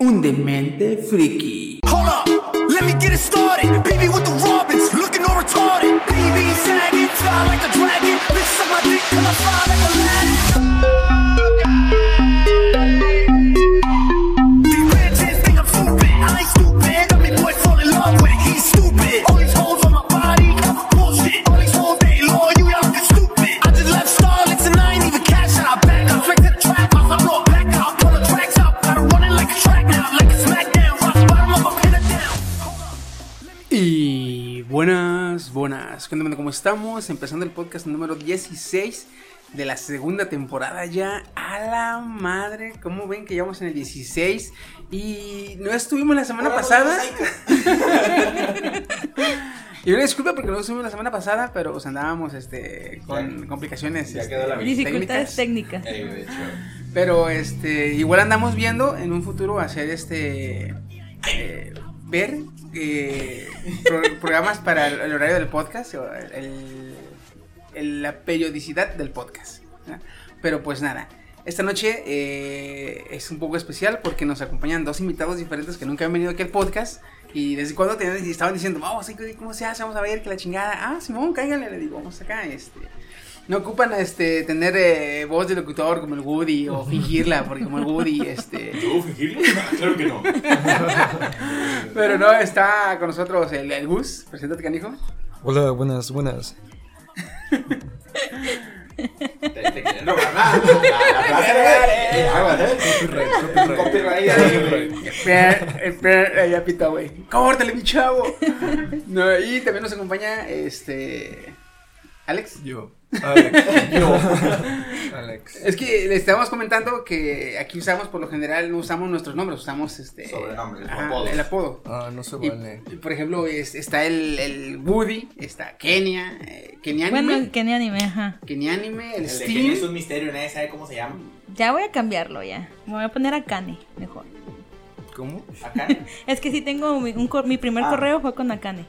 un demente friki. Hold up, let me get it started. BB with the Robins, looking all retarded. BB sagging, fly like a dragon. Bitch, suck my dick, I fly like Aladdin. Buenas. ¿Qué onda, ¿Cómo estamos? Empezando el podcast número 16 de la segunda temporada ya. A la madre, ¿cómo ven que llevamos en el 16? Y no estuvimos la semana pasada. Y una disculpa porque no estuvimos la semana pasada, pero pues andábamos este, con complicaciones. Ya este, quedó la Dificultades técnicas. Pero este, igual andamos viendo en un futuro hacer este eh, ver eh, pro- programas para el, horario del podcast, la periodicidad del podcast. Pero pues nada, esta noche eh, es un poco especial porque nos acompañan dos invitados diferentes que nunca han venido aquí al podcast. Y desde cuando tenían- estaban diciendo, vamos, ¿cómo se hace? Vamos a ver que la chingada. Ah, Simón, cáiganle, le digo, vamos acá, este. No ocupan este tener eh, voz de locutor como el Woody o fingirla, porque como el Woody, este. ¿Yo fingirlo? Claro que no. Pero no, está con nosotros el, el Gus. Preséntate, canijo. Hola, buenas, buenas. Te, te quieren robar más. La plaza de- Aguas, ¿eh? Espera, ya pita, güey. Córtale, mi chavo. No, y también nos acompaña este. Alex. Yo. Alex. Yo. Alex. Es que le estábamos comentando que aquí usamos, por lo general, no usamos nuestros nombres, usamos este. Sobrenombres, ajá, apodos. El apodo. Ah, no se vale. y, por ejemplo, es- está el, el Woody, está Kenia, eh, Kenianime, Bueno, que ni anime, ajá. Kenianime, el, El Steam. Kenny es un misterio, nadie sabe cómo se llama. Ya voy a cambiarlo ya. Me voy a poner a Kane, mejor. ¿Cómo? Acá. Es que sí tengo mi, un cor- mi primer Ah. correo fue con Akane.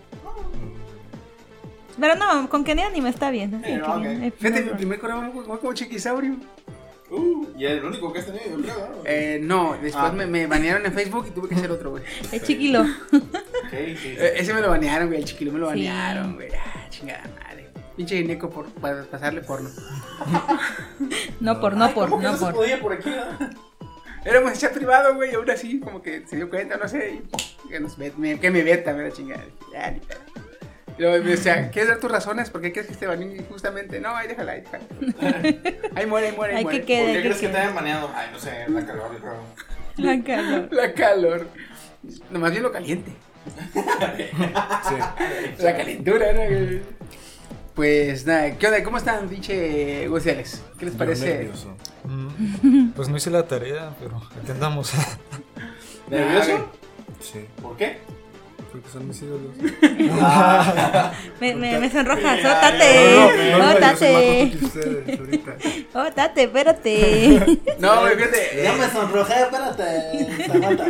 Pero no, con Kenia anime está bien. así Eh, que Fíjate, no, mi primer correo fue como Chiquisaurio. Uh, y el único que has tenido, creo. ¿no? Eh, no, después Ah. me, me banearon en Facebook y tuve que hacer otro, güey. Es chiquilo. Ok, sí, sí. Eh, ese me lo banearon, güey, el chiquillo me lo banearon, güey. Ah, chingada madre. Pinche gineco por para pasarle porno. No por, no por, ¿Cómo que no no se por. podía por aquí? no? Éramos chat privado, güey, y aún así, como que se dio cuenta, no sé, y que, nos me, que me veta, me la chingada. Ya, ni pedo. Y luego me decía, ¿quieres dar tus razones? ¿Por qué crees que te baneen injustamente? No, ahí déjala, ahí déjala. Ahí muere, ahí muere, ahí Hay muere. que quede, ¿Por qué que crees que te hayan baneado? Ay, no sé, la calor, yo creo. La calor. La calor. Nomás bien lo caliente. Sí. La calentura, ¿no? Pues nada, ¿qué onda? ¿Cómo están, pinche Alex? ¿Qué les Yo parece? nervioso. Mm, Pues no hice la tarea, pero intentamos. ¿Nervioso? Sí. ¿Por qué? Porque son mis ídolos. Me, me, me sonroja. Ya, Sótate. No, no, no, yo soy más Sótate. joven que ustedes ahorita. Sótate, espérate. No, fíjate. Ya eh, me sonrojé, espérate. Aguanta.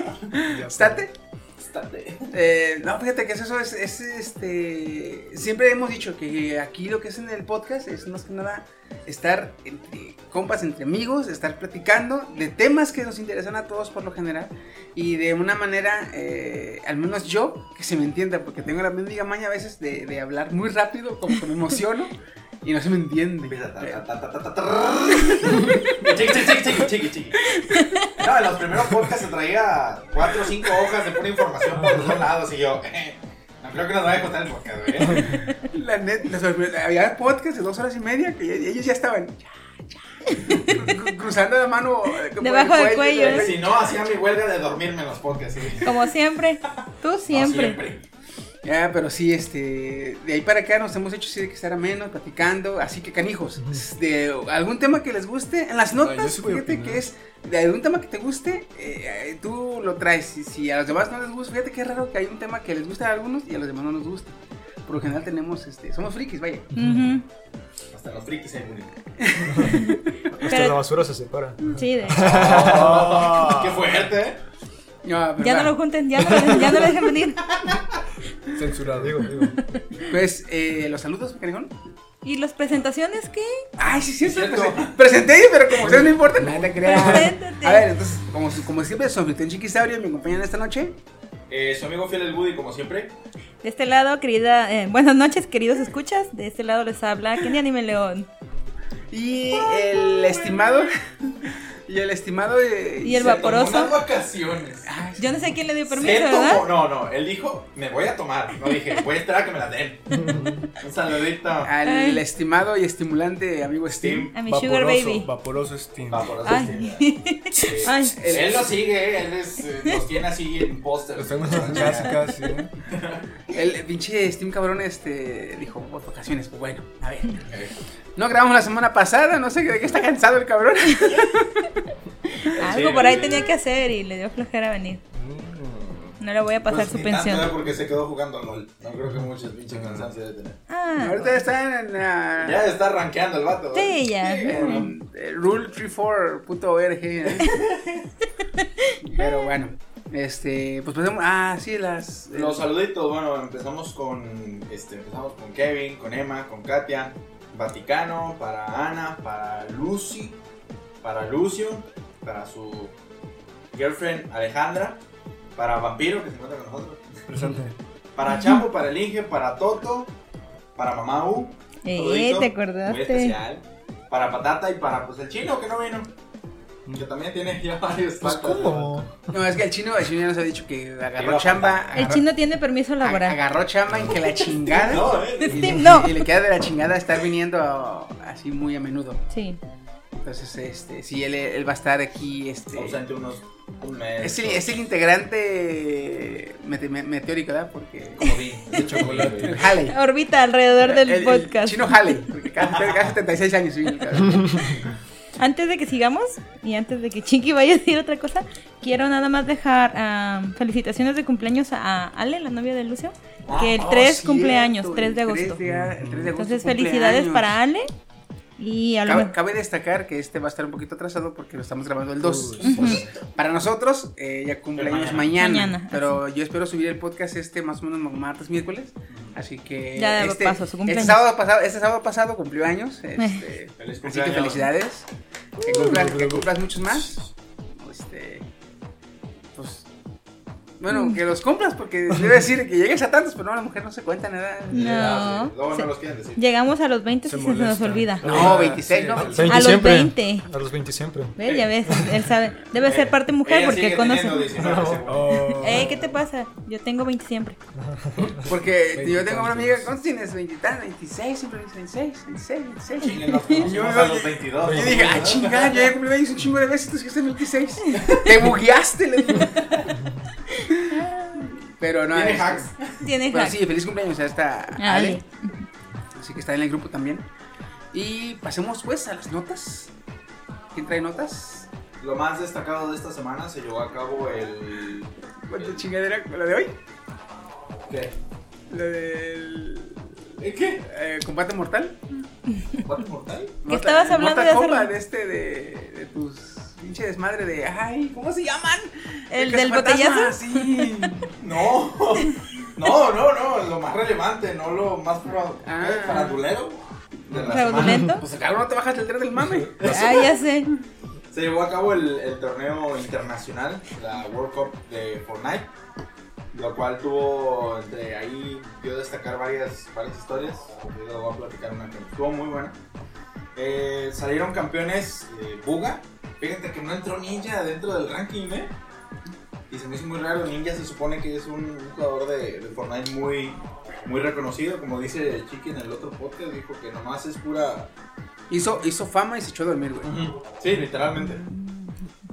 Estate. Eh, no, fíjate que eso es, es, este. Siempre hemos dicho que aquí lo que es en el podcast es más que nada estar entre compas, entre amigos, estar platicando de temas que nos interesan a todos por lo general y de una manera, eh, al menos yo, que se me entienda, porque tengo la mendiga maña a veces de, de hablar muy rápido, como que me emociono y no se me entiende. Chiqui, chiqui, chiqui, chiqui, chiqui. No, en los primeros podcasts se traía cuatro o cinco hojas de pura información por los dos lados y yo, eh, no creo que nos vaya a costar el podcast, güey. La net, había podcast de dos horas y media que ya- ellos ya estaban ya, ya, cru- cruzando la mano eh, como Debajo el del cuello. Si no, hacía mi huelga de dormirme en los podcasts. ¿sí? Como siempre. Tú No, siempre. Ya, pero sí, este, de ahí para acá nos hemos hecho así de que estar a menos, platicando, así que canijos, de algún tema que les guste, en las notas, fíjate opinar. que es, de algún tema que te guste, eh, eh, tú lo traes, y si a los demás no les gusta, fíjate que es raro que hay un tema que les gusta a algunos y a los demás no nos gusta. Por lo general tenemos, este, somos frikis, vaya. Ujú. Hasta los frikis hay único. Hasta Pero- la basura se separa. Sí, de... Qué fuerte, ¿eh? Pero Ya no lo junten, ya no, lo- ya no lo dejen venir. Censurado. Digo, digo. Pues, eh, los saludos, canijón. ¿Y las presentaciones qué? Ay, sí, sí, sí, presenté, pero como ustedes no importa, nada. Preséntate. A ver, entonces, como, como siempre, su anfitrión Chiquisaurio me acompañan esta noche. Eh, su amigo fiel el Woody, como siempre. De este lado, querida, eh, buenas noches, queridos escuchas. De este lado les habla Kenny Anime León. Y el estimado. Y el estimado. eh, Y el Se tomó vaporoso. unas vacaciones. Ay, sí. Yo no sé quién le dio Se permiso, tomó- ¿verdad? No, no, él dijo, me voy a tomar. No dije, voy a esperar a que me la den. Un saludito. Al Ay. estimado y estimulante amigo Steam. Steam. A mi Sugar Baby. Vaporoso Steam. Vaporoso Ay. Steam. Sí. Él lo sigue, eh, él es, eh, los tiene así en póster. Los tengo en sus clásicas, sí. El pinche Steam cabrón este dijo, "Oh, vacaciones, pues bueno, a ver. Eh, No grabamos la semana pasada, no sé de qué está cansado el cabrón. Algo por ahí tenía que hacer y le dio flojera venir. Mm. No le voy a pasar pues, su ni tanto, pensión. eh, porque se quedó jugando LOL. No creo que muchos pinches cansancio de tener. Ah, Ahorita está en. Ya está rankeando el vato. ¿eh? sí, ya. en, eh, rule34.org. ¿eh? Pero bueno, este, pues pasemos. Ah, sí, las. Los saluditos, bueno, empezamos con este, empezamos con Kevin, con Emma, con Katia, Vaticano, para Ana, para Lucy, para Lucio, para su girlfriend Alejandra, para Vampiro que se encuentra con nosotros, Presente. para Chapo, para el Inge, para Toto, para Mamá U, Eh, te muy acordaste. especial, para Patata y para pues el chino que no vino. Que también tiene ya varios Pues. ¿cómo? No, es que el chino, el chino ya nos ha dicho que agarró chamba. El agarró- chino tiene permiso laboral. Agarró chamba en que la chingada. No, eh. y, Steve, le, no. y le queda de la chingada estar viniendo así muy a menudo. Sí. Entonces, este, sí, él, él va a estar aquí, este. Ausente unos un mes. Es el, es el integrante mete- me- meteórico, ¿verdad? Porque. como vi, de chocolate. El Halley. Orbita alrededor del El- el podcast. chino Halley. Porque casi, casi 76 años, el. Antes de que sigamos y antes de que Chiqui vaya a decir otra cosa, quiero nada más dejar am, felicitaciones de cumpleaños a Ale, la novia de Lucio, que el Oh, 3 cierto, cumpleaños, el 3 de agosto. de a- el 3 de agosto Entonces, cumpleaños. felicidades para Ale y a lo Cabe, destacar que este va a estar un poquito atrasado porque lo estamos grabando el 2. Entonces, para nosotros, eh, ya cumpleaños mañana. mañana. Mañana, pero yo espero subir el podcast este más o menos martes, miércoles. Así que. Ya este, paso, su cumpleaños. Este sábado pasado, este sábado pasado cumplió años. Este, Feliz así que felicidades. Que cumplas, que cumplas muchos más. Este. Bueno, que los cumplas, porque debe decir que llegues a tantos, pero no, la mujer no se cuenta nada. No. Luego Se- no los quieren decir. Llegamos a los 20 Se y se nos molesta. olvida. No, 26, no. 20 A los siempre. 20. A los 20 siempre. ¿Ves? Ya ves, él sabe. Debe ser parte mujer Ella porque conoce. teniendo 19, seguro. Oh. Eh, ¿qué te pasa? Yo tengo 20 siempre. Porque yo tengo una amiga, ¿cuántos tienes? 20 y tal, 26, siempre dice 26, 26, 26. Chinguen, nos conocimos a los 22. Yo dije, ah, chingada, yo ya cumplí años un chingo de veces, tú dijiste 26. Te bugueaste, le digo. Pero no. Tiene este, hacks. Tiene Pero sí, feliz cumpleaños a esta Ale. Así que está en el grupo también. Y pasemos pues a las notas. ¿Quién trae notas? Lo más destacado de esta semana se llevó a cabo el. ¿Cuánta chingadera? ¿La de hoy? ¿Qué? ¿La del. ¿Eh, ¿Qué? eh, combate mortal? ¿Combate mortal? ¿Qué estabas hablando Mortal de hacerlo? Kombat, de este de, de tus pinche desmadre de ay, ¿cómo se llaman? ¿El De del botellazo? Sí. No. No, no, no. Lo más relevante, no lo más Ah. ¿eh? farandulero. Pues cabrón, no te bajas del tren del mame. Ah, ya sé. Se llevó a cabo el, el torneo internacional, la World Cup de Fortnite, lo cual tuvo entre ahí, dio a destacar varias, varias historias. Yo les voy a platicar una que estuvo muy buena. Eh, salieron campeones eh, Buga. Fíjate que no entró Ninja dentro del ranking, ¿eh? Y se me hizo muy raro. Ninja se supone que es un, un jugador de, de Fortnite muy, muy reconocido. Como dice Chiqui en el otro podcast, dijo que nomás es pura, Hizo, hizo fama y se echó a dormir, güey. Sí, literalmente.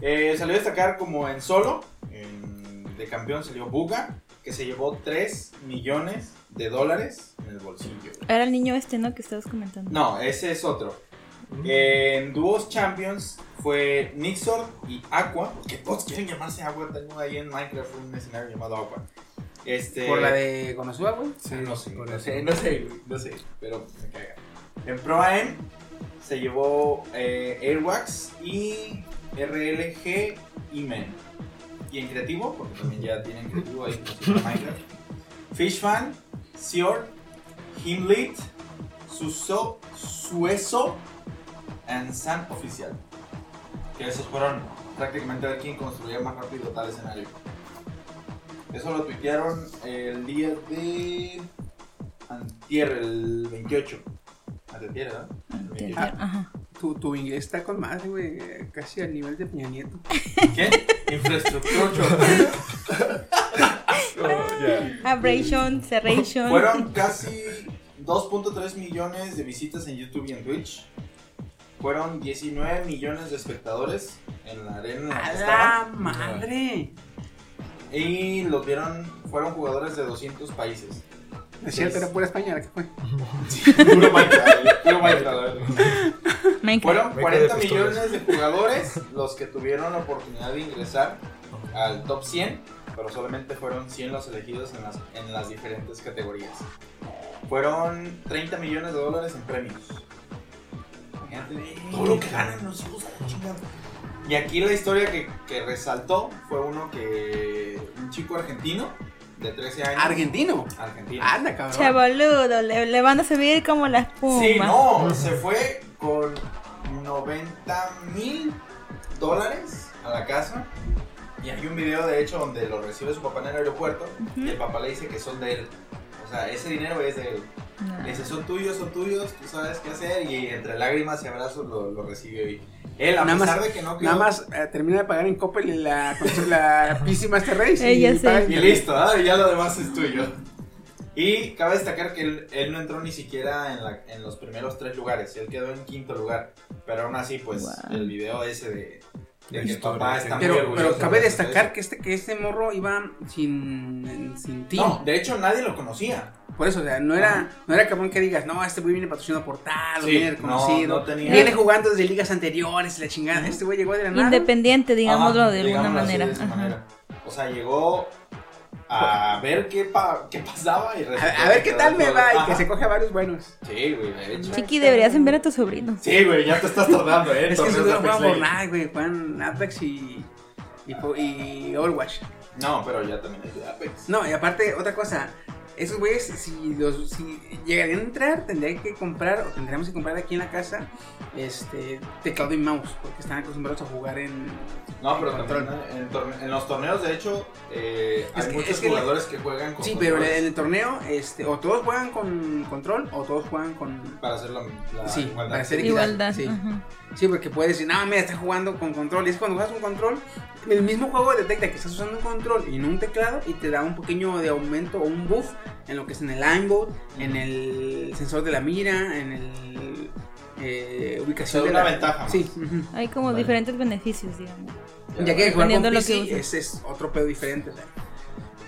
Eh, salió a destacar como en solo. en- de campeón salió Buga, que se llevó 3 millones de dólares en el bolsillo. Era el niño este, ¿no? Que estabas comentando. No, ese es otro. En Duos Champions fue Nixor y Aqua, que todos quieren llamarse Aqua. Tengo ahí en Minecraft un escenario llamado Aqua. Este, Por la de Konosuba, güey. Sí, no sé, no sé, no sé, güey, no sé, pero me caga. En Pro AM se llevó eh, Airwax y RLG y Men. Y en creativo, porque también ya tienen creativo ahí fuera Minecraft. Fishfan, Sior, Himlit, Suso, Sueso and Sun Oficial. Que esos fueron prácticamente a ver quién construía más rápido tal escenario. Eso lo tuitearon el día de Antier, el 28. Antier, ¿verdad? El 28. Ajá. Tu, tu inglés está con madre, güey. Casi al nivel de Peña Nieto. ¿Qué? Infraestructura. Abrasion, Serration. Fueron casi 2.3 millones de visitas en YouTube y en Twitch. Fueron 19 millones de espectadores en la arena la ¡A estaban. la madre! Y los vieron, fueron jugadores de 200 países. Es cierto, era pura española, ¿qué fue? Puro Minecraft, puro Minecraft. Fueron Beca 40 de pistolas. millones de jugadores los que tuvieron la oportunidad de ingresar al top 100, pero solamente fueron 100 los elegidos en las, en las diferentes categorías. Fueron 30 millones de dólares en premios. Imagínate todo lo que ganan los hijos de la chingada. Y aquí la historia que, que resaltó fue uno que. un chico argentino de 13 años. ¿Argentino? Argentino. Anda, cabrón. Che boludo, le, le van a subir como la espuma. Sí, no, se fue con 90 mil dólares a la casa. Y hay un video, de hecho, donde lo recibe su papá en el aeropuerto. Y el papá le dice que son de él. O sea, ese dinero es de él. No. Le dice, son tuyos, son tuyos, tú sabes qué hacer. Y entre lágrimas y abrazos lo, lo recibe. Y él, a Nada pesar más- de que no quedó. Nada más eh, termina de pagar en Coppel la, la PC Master Race. Eh, ya y Y listo, ¿ah? y ya lo demás es tuyo. Y cabe destacar que él, él no entró ni siquiera en, la- en los primeros tres lugares, él quedó en quinto lugar. Pero aún así, pues Wow. el video ese de, de que papá está muy Pero, pero cabe de destacar que este, que este morro iba sin, sin team. No, de hecho nadie lo conocía. Por eso, o sea, no era, no era cabrón que digas, no, este güey viene patrocinado por tal, o Sí, viene reconocido. no, no tenía- Viene jugando desde ligas anteriores, la chingada. Este güey llegó de la nada. Independiente, digámoslo de alguna manera. de manera. O sea, llegó a ver qué, pa- qué pasaba y A, a ver qué tal me va y que se coge a varios buenos. Sí, güey, de hecho. Chiqui, deberías enviar a tu sobrino. Sí, güey, ya te estás tardando, eh. Es que no juegan nada, güey. Juegan Apex y, y, y Overwatch. No, pero ya también es de Apex. No, y aparte, otra cosa. Esos güeyes, si, los, si llegarían a entrar, tendrían que comprar, o tendríamos que comprar aquí en la casa, este, teclado y mouse, porque están acostumbrados a jugar en... No, pero en también control. eh, en, en los torneos, de hecho, eh, Es hay que- muchos es que- jugadores que juegan con Sí, pero en el torneo, este, o todos juegan con control, o todos juegan con... para hacer la, la Sí, igualdad. para hacer equidad. Igualdad. Sí. ajá. Sí, porque puedes decir, no, mira, está jugando con control. Y es cuando juegas con control, el mismo juego detecta que estás usando un control y no un teclado y te da un pequeño de aumento o un buff en lo que es en el aimbot, en el sensor de la mira, en el eh, ubicación de una la ventaja más. Sí, ujú. Hay como Vale. diferentes beneficios, digamos. ya que jugar con que PC uses. es, es otro pedo diferente. O sea,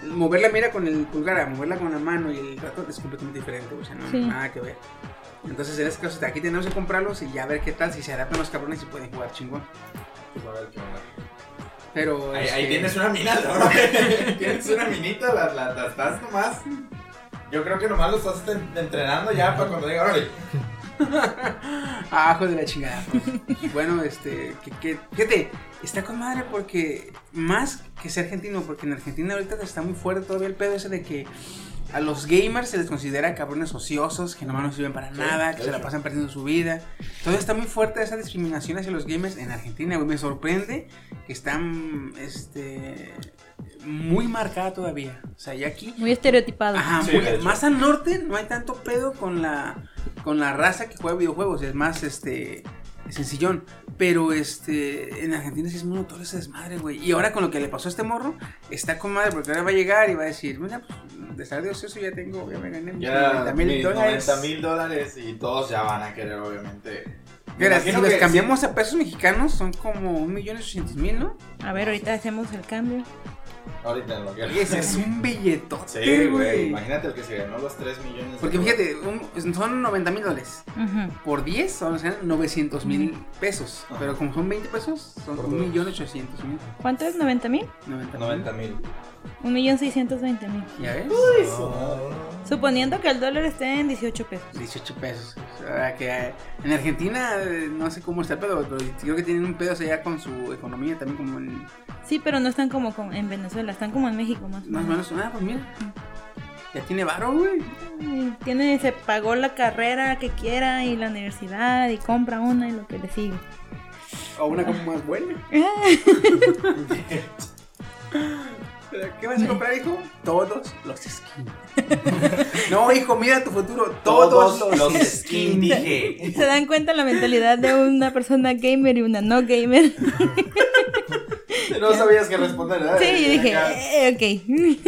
mover la mira con el pulgar a moverla con la mano y el ratón es completamente diferente. O sea, no Sí. nada que ver. Entonces, en este caso, aquí tenemos que comprarlos y ya ver qué tal, si se adaptan los cabrones y pueden jugar chingón. Pues a ver qué onda. Pero. Ahí, ahí este, tienes una mina, ¿no? tienes una minita, la, la, la estás nomás. Yo creo que nomás lo estás en- entrenando ya para cuando diga, órale. Abajo de la chingada. pues. bueno, este, que, que- fíjate, está con madre porque más que ser argentino, porque en Argentina ahorita está muy fuerte todavía el pedo ese de que a los gamers se les considera cabrones ociosos, que nomás no sirven para nada, que se la pasan perdiendo su vida. Todavía está muy fuerte esa discriminación hacia los gamers en Argentina, güey. Me sorprende que están, este, muy marcada todavía. O sea, ya aquí Muy estereotipado. Ajá, Sí, muy- más al norte no hay tanto pedo con la con la raza que juega videojuegos, es más este sencillón, pero este en Argentina sí es muy notorio ese desmadre, güey. Y ahora con lo que le pasó a este morro, está con madre porque ahora va a llegar y va a decir, mira, pues de estar de ocioso ya tengo, ya me gané mis Ya 90 mil dólares. 90 mil dólares y todos ya van a querer, obviamente. Me Mira, si los cambiamos a pesos mexicanos son como un millón ochocientos mil, ¿no? A ver, ahorita hacemos el cambio. Ahorita en lo que Ese es un billetote, Sí, güey. Imagínate el que se ganó los 3 millones. de Porque dólares. fíjate, un- son 90 mil dólares. Ujú. Por 10 son o sea, 900 mil pesos. Ajá. Pero como son 20 pesos, son Por 1.800.000. ¿Cuánto es? ¿90 mil? 90 90 mil. 1.620.000. ¿Ya ves? Suponiendo que el dólar esté en 18 pesos. 18 pesos. O sea, que eh, en Argentina eh, no sé cómo está el pedo, pero creo que tienen un pedo allá con su economía también como en... Sí, pero no están como con- en Venezuela, están como en México más. o Más o menos. ah, pues mira. Ya tiene varo, güey. Tiene, se pagó la carrera que quiera y la universidad y compra una y lo que le sigue. O una como más buena. ¿Qué vas a comprar, hijo? Todos los skins. no, hijo, mira tu futuro. Todos, los, skins. dije. Se dan cuenta la mentalidad de una persona gamer y una no gamer. No sabías qué responder, ¿verdad? Sí, yo dije, eh, ok.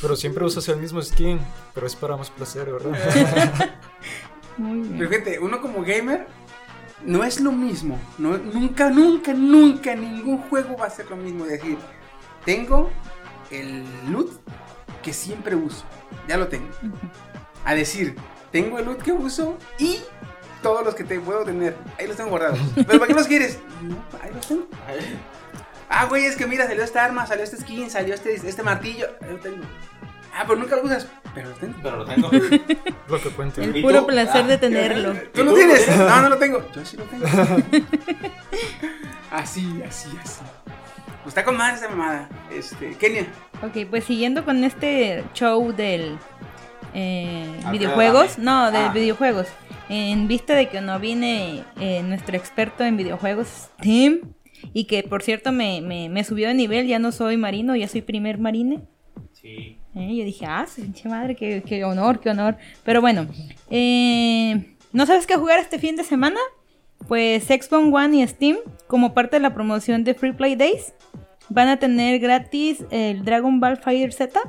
Pero siempre usas el mismo skin, pero es para más placer, ¿verdad? Muy Pero bien. fíjate, uno como gamer no es lo mismo. No, nunca, nunca, nunca, ningún juego va a ser lo mismo. Es decir, tengo el loot que siempre uso. Ya lo tengo. A decir, tengo el loot que uso y todos los que te puedo tener. Ahí los tengo guardados. ¿Pero para qué los quieres? No, ahí los tengo. Ah, güey, es que mira, salió esta arma, salió este skin, salió este, este martillo. Ahí lo tengo. Ah, pero nunca lo usas. Pero lo tengo. Pero lo tengo. Lo que cuenta. El ¿Y puro tú? placer Ah. de tenerlo. ¿Tú lo tienes? No, no lo tengo. Yo sí lo tengo. así, así, así. Pues está con madre esa mamada. Este, Kenia. Ok, pues siguiendo con este show del eh, Ah, videojuegos, dame. no, de Ah. videojuegos. En vista de que no viene eh, nuestro experto en videojuegos, Tim, y que por cierto me, me, me subió de nivel, ya no soy marino, ya soy primer marine. Sí. Eh, yo dije, ah, pinche madre, qué, qué honor, qué honor. Pero bueno, eh, ¿no sabes qué jugar este fin de semana? Pues Xbox One y Steam, como parte de la promoción de Free Play Days, van a tener gratis el Dragon Ball Fire Z,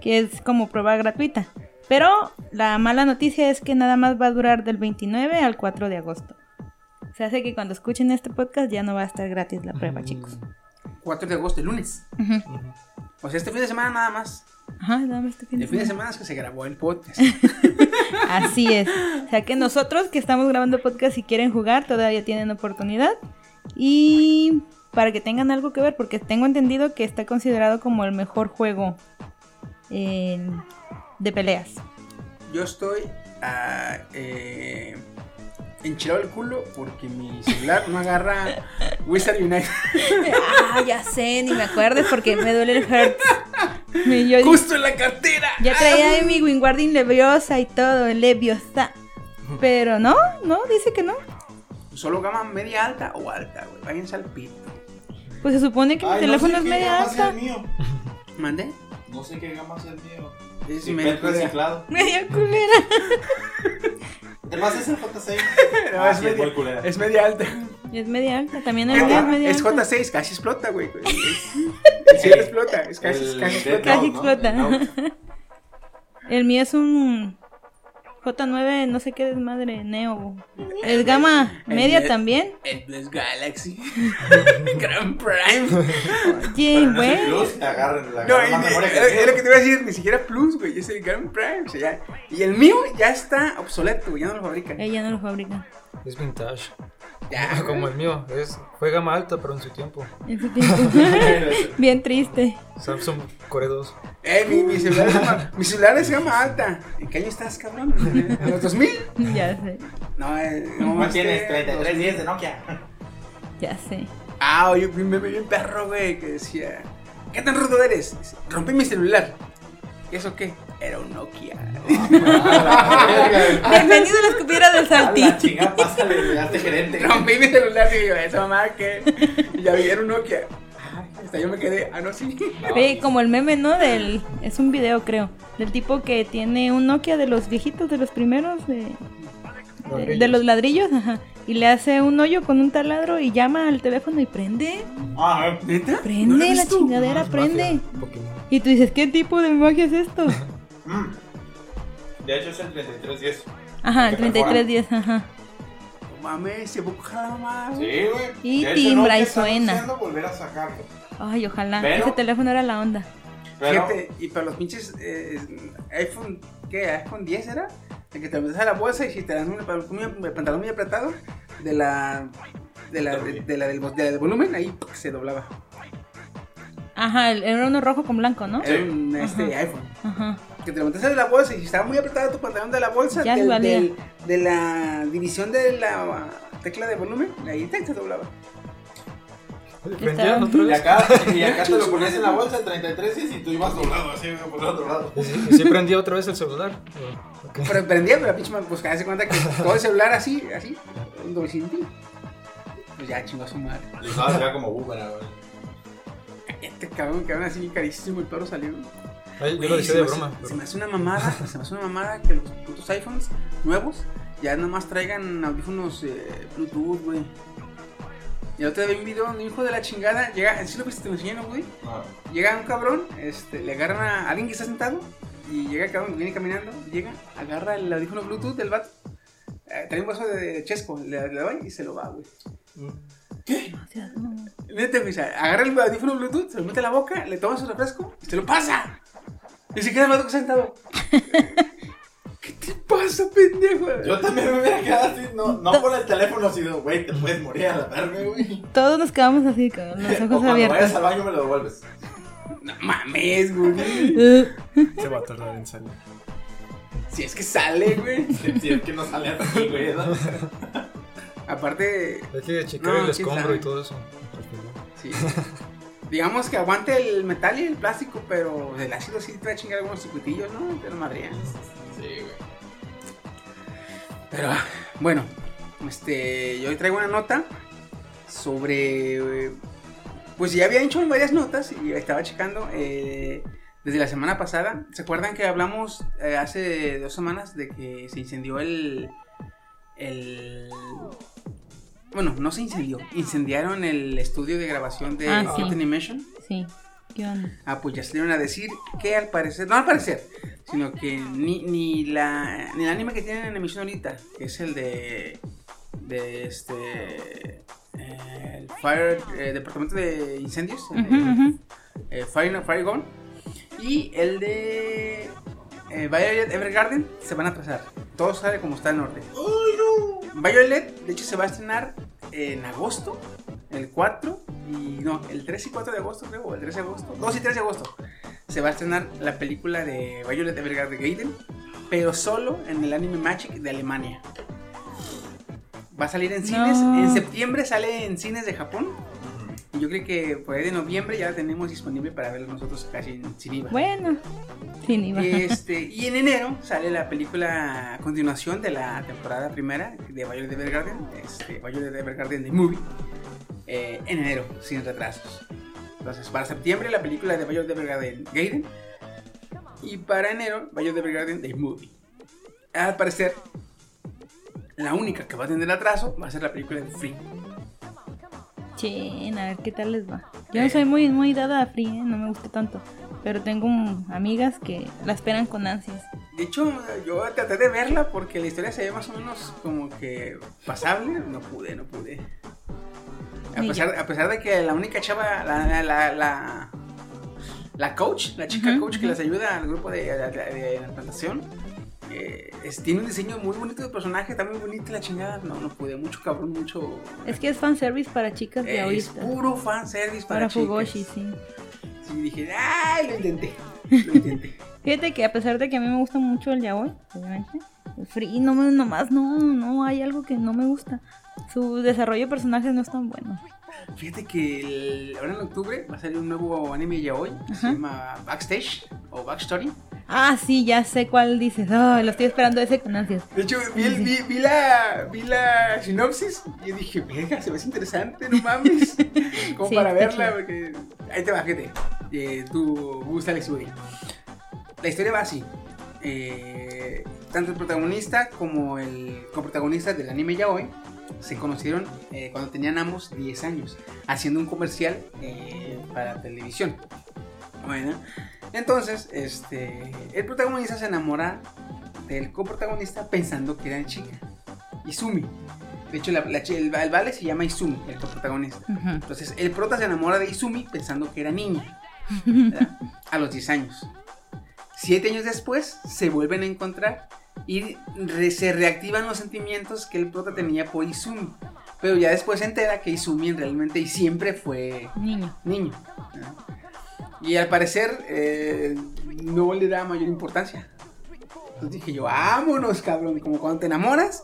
que es como prueba gratuita. Pero la mala noticia es que nada más va a durar del 29 al 4 de agosto. Se hace que cuando escuchen este podcast ya no va a estar gratis la prueba, chicos. 4 de agosto, el lunes. O sea, este fin de semana nada más. Ajá, nada más este fin de El fin de semana. es que se grabó el podcast. Así es. O sea que nosotros que estamos grabando podcast y quieren jugar, todavía tienen oportunidad. Y para que tengan algo que ver, porque tengo entendido que está considerado como el mejor juego eh, de peleas. Yo estoy ah, eh, enchilado el culo porque mi celular no agarra Wizard United. Ah, ya sé, ni me acuerdes porque me duele el heart. Me- yo- Justo en la cartera. ya traía ahí mi Winguarding Leviosa y todo, Leviosa. Pero no, no, dice que no. Solo gama media alta o alta, güey. Váyanse al pito. Pues se supone que mi Ay, no teléfono sé es qué media gama sea alta. el mío. ¿Mande? No sé qué gama sea el mío. Es Sí, Petro reciclado. Media culera. Además es el J6. No, Ah, es, sí, es media, culera. es media alta. Es media alta, también el mío es media Es alta. J6, casi explota, güey. Es- El cielo explota, es casi, El casi explota. Casi ¿no? explota. El Note. El mío es un J9, no sé qué desmadre, Neo. Es gama El media de- también. El Bless Galaxy. Grand Prime. Oye, Pero no el güey. Plus, te agarran la No, es el es lo que mío. te iba a decir, ni siquiera Plus, güey, es el Grand Prime. o sea, ya- y el mío ya está obsoleto, güey, ya no lo fabrican. Ella no lo fabrica. Es vintage. Ya, Como el mío, es, fue gama alta, pero en su tiempo. En su tiempo. Bien triste. Samsung Core 2. Eh, mi, mi celular es gama, mi celular es gama alta. ¿En qué año estás, cabrón? ¿En los 2000? Ya sé, No, eh, no, ¿Cómo este, tienes 33 2000. días de Nokia? ya sé. Ah, oye, vi un meme bien perro, güey, que decía, ¿qué tan rudo eres? Dice, Rompí mi celular. ¿Y eso qué? Era un Nokia. Bienvenido a la escupida del A la pásale, ya este gerente. Rompí mi celular y yo, esa mamá que. Y ya vi, era un Nokia. Ay, hasta yo me quedé, ah, no, sí. Ve como el meme, ¿no? Del. Es un video, creo. Del tipo que tiene un Nokia de los viejitos, de los primeros, de. De, de los ladrillos, ajá. Y le hace un hoyo con un taladro y llama al teléfono y prende. Ah, ¿Neta? ¿No lo Prende la chingadera, Más prende. mafia. Y tú dices, ¿qué tipo de magia es esto? mm. De hecho es el 3310. Ajá, el Que perfora. 3310, ajá. No mames, se la mamá. Sí, güey. Y De hecho, timbra y suena. anunciando volver a sacarlo. Ay, ojalá. Pero- Ese teléfono era la onda. Pero, Fíjate, y para los pinches eh, iPhone, ¿qué? iPhone 10 era, el que te metes a la bolsa y si te dan un pantalón muy- apretado, de la, de la, de, de la del, vo- de la del volumen, ahí se doblaba. Ajá, era uno rojo con blanco, ¿no? Era un este, Ajá. iPhone. Ajá. Que te lo metes en la bolsa y si estaba muy apretado tu pantalón de la bolsa, Ya del- de la división de la tecla de volumen, ahí te, se doblaba. Oye, Está- ¿prendían otra y vez? acá, y acá te lo ponías en la bolsa de 33 y tú ibas doblado así por el otro lado. ¿Y sí, sí prendía otra vez el celular? Pero prendía, pero la pinche pues hace cuenta que todo el celular así, así, un doble cintillo. Pues ya chingó a su madre. Y estaba acá como boomerang, güey. Este cabrón, cabrón así carísimo el perro salió. Ay, yo Güey, lo decía se de me hace- broma. Se pero- me hace una mamada, se me hace una mamada que los putos iPhones nuevos ya nomás traigan audífonos eh, Bluetooth, güey. Y el otro día vi un video donde un hijo de la chingada llega, ¿sí lo viste? Te lo enseñé, ¿no, güey? Ah, Llega un cabrón, este, le agarran a alguien que está sentado y llega el cabrón, viene caminando, llega, agarra el audífono Bluetooth del vato, eh, trae un vaso de chesco, le, le doy y se lo va, güey. No. Neta, güey, o sea, agarra el audífono Bluetooth, se lo mete a la boca, le toma su refresco y se lo pasa. Queda el vato que sentado. ¿Qué te pasa, pendejo? Yo también me hubiera quedado así, no, no por el teléfono, sino, güey, te puedes morir a la verga, güey. Todos nos quedamos así con los O ojos cuando abiertos. vayas al baño me lo devuelves. No mames, güey. Se va a tardar en salir. Si es que sale, güey. Si es que no sale así, güey. ¿no? Aparte, Hay que checar No, el escombro sabe. y todo eso. sí. Digamos que aguante el metal y el plástico, pero el ácido sí te a chingar algunos circuitillos, ¿no? Pero madre. Sí, güey. Pero bueno, este, yo hoy traigo una nota sobre, pues ya había hecho varias notas y estaba checando eh, desde la semana pasada. ¿Se acuerdan que hablamos eh, hace dos semanas de que se incendió el, el, bueno, no se incendió, incendiaron el estudio de grabación de Ah, sí. Animation? sí. ¿Qué onda? Ah, pues ya salieron a decir que al parecer, no al parecer, sino que ni, ni, la, ni el anime que tienen en emisión ahorita, que es el de, de este, eh, el Fire, eh, Departamento de Incendios, eh, Fire, Fire Gone, y el de eh, Violet Evergarden se van a atrasar. Todo sale como está en orden. Violet, de hecho, se va a estrenar en agosto, el 4 y no, el 3 y 4 de agosto, creo, o el 3 de agosto, 2 y 3 de agosto. Se va a estrenar la película de Violet Evergarden Gaiden, pero solo en el anime Magic de Alemania. Va a salir en cines, No. en septiembre sale en cines de Japón. Y yo creo que por ahí de noviembre ya la tenemos disponible para verla nosotros casi en sin IVA. Bueno, sí, ni va. Este, y en enero sale la película a continuación de la temporada primera de Violet Evergarden, este, Violet Evergarden The Movie, eh, en enero, sin retrasos. Entonces, para septiembre la película de Violet Evergarden Gaiden y para enero Violet Evergarden The Movie. Al parecer, la única que va a tener atraso va a ser la película de Free. Chin, a ver qué tal les va. Yo no soy muy, muy dada a Free, ¿eh? no me gusta tanto. Pero tengo amigas que la esperan con ansias. De hecho, yo traté de verla porque la historia se ve más o menos como que pasable. No pude, no pude. A pesar, a pesar de que la única chava, la, la, la, la, la coach, la chica coach que les ayuda al grupo de, de, de natación, eh, es- tiene un diseño muy bonito de personaje, está muy bonita la chingada. No, no pude, mucho cabrón, mucho. Es que es fanservice para chicas de es ahorita. puro fanservice para, Para chicas. Fugoshi, sí. Sí, dije, ¡ay! Lo intenté. Lo intenté. Fíjate que a pesar de que a mí me gusta mucho el yaoi, obviamente, el free no nomás no, no, hay algo que no me gusta. Su desarrollo de personajes no es tan bueno. Fíjate que el- ahora en octubre va a salir un nuevo anime ya hoy. Se llama Backstage o Backstory. Ah, sí, ya sé cuál dices. Ay, lo estoy esperando ese con ansias. De hecho, vi, el- vi- vi la, vi la sinopsis y dije, verga, se ve interesante, no mames. Como Sí, para verla, chido. porque. Ahí te va, gente. Eh, tú, gusta Alex Woody. La historia va así. Eh, tanto el protagonista como el coprotagonista del anime Yaoi se conocieron eh, cuando tenían ambos 10 años, haciendo un comercial eh, para televisión. Bueno, entonces, este, el protagonista se enamora del coprotagonista pensando que era chica, Izumi. De hecho, la- la chi- el, el vale se llama Izumi, el protagonista. Ujú. Entonces, el prota se enamora de Izumi pensando que era niña. ¿verdad? A los 10 años. Siete años después, se vuelven a encontrar y re- se reactivan los sentimientos que el prota tenía por Izumi. Pero ya después se entera que Izumi realmente y siempre fue Niño. niño. Y al parecer eh, no le da mayor importancia. Entonces dije yo, vámonos, cabrón. Como cuando te enamoras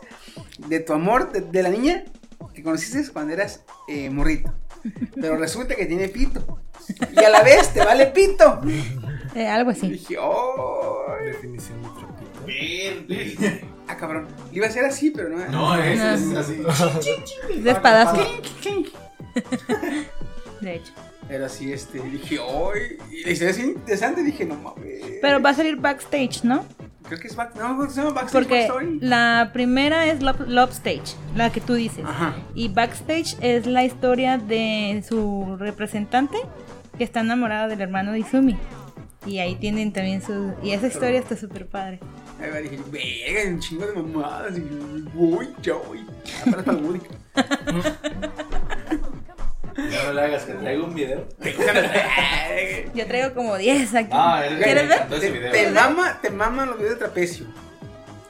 de tu amor, de, de la niña que conociste cuando eras eh, morrito. Pero resulta que tiene pito. Y a la vez te vale pito. Eh, algo Y así. dije, oh. Definición. Verde. Ah, cabrón. Le iba a ser así, pero no. No, es, No. es así. De espadazo. De hecho. Pero así, este, dije, oh. Y la historia es interesante. Dije, no mames. Pero va a salir backstage, ¿no? Creo que es back, no, se llama Backstage Porque Backstory. la primera es Love, Love Stage, la que tú dices. Ajá. Y backstage es la historia de su representante que está enamorada del hermano de Izumi. Y ahí tienen también su... Y esa historia está súper padre. Ahí va, dije, verga, un chingo de mamadas. Y voy, ya voy. Apenas para Woody. No le hagas que traigo un video. Yo traigo como 10 aquí. Ah, es ¿Quieres ver? Te, te mama, te maman los videos de trapecio.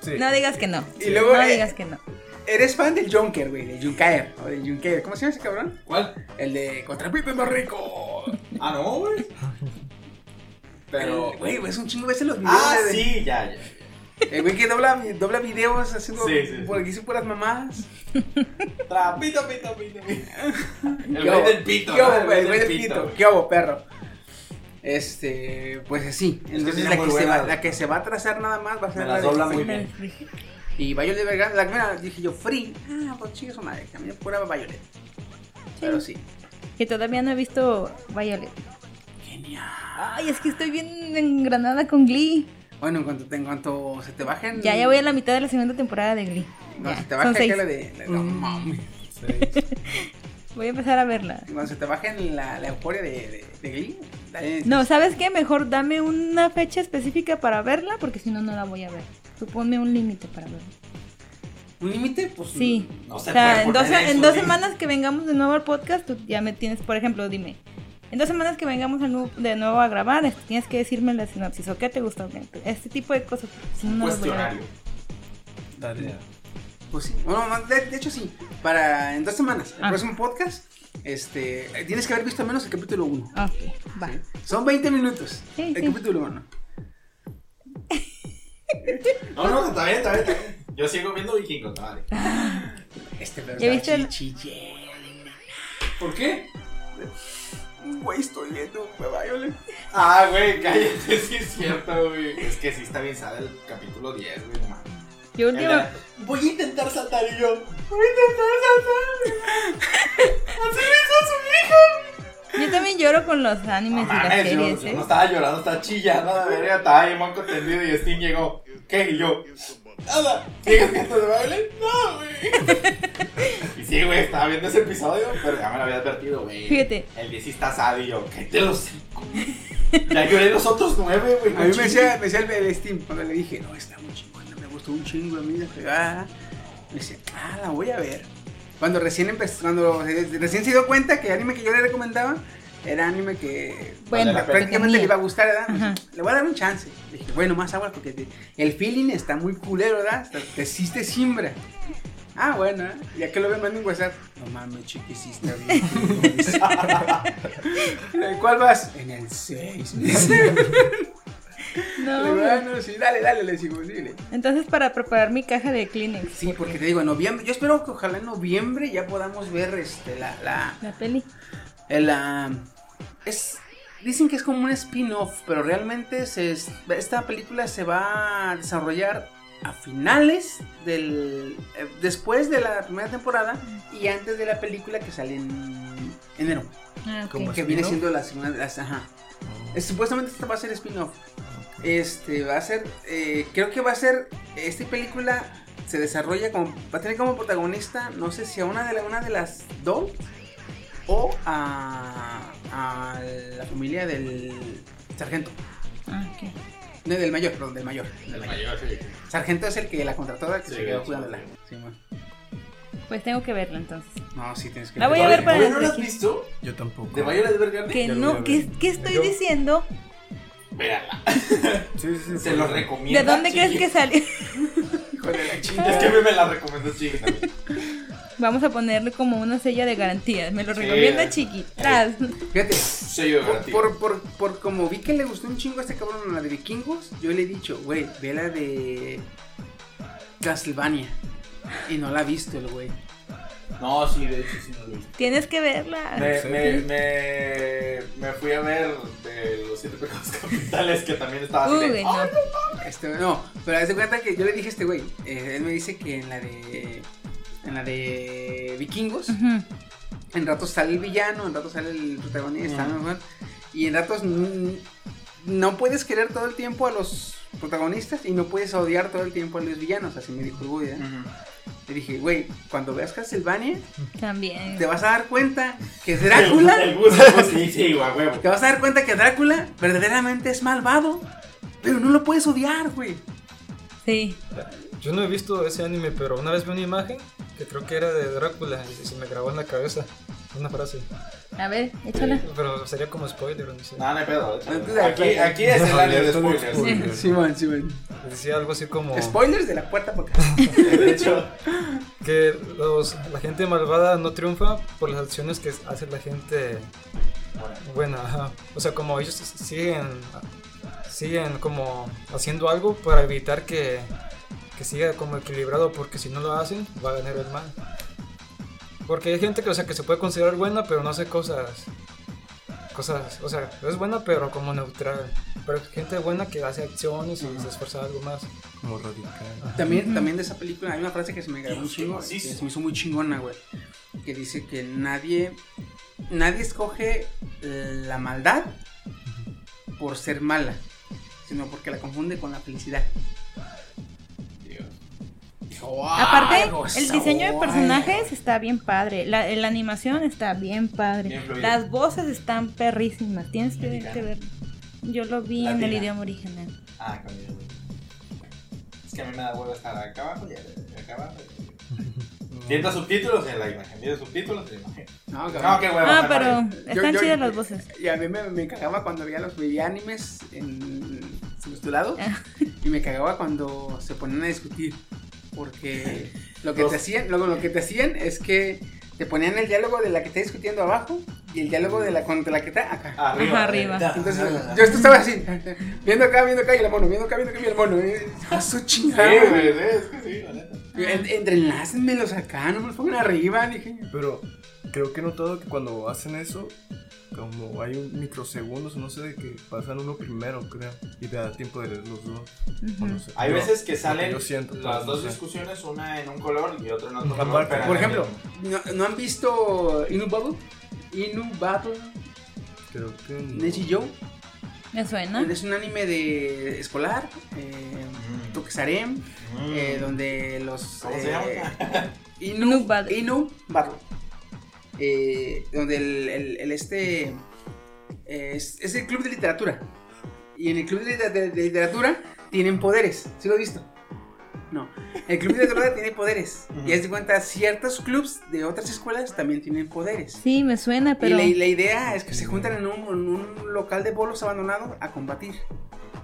Sí. No digas que no. Y luego, no eh, digas que no. Eres fan del Junker, güey, del Junker. O del Junker. ¿Cómo se llama ese cabrón? ¿Cuál? El de Contra Pipe más rico. Ah, no, güey. Pero. Güey, güey, es un chingo veces los videos. Ah, de- sí, ya, ya. El güey que dobla, dobla videos haciendo. Sí, sí. Por aquí sí puras mamadas. Trapito, pito, pito, pito. El ¿Qué güey del pito, ¿Qué güey? El güey del pito. ¿Qué hubo, perro? Este, pues así. Entonces la, que se va, la que se va a trazar nada más va a ser Me la dobla muy bien. Y Violet Evergarden, la primera dije yo, Free. Ah, pues chingue su madre, también pura Violet. Pero sí. Que todavía no he visto Violet. Genial. Ay, es que estoy bien engranada con Glee. Bueno, en cuanto, te- en cuanto se te bajen. Ya, ya voy a la mitad de la segunda temporada de Glee. Ya, se te son baje seis. aquella de. no Mm. mames. Voy a empezar a verla. Cuando se te baje la, la euforia de, de, de Glee. dale- No, ¿sabes qué? Mejor dame una fecha específica para verla, porque si no, no la voy a ver. Tú ponme un límite para verla. ¿Un límite? Pues. Sí. No o se sea, puede en dos, en dos semanas que vengamos de nuevo al podcast, tú ya me tienes, por ejemplo, dime. En dos semanas que vengamos de nuevo a grabar, este, tienes que decirme la sinopsis, o qué te gustó, este tipo de cosas. Si no. Cuestionario. Tarea. Pues sí. Bueno, de, de hecho sí. Para en dos semanas, el Ah. próximo podcast, este, eh, tienes que haber visto al menos el capítulo 1. Ok, va. Son 20 minutos. Sí, el sí. capítulo 1. No, no, está bien, está bien, está bien. Yo sigo viendo Vikingo, vale. Este pero ¿Ya viste el-. ¿Por qué? Güey, estoy viendo Violet. Ah, güey, cállate, sí es cierto, güey. Es que sí está bien el capítulo 10, güey, no. Yo la- Voy a intentar saltar y yo. Voy a intentar saltar. Así me hizo su hija. Yo también lloro con los animes No y las yo, series, yo ¿eh? no estaba llorando, estaba chillando, la verga, estaba ahí manco tendido y Steam llegó. ¿Qué? Y yo. Nada. ¿Sigues viendo de baile? No, güey. Y sí, güey, estaba viendo ese episodio, pero ya me lo había advertido, güey. Fíjate. El 10 sí está sad y yo, ¿qué te los cinco? Ya lloré los otros nueve, güey. A mí me decía, me decía el, el Steam cuando le dije, no, está muy chingona, me gustó un chingo a mí la pegada. Me decía, ah, la voy a ver. Cuando recién empezó, cuando recién se dio cuenta que el anime que yo le recomendaba era anime que Bueno, prácticamente le iba a gustar, ¿verdad? Ajá. Le voy a dar un chance. Le dije, bueno, más agua porque te- el feeling está muy culero, ¿verdad? Te, te sí te simbra. Ah, bueno, ¿eh? ya que lo ven mando un WhatsApp. No mames, chiqui, sí está bien. ¿En el cuál vas? En el 6. No, bueno, sí, dale, dale, le decimos, dile. Entonces, para preparar mi caja de Kleenex, Sí, porque te digo, en noviembre, yo espero que ojalá en noviembre ya podamos ver este, la, la, la peli. el, ah, es, dicen que es como un spin-off, pero realmente se, es- esta película se va a desarrollar a finales del, eh, después de la primera temporada y antes de la película que sale en enero, Ah, ok. ¿Cómo que viene siendo la segunda, las- ajá. Es- supuestamente esta va a ser spin-off. Este va a ser, eh, creo que va a ser, esta película se desarrolla como, va a tener como protagonista, no sé si a una de, la- una de las dos o a, a la familia del sargento, Ah, ok. no, del mayor, perdón, del mayor. del El mayor. mayor, sí. Sargento es el que la contrató, el que Sí, se quedó cuidándola. sí. Sí, man. Pues tengo que verla entonces. No, sí tienes que La voy a ver para ¿Todavía ¿No lo has visto? Yo tampoco. ¿De Violet Evergarden? Que no, a ¿qué, qué estoy Yo- diciendo? Véanla. Sí, sí, sí. Se los recomiendo. ¿De dónde crees que salió? Hijo de la Es que a mí me la recomendó Chiqui también. Vamos a ponerle como una sella de garantía. Me lo Sí. recomienda Chiqui. Tras. Fíjate, Sello de por, garantía. por, por, por como vi que le gustó un chingo a este cabrón la de vikingos, yo le he dicho, güey, ve la de Castlevania. Y no la ha visto el güey. No, sí, de hecho sí no lo he visto. Tienes que verla. Me, me, me, me fui a ver de los siete pecados capitales que también estaba así de, Uy, no. Este, no, pero haz de cuenta que yo le dije a este güey, eh, él me dice que en la de en la de vikingos, en ratos sale el villano, en ratos sale el protagonista, Ujú. ¿no? y en ratos no puedes querer todo el tiempo a los protagonistas y no puedes odiar todo el tiempo a los villanos, así me dijo el güey. ¿eh? Ujú. Le dije, güey, cuando veas Castlevania, También. te vas a dar cuenta que Drácula, sí, sí, huevo. te vas a dar cuenta que Drácula verdaderamente es malvado, pero no lo puedes odiar, güey. Sí. Yo no he visto ese anime, pero una vez vi una imagen que creo que era de Drácula y se me grabó en la cabeza una frase. A ver, échala. Pero sería como spoiler, no sé. No, no hay pedo. Entonces, Aquí, aquí es el área de spoilers. spoiler. Simón, Simón. Decía algo así como Spoilers de la puerta por acá. De hecho, que los, la gente malvada no triunfa por las acciones que hace la gente buena. ajá. O sea, como ellos siguen, siguen como haciendo algo para evitar que, que siga como equilibrado, porque si no lo hacen, va a ganar el mal. Porque hay gente que, o sea, que se puede considerar buena, pero no hace cosas. Cosas, o sea, es buena, pero como neutral. Pero hay gente buena que hace acciones y se esfuerza algo más. Como radical. También, también de esa película hay una frase que se me grabó un chingo, que se me hizo muy chingona, güey. Que dice que nadie, nadie escoge la maldad por ser mala, sino porque la confunde con la felicidad. Aparte, "Algo el diseño de sabor". personajes está bien padre. La, la animación está bien padre. Bien. Las voces están perrísimas. Tienes que, que ver. Yo lo vi en el Latina. idioma original. Ah, conmigo. Es que a mí me da huevo estar acá abajo y acá abajo. Viendo subtítulos en la imagen. Viendo subtítulos en la imagen. No. No, qué huevo. Ah, pero están Yo- yo- chidas las voces. Y a mí me, me cagaba cuando veía los veía animes en subtitulado Ah. y me cagaba cuando se ponían a discutir porque lo que Los- te hacían, luego lo que te hacían es que te ponían el diálogo de la que está discutiendo abajo y el diálogo de la contra la que está acá. Arriba. Arriba. Da- Entonces, da- yo esto estaba así, viendo acá, viendo acá y el mono, viendo acá, viendo acá y el mono. eh, A su Sí, chingada. es que sí, la neta. En- Entrelácenmelos acá, no me los pongan arriba, dije. Pero creo que he notado que cuando hacen eso, como hay un microsegundos, no sé, de que pasan uno primero, creo, y te da tiempo de leer los dos. o no sé. Hay veces que salen yo siento, las pues, no dos sé. discusiones, una en un color y otra en otro color. Por ejemplo. ¿no, no han visto Inu Battle? Inu Battle, Creo que no. Neji Joe. ¿Me suena? Es un anime de escolar, eh, Mm. Tokusarem, Mm. eh, donde los... ¿Cómo se eh, llama? Inu, Inu Battle. Inu Battle. Eh, donde el, el- el este... eh, es, es el club de literatura. Y en el club de, de- de literatura tienen poderes. ¿Sí lo has visto? No. El club de literatura tiene poderes. Y haz de cuenta, ciertos clubs de otras escuelas también tienen poderes. Sí, me suena, pero. Y la, la idea es que se juntan en un, en un local de bolos abandonado a combatir.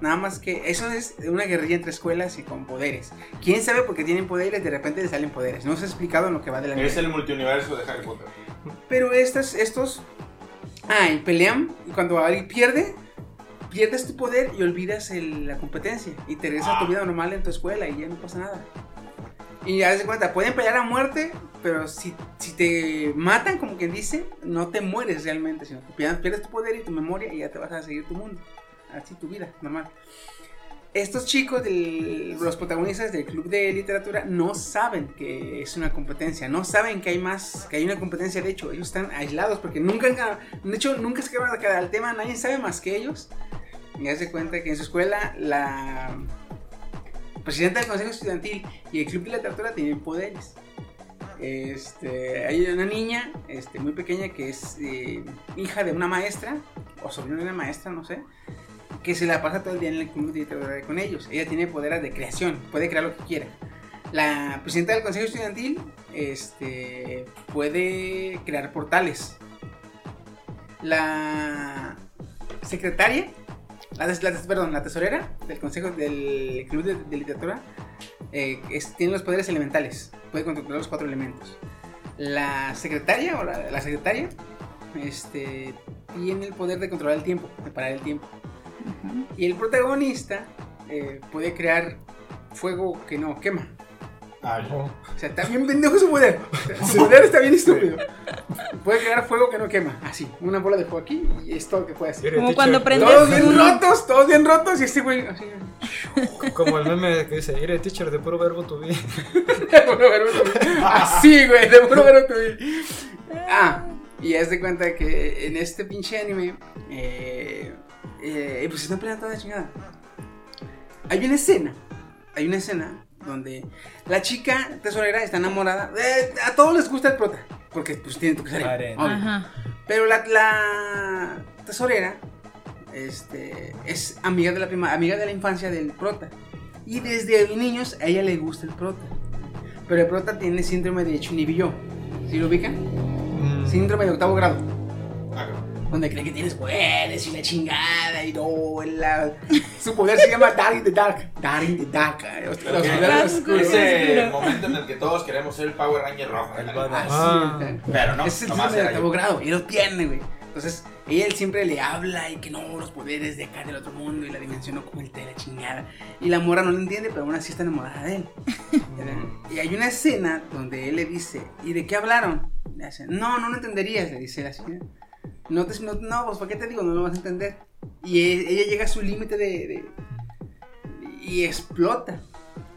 Nada más que eso es una guerrilla entre escuelas y con poderes. ¿Quién sabe por qué tienen poderes? De repente les salen poderes. No se ha explicado en lo que va de la Es el multiuniverso de Harry Potter. Pero estos, estos... Ah, y pelean. Y cuando alguien pierde, pierdes tu poder y olvidas el- la competencia. Y te regresas a tu vida normal en tu escuela y ya no pasa nada. Y haz de cuenta, pueden pelear a muerte, pero si, si te matan, como quien dice, no te mueres realmente, sino que pierdes, pierdes tu poder y tu memoria y ya te vas a seguir tu mundo. Así tu vida, normal. Estos chicos, del- los protagonistas del club de literatura, no saben que es una competencia, no saben que hay más, que hay una competencia. De hecho, ellos están aislados porque nunca, de hecho, nunca se quedaron al tema, nadie sabe más que ellos. Y hace cuenta que en su escuela la presidenta del consejo estudiantil y el club de literatura tienen poderes. Este, hay una niña este, muy pequeña que es eh, hija de una maestra o sobrina de una maestra, no sé, que se la pasa todo el día en el club de literatura con ellos. Ella tiene poderes de creación, puede crear lo que quiera. La presidenta del consejo estudiantil este, puede crear portales. La secretaria, la, la perdón, la tesorera del consejo del club de, de literatura eh, es- tiene los poderes elementales, puede controlar los cuatro elementos. La secretaria o la, la secretaria este, tiene el poder de controlar el tiempo, de parar el tiempo. Y el protagonista eh, puede crear fuego que no quema. O sea, está bien pendejo su poder. Su poder está bien estúpido. Puede crear fuego que no quema. Así, una bola de fuego aquí y es todo lo que puede hacer. Como cuando prendes Todos bien un- rotos, todos bien rotos y este güey así. Como el meme que dice, iré teacher de puro verbo to be. De puro verbo to be. Así, güey, de puro verbo to be. Ah, y haz de cuenta que en este pinche anime, eh, eh, pues están peleando toda la chingada. Hay una escena, hay una escena donde la chica tesorera está enamorada. eh, a todos les gusta el prota, porque pues tiene tu que salir. Pero la, la tesorera este, es amiga de la prima, amiga de la infancia del prota. Y desde niños a ella le gusta el prota. Pero el prota tiene síndrome de Chunibyo. ¿Sí lo ubican? Mm, Síndrome de octavo grado. Donde cree que tienes poderes y la chingada y no, la- su poder se llama Dark in the Dark. Dark in the Dark. los- Pero los oscuros. Ese momento en el que todos queremos ser el Power Ranger rojo. Ah. Así, Pero no, es el octavo yo. grado y lo tiene, güey. Entonces, ella él siempre le habla y que no, los poderes de acá del otro mundo y la dimensión oculta y la chingada. Y la mora no lo entiende, pero aún así está enamorada de él. y hay una escena donde él le dice, ¿y de qué hablaron? Le hace, no, no lo entenderías, le dice la señora. No, te, no, no, pues ¿para qué te digo? No lo vas a entender. Y e- ella llega a su límite de, de- Y explota.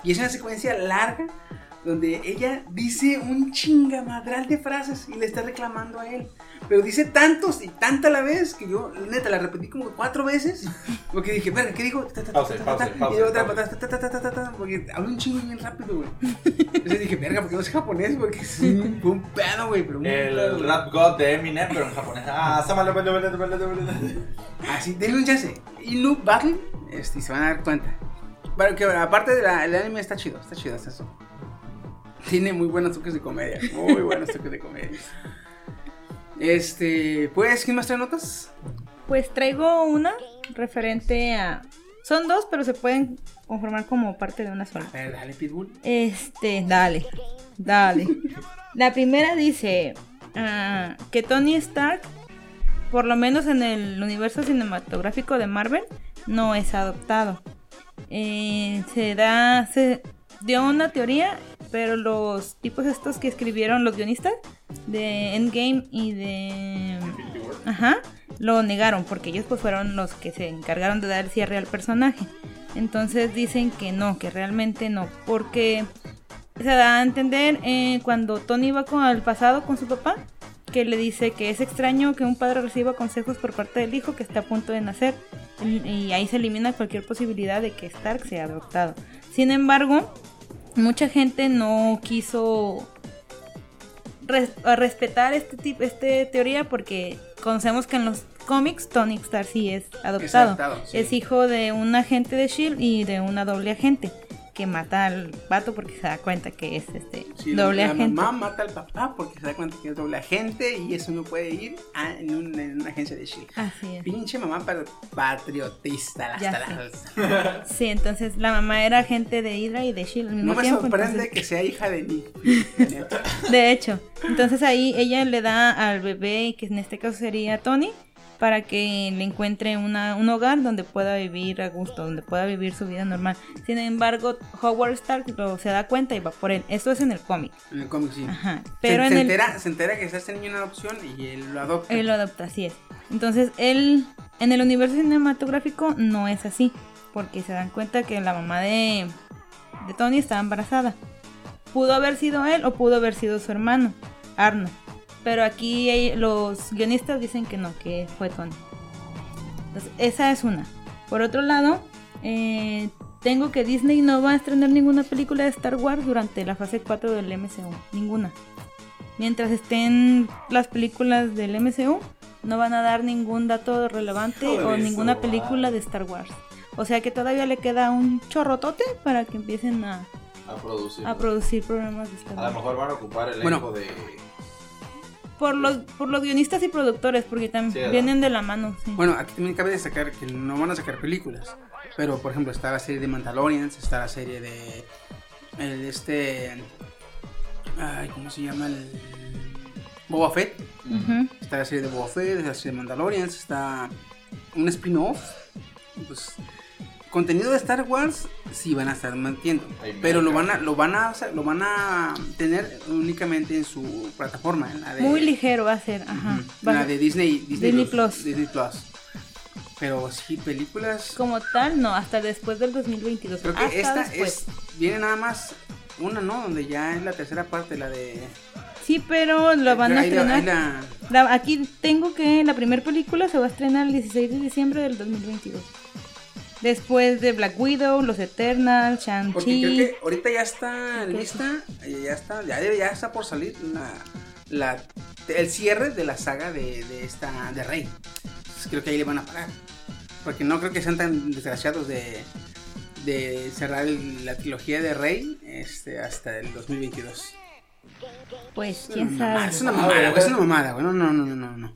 Y es una secuencia larga donde ella dice un chingamadral de frases y le está reclamando a él. Pero dice tantos y tanta a la vez que yo, neta, la repetí como cuatro veces. Porque dije, verga, ¿qué dijo? Pause, pause, pause, Y otra, porque habla un chingo bien rápido, güey. Entonces dije, verga, porque no sé japonés, porque es un, fue un pedo, güey. El rap god de Eminem, pero en japonés. Ah. Así, denle un chance. Y Noob Battle, este, y se van a dar cuenta. Pero que aparte del anime está chido, está chido, está eso. Tiene muy buenos toques de comedia, muy buenos toques de comedia. Este, pues, ¿quién más trae notas? Pues traigo una referente a. Son dos, pero se pueden conformar como parte de una sola. A ver, dale, Pitbull. Este, dale, dale. La primera dice ah, que Tony Stark, por lo menos en el universo cinematográfico de Marvel, no es adoptado. Eh, se da, se dio una teoría, pero los tipos estos que escribieron los guionistas de Endgame y de, ajá, lo negaron porque ellos pues fueron los que se encargaron de dar cierre al personaje. Entonces dicen que no, que realmente no, porque se da a entender eh, cuando Tony va con el pasado con su papá, que le dice que es extraño que un padre reciba consejos por parte del hijo que está a punto de nacer, y ahí se elimina cualquier posibilidad de que Stark sea adoptado. Sin embargo, mucha gente no quiso res- a respetar este tipo, este teoría porque conocemos que en los cómics Tony Stark sí es adoptado. adoptado, sí. Es hijo de un agente de Shield y de una doble agente que mata al vato porque se da cuenta que es este Sí, la- doble la agente. mamá mata al papá porque se da cuenta que es doble agente y eso no puede ir a- en, un- en una agencia de Shield. Así es. Pinche mamá patriotista hasta las... Sí, entonces la mamá era agente de Hydra y de Shield al mismo No me tiempo. sorprende entonces- que sea hija de mí. De hecho, entonces ahí ella le da al bebé, que en este caso sería Tony, para que le encuentre una, un hogar donde pueda vivir a gusto, donde pueda vivir su vida normal. Sin embargo, Howard Stark lo, se da cuenta y va por él. Esto es en el cómic. En el cómic, sí. Ajá. Pero se, en se el... entera, se entera que está este niño en adopción y él lo adopta. Él lo adopta, así es. Entonces, él, en el universo cinematográfico no es así, porque se dan cuenta que la mamá de, de Tony estaba embarazada. Pudo haber sido él o pudo haber sido su hermano, Arno. Pero aquí los guionistas dicen que no, que fue Tony. Entonces, esa es una. Por otro lado, eh, tengo que Disney no va a estrenar ninguna película de Star Wars durante la fase 4 del MCU. Ninguna. Mientras estén las películas del MCU, no van a dar ningún dato relevante o ninguna película de Star Wars. O sea que todavía le queda un chorrotote para que empiecen a, A producir. a producir programas de Star A lo Wars. mejor van a ocupar el Bueno. de. Por los, por los guionistas y productores, porque también vienen de la mano. sí. Bueno, aquí también cabe destacar que no van a sacar películas. Pero, por ejemplo, está la serie de Mandalorians, está la serie de. El este. Ay, ¿cómo se llama? El. Boba Fett. Está la serie de Boba Fett, está la serie de Mandalorians, está un spin-off. Pues, contenido de Star Wars sí van a estar manteniendo, Hay pero lo van a lo van a lo van a tener únicamente en su plataforma, en la de Muy ligero va a ser, ajá. La de Disney Disney, Disney Plus. Disney Plus. Pero sí películas Como tal, no, hasta después del 2022. creo que hasta esta después. es viene nada más una, ¿no? Donde ya es la tercera parte la de Sí, pero lo van a la- estrenar. la- La- aquí tengo que la primera película se va a estrenar el 16 de diciembre del 2022. Después de Black Widow, Los Eternals, Porque creo Shang-Chi. que ahorita ya está lista, eh, ya está, ya, ya está por salir la, la- el cierre de la saga de, de esta de Rey. Entonces creo que ahí le van a parar. Porque no creo que sean tan desgraciados de, de cerrar la trilogía de Rey este, hasta el 2022. Pues, Es quién sabe. Es una mamada, güey, es una mamada, güey. No, no, no, no, no.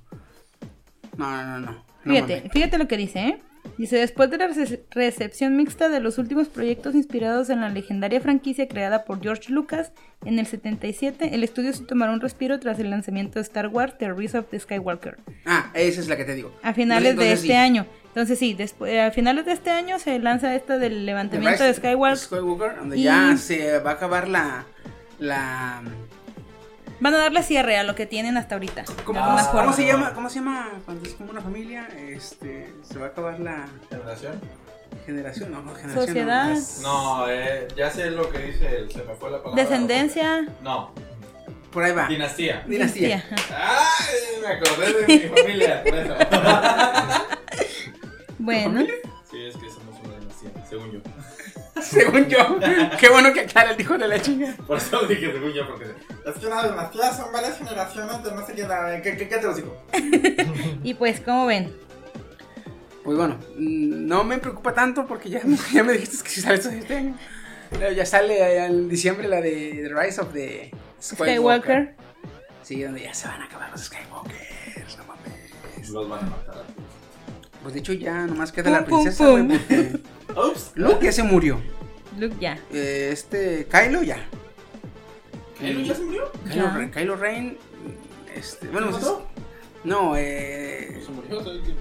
No, no, no, no. Fíjate, fíjate lo que dice, ¿eh? Dice, después de la rece- recepción mixta de los últimos proyectos inspirados en la legendaria franquicia creada por George Lucas en el 77, el estudio se tomará un respiro tras el lanzamiento de Star Wars The Rise of the Skywalker Ah, esa es la que te digo. a finales de este sí. año. Entonces sí, después, a finales de este año se lanza esta del levantamiento de Skywalker. Skywalker, donde Y- ya se va a acabar la. la Van a darle cierre a lo que tienen hasta ahorita. ¿cómo, se llama? ¿Cómo se llama cuando es como una familia? Este, se va a acabar la ¿Generación? generación, no, no generación. Sociedad, No, eh, ya sé lo que dice él, se me fue la palabra. descendencia, No, no. Por ahí va. dinastía. Dinastía. ¡Ay! Me acordé de mi familia, eso. bueno, Sí, es que somos una dinastía, según yo. Según yo. Qué bueno que aclara el hijo de la chinga. Por eso dije según yo, porque es que una dinastía son varias generaciones de no sé qué. nada. ¿Qué, qué, qué te lo digo? y pues como ven, Pues bueno, no me preocupa tanto porque ya, ya me dijiste que si sale esto este año. Pero ya sale en diciembre la de The Rise of the Skywalker. Sí, donde ya se van a acabar los Skywalkers, no mames. Los van a matar. Pues de hecho ya nomás queda la Pum, pum, princesa, pum. güey, porque Ups. Luke ya se murió. Luke ya. Eh, este, Kylo ya. ¿Kylo ya se murió? Kylo, Ya. Ren, Kylo Ren, este, bueno, ¿Se pues, mató? no, eh,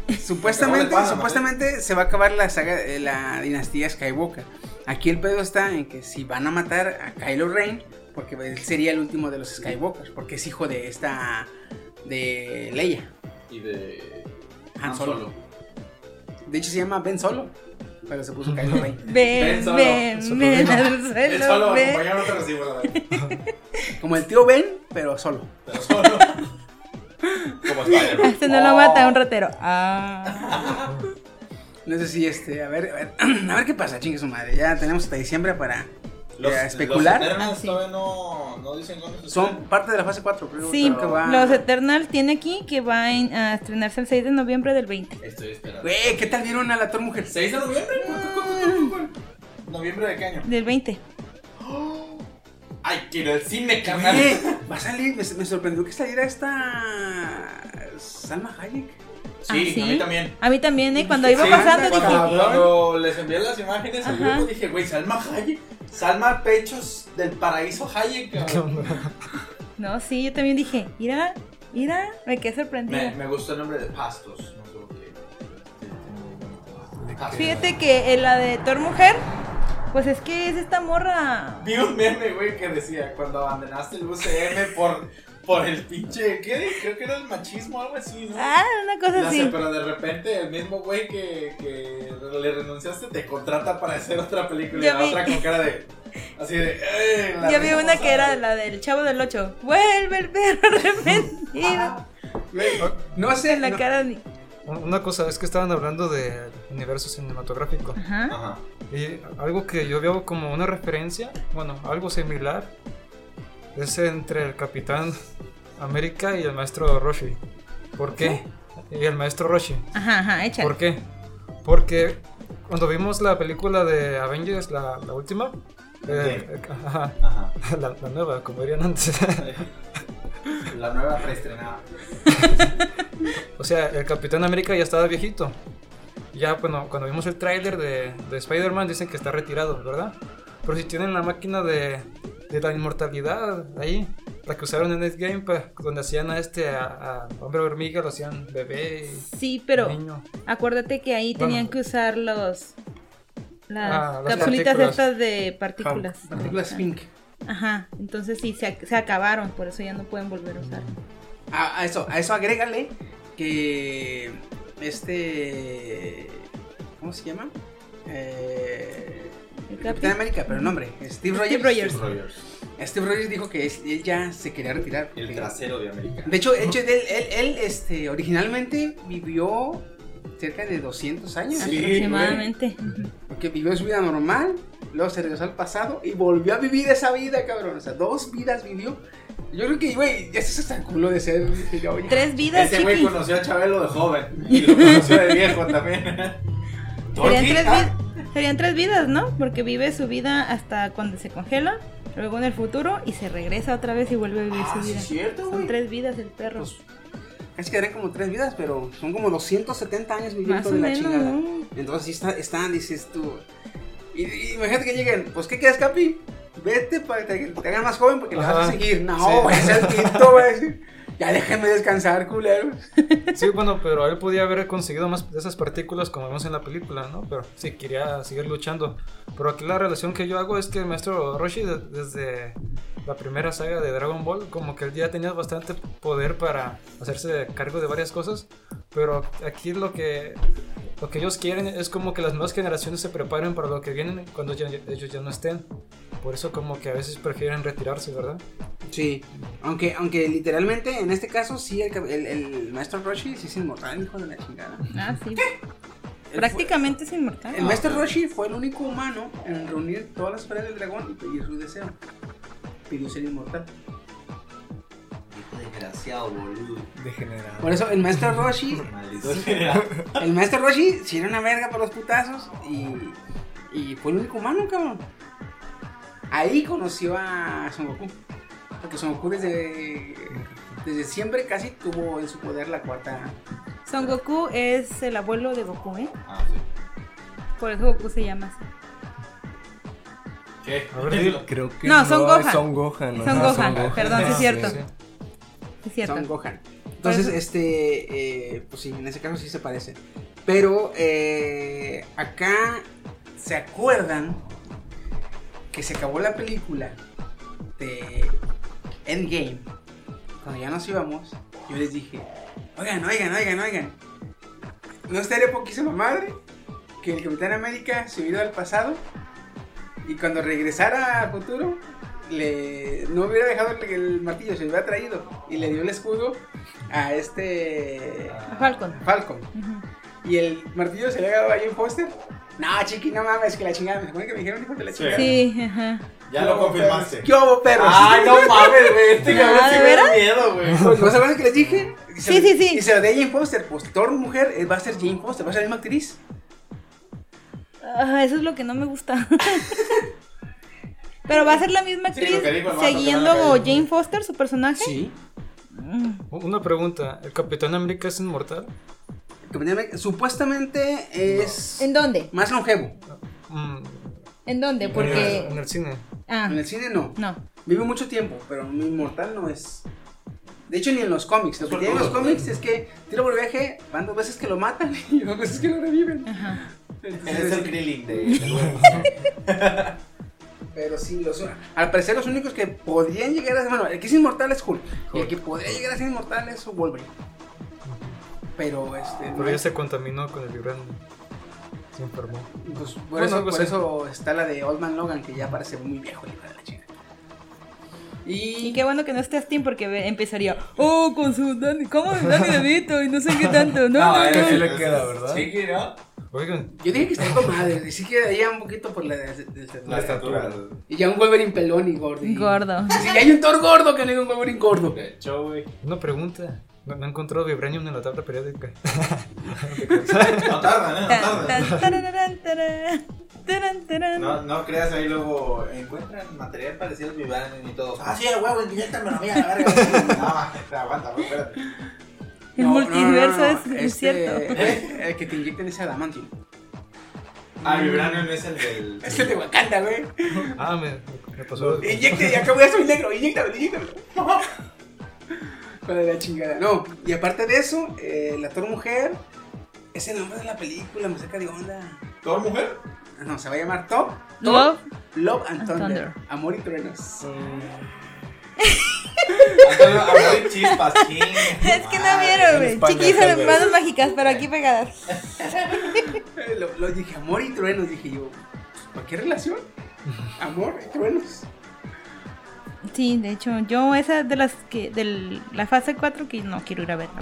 Se supuestamente, pana, supuestamente se va a acabar la saga, de la dinastía Skywalker. Aquí el pedo está en que si van a matar a Kylo Ren, porque él sería el último de los Skywalkers, porque es hijo de esta, de Leia, Y de. Han Han Solo. Solo. De hecho se llama Ben Solo, pero se puso Kylo Ren. Ven, Ven solo. ven, ven al El suelo, solo, ven. acompañado no te recibo la verdad. Como el tío Ben, pero solo. Pero solo. Como Spider-Man. Este no lo mata un ratero. Ah. No sé si este, a ver, a ver, a ver qué pasa, chingue su madre. Ya tenemos hasta diciembre para Los, especular. Los Eternals Ah, sí. todavía no, no dicen cuándo se Son estrenan. parte de la fase 4, creo. Sí, va- los Eternal tiene aquí que va en- a estrenarse el 6 de noviembre del 20. Estoy esperando. Güey, ¿qué tal vieron a la Thor mujer? ¿6 de noviembre? ¿Cuál, cuál, cuál, cuál, cuál? ¿Noviembre de qué año? Del 20. Ay, quiero el cine, carnal. Va a salir, me, me sorprendió que saliera esta Salma Hayek. Sí, Ah, ¿sí? a mí también. A mí también, ¿eh? Cuando iba Sí, pasando cuando, dije, cuando les envié las imágenes al Ajá. grupo dije, güey, Salma Hayek. Salma Pechos del Paraíso Hayek. cabrón. no, sí, yo también dije, mira, mira, me quedé sorprendida. Me, me gustó el nombre de Pastos. No sé qué. Pastos. Fíjate que en la de Thor Mujer, pues es que es esta morra. Vi un meme, güey, que decía, cuando abandonaste el UCM por, por el pinche, ¿qué? Creo que era el machismo o algo así, ¿no? Ah, una cosa No sé, así. pero de repente el mismo güey que, que le renunciaste te contrata para hacer otra película y la vi. otra con cara de, así de, "Eh, la Yo vi una que pasada". era la del Chavo del 8. Vuelve el perro arrepentido. No sé, En la no- cara de... Una cosa es que estaban hablando del universo cinematográfico. Ajá. Ajá. Y algo que yo veo como una referencia, bueno, algo similar, es entre el Capitán América y el Maestro Roshi. ¿Por qué? Y el Maestro Roshi. Ajá, ajá, échale. ¿Por qué? Porque cuando vimos la película de Avengers, la, la última, Eh, eh, ajá. Ajá. La, la nueva, como dirían antes. La nueva preestrenada. o sea, el Capitán América ya estaba viejito. Ya, bueno, cuando vimos el tráiler de, de Spider-Man dicen que está retirado, ¿verdad? Pero si tienen la máquina de, de la inmortalidad ahí, la que usaron en Endgame, pa- donde hacían a este, a, a Hombre Hormiga, lo hacían bebé y Sí, pero niño. acuérdate que ahí Bueno. tenían que usar los las Ah, las capsulitas estas de partículas. Partículas pink. Ajá, entonces sí, se, ac- se acabaron, por eso ya no pueden volver a usar. A, a eso, a eso agrégale que este. ¿Cómo se llama? Eh, El Capitán Capi. América, pero el nombre, Steve Rogers. Steve Rogers. Steve Rogers. Steve Rogers dijo que es- él ya se quería retirar. El trasero de América. De hecho, de hecho, él, él, él, este, originalmente vivió cerca de 200 años. Sí, aproximadamente. Porque vivió su vida normal, luego se regresó al pasado y volvió a vivir esa vida, cabrón. O sea, dos vidas vivió. Yo creo que, güey, ya se el culo de ser. oye. Tres vidas, Ese güey chiqui. conoció a Chabelo de joven. Y lo conoció de viejo también. Serían tres, Ah, serían tres vidas, ¿no? Porque vive su vida hasta cuando se congela, luego en el futuro y se regresa otra vez y vuelve a vivir Ah, su sí vida. es cierto, Son tres vidas el perro. Pues, Casi quedarían como tres vidas, pero son como 270 años viviendo Más o de la menos, chingada. ¿no? Entonces sí está, están, dices tú. Y, y imagínate que lleguen, pues ¿qué quieres, Capi? Vete para que te hagan más joven porque le vas a seguir. No, Sí. güey, es el quinto, güey. Ya déjenme descansar, culeros. Sí, bueno, pero él podía haber conseguido más de esas partículas como vemos en la película, ¿no? Pero sí, quería seguir luchando. Pero aquí la relación que yo hago es que el maestro Roshi, de- desde la primera saga de Dragon Ball, como que él ya tenía bastante poder para hacerse cargo de varias cosas. Pero aquí lo que, lo que ellos quieren es como que las nuevas generaciones se preparen para lo que viene cuando ya- ellos ya no estén. Por eso como que a veces prefieren retirarse, ¿verdad? Sí, aunque, aunque literalmente en este caso sí, el, el, el maestro Roshi sí es inmortal, hijo de la chingada. Ah, sí. Él Prácticamente es inmortal. el maestro Roshi fue el único humano en reunir todas las esferas del dragón y pedir su deseo. Pidió ser inmortal. Hijo desgraciado, boludo. Degenerado. Por eso el maestro Roshi, Maldito el maestro Roshi sí era una verga para los putazos y, y fue el único humano, cabrón. Ahí conoció a Son Goku. Porque Son Goku desde, desde siempre casi tuvo en su poder la cuarta. Son Goku es el abuelo de Goku, ¿eh? Ah, sí. Por eso Goku se llama así. ¿Qué? A ver, dilo. Creo que No, Son Gohan. es Son Gohan. ¿no? Son Ah, Gohan, perdón, sí es cierto. sí, sí. Es cierto. Son Gohan. Entonces, este, eh, pues sí, en ese caso sí se parece. Pero eh, acá se acuerdan que se acabó la película de Endgame. Cuando ya nos íbamos, yo les dije, oigan, oigan, oigan, oigan. ¿No estaría poquísima madre que el Capitán América se hubiera al pasado y cuando regresara a futuro le no hubiera dejado el, el martillo, se lo hubiera traído y le dio el escudo a este A Falcon. Falcon. Ujú. Y el martillo se le ha dado a Jane Foster. No, chiqui, no mames, que la chingada. Me supone que me dijeron hijo de la chingada. Sí, ajá. Ya lo confirmaste. ¿Qué hubo, perros? Ay, no mames, güey. Este cabrón sí miedo, güey. Pues, ¿No acuerdan que les dije? Sí, sí, sí. Y se lo de Jane Foster. Pues Thor mujer eh, va a ser Jane Foster, va a ser la misma actriz. Ah, eso es lo que no me gusta. Pero va a ser la misma actriz el siguiendo. Jane Foster, su personaje. Sí. Mm. Una pregunta, ¿el Capitán América es inmortal? Supuestamente es ¿En dónde? más longevo. Mm, ¿En dónde? en Porque. el cine. Ah, En el cine no. no. Vive mucho tiempo, pero inmortal no es. De hecho, ni en los cómics. Lo que tienen los cómics es que tiro por viaje, van dos veces que lo matan y dos veces que lo reviven. Ajá. Él es el Krillin de. Pero sí, los, al parecer los únicos que podrían llegar a ser, bueno, el que es inmortal es Hulk, y el que podría llegar a ser inmortal es Wolverine. Pero este, Pero ya se contaminó con el vibranium. Se enfermó. pues, por, Bueno, eso, por eso está la de Old Man Logan, que ya parece muy viejo, el hijo de la chica. Y qué bueno que no esté Steam porque empezaría. Oh, con su Dani. ¿Cómo Dani DeVito? Y no sé qué tanto. No, no, a él no. sí le queda, ¿verdad? Sí, que no. Oigan, Yo dije que está con madre, y sí que ya un poquito por la, de- de- de- La estatura. Y ya un Wolverine pelón y gordo. y- Gordo. Sí, hay un Thor gordo que no hay un Wolverine gordo. Hecho, güey. una pregunta. No, no he encontrado vibranium en la tabla periódica. No tardan, ¿eh? No Tan, tarán, tarán. No, No, no creas ahí luego encuentran material parecido al Vibranium y todos. Ah, sí, el huevo, inyectamelo a mí a la verga. No, aguanta, espérate. El multiverso es- es cierto. eh, El que te inyectan ese adamantium. Ah, el Vibranium es el del. Es el de Wakanda, güey. Ah, me, me pasó. Inyecte, ya acabo ya soy negro, inyectamelo, inyectamelo. Con la chingada. No, y aparte de eso, eh, la Thor Mujer es el nombre de la película, me saca de onda. ¿Thor Mujer? No, se va a llamar. Thor, Love. Love and and Thunder. Thunder. Amor y truenos. Amor y chispas. Es que no vieron, güey. Chiquis manos mágicas, pero aquí pegadas. Lo, lo dije, amor y truenos, dije yo. ¿Para qué relación? Amor y truenos. Sí, de hecho, yo esa de las que, de la fase 4 que no quiero ir a verla.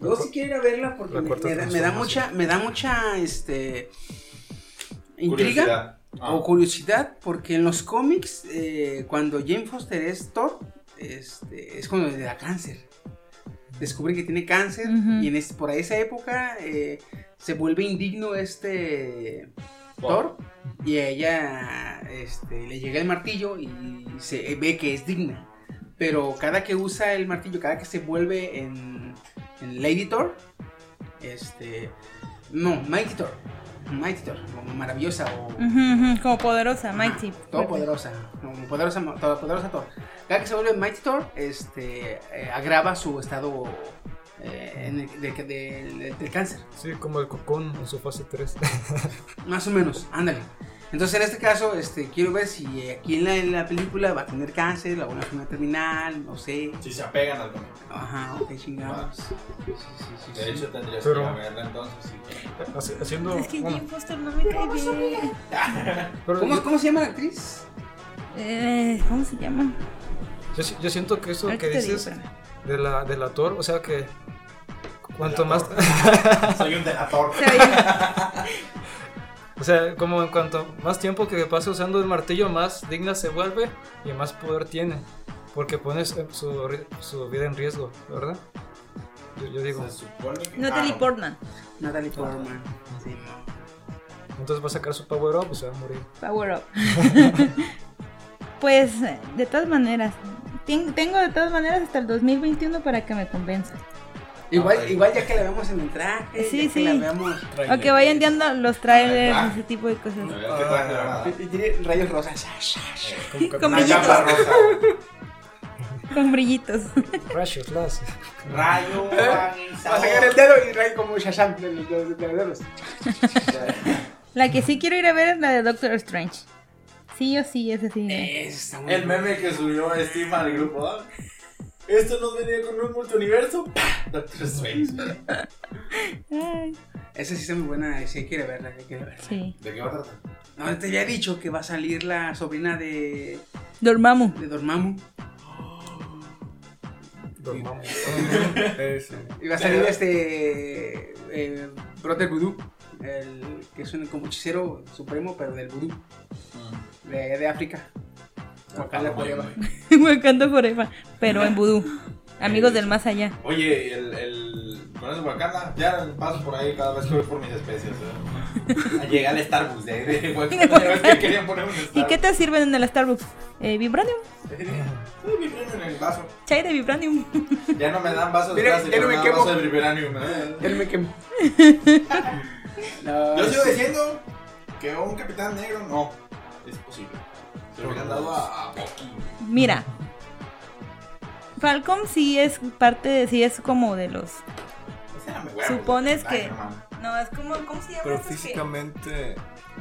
Yo sí quiero ir a verla porque me, me da, me da mucha, me da mucha, este, intriga Curiosidad. Ah. o curiosidad porque en los cómics eh, cuando Jane Foster es Thor, este, es cuando le da cáncer. Descubre que tiene cáncer y en por esa época eh, se vuelve indigno este Thor y a ella este, le llega el martillo y se ve que es digna. Pero cada que usa el martillo, cada que se vuelve en, en Lady Thor, este. No, Mighty Thor. Mighty Thor, como maravillosa o. Como poderosa, Mighty. Todopoderosa, como poderosa, todopoderosa Thor. Cada que se vuelve Mighty Thor, este, eh, agrava su estado eh, en el- de- de- de- del cáncer. Sí, como el cocón en su fase 3. Más o menos, ándale. Entonces en este caso, este, quiero ver si aquí en la, en la película va a tener cáncer, la una enfermedad terminal, no sé. Si se apegan al cómic. Ajá, ok, chingados. Sí, sí, sí, sí, De sí. hecho, tendrías Pero- que verla entonces. Haciendo. Es que bueno, Jane Foster no me cae bien. pero ¿Cómo, yo, ¿Cómo se llama la actriz? Eh, ¿Cómo se llama? yo si- yo siento que eso que dices de la, de la Thor, o sea que. Cuanto más. Soy un delator. O sea, como en cuanto más tiempo que pase usando el martillo, más digna se vuelve y más poder tiene. Porque pones eh, su, ri- su vida en riesgo, ¿verdad? Yo, yo digo. Se supone que. Natalie Ah, Portman. Natalie Portman. Sí. Entonces va a sacar su power up y se va a morir. Power up. pues, de todas maneras. ten- Tengo de todas maneras hasta el 2021 para que me convenza. Igual, Ok. igual ya que la vemos en el traje, Sí, ya que sí. la vemos. O que vayan viendo los trailers, Ah. ese tipo de cosas. A ver, ¿qué traje le van a dar? Y tiene rayos rosas. Con capa rosa. Con brillitos. Rayos, las. Rayo. Va a sacar el dedo y rayo como Shazam de los de- de los dedos. La que sí quiero ir a ver es la de Doctor Strange. Sí o sí, ese sí. El meme que subió Steve al grupo. ¿ah? Esto nos venía con un multiverso. Doctor Strange. Esa sí está muy buena, sí quiere verla, sí quiere verla. sí. ¿De qué va a tratar? No, te había dicho que va a salir la sobrina de, Dormammu. de Dormammu. Dormamos. Ese. Y va a salir este eh, Brother Voodoo, el, que es un como hechicero supremo, pero del Voodoo, de, de África. Wakanda Forever. Wakanda Forever. Pero en vudú. Amigos del más allá. Oye, el, el. Con eso Wakanda, ya paso por ahí cada vez que voy por mis especies. ¿eh? Llega al Starbucks de, de Wakanda. Que querían poner un ¿Y qué te sirven en el Starbucks? Eh, Vibranium. Uy, vibranium en el vaso. Chai de Vibranium. Ya no me dan vasos de Mira, plástico, ya no me quemo. vasos de vibranium. ¿eh? Ya no me quemo. No, Yo sigo sí. diciendo que un capitán negro no es posible. Dado a. Mira. Falcon sí es parte de. Sí es como de los. Supones que- no es como. ¿Cómo se llama? Pero físicamente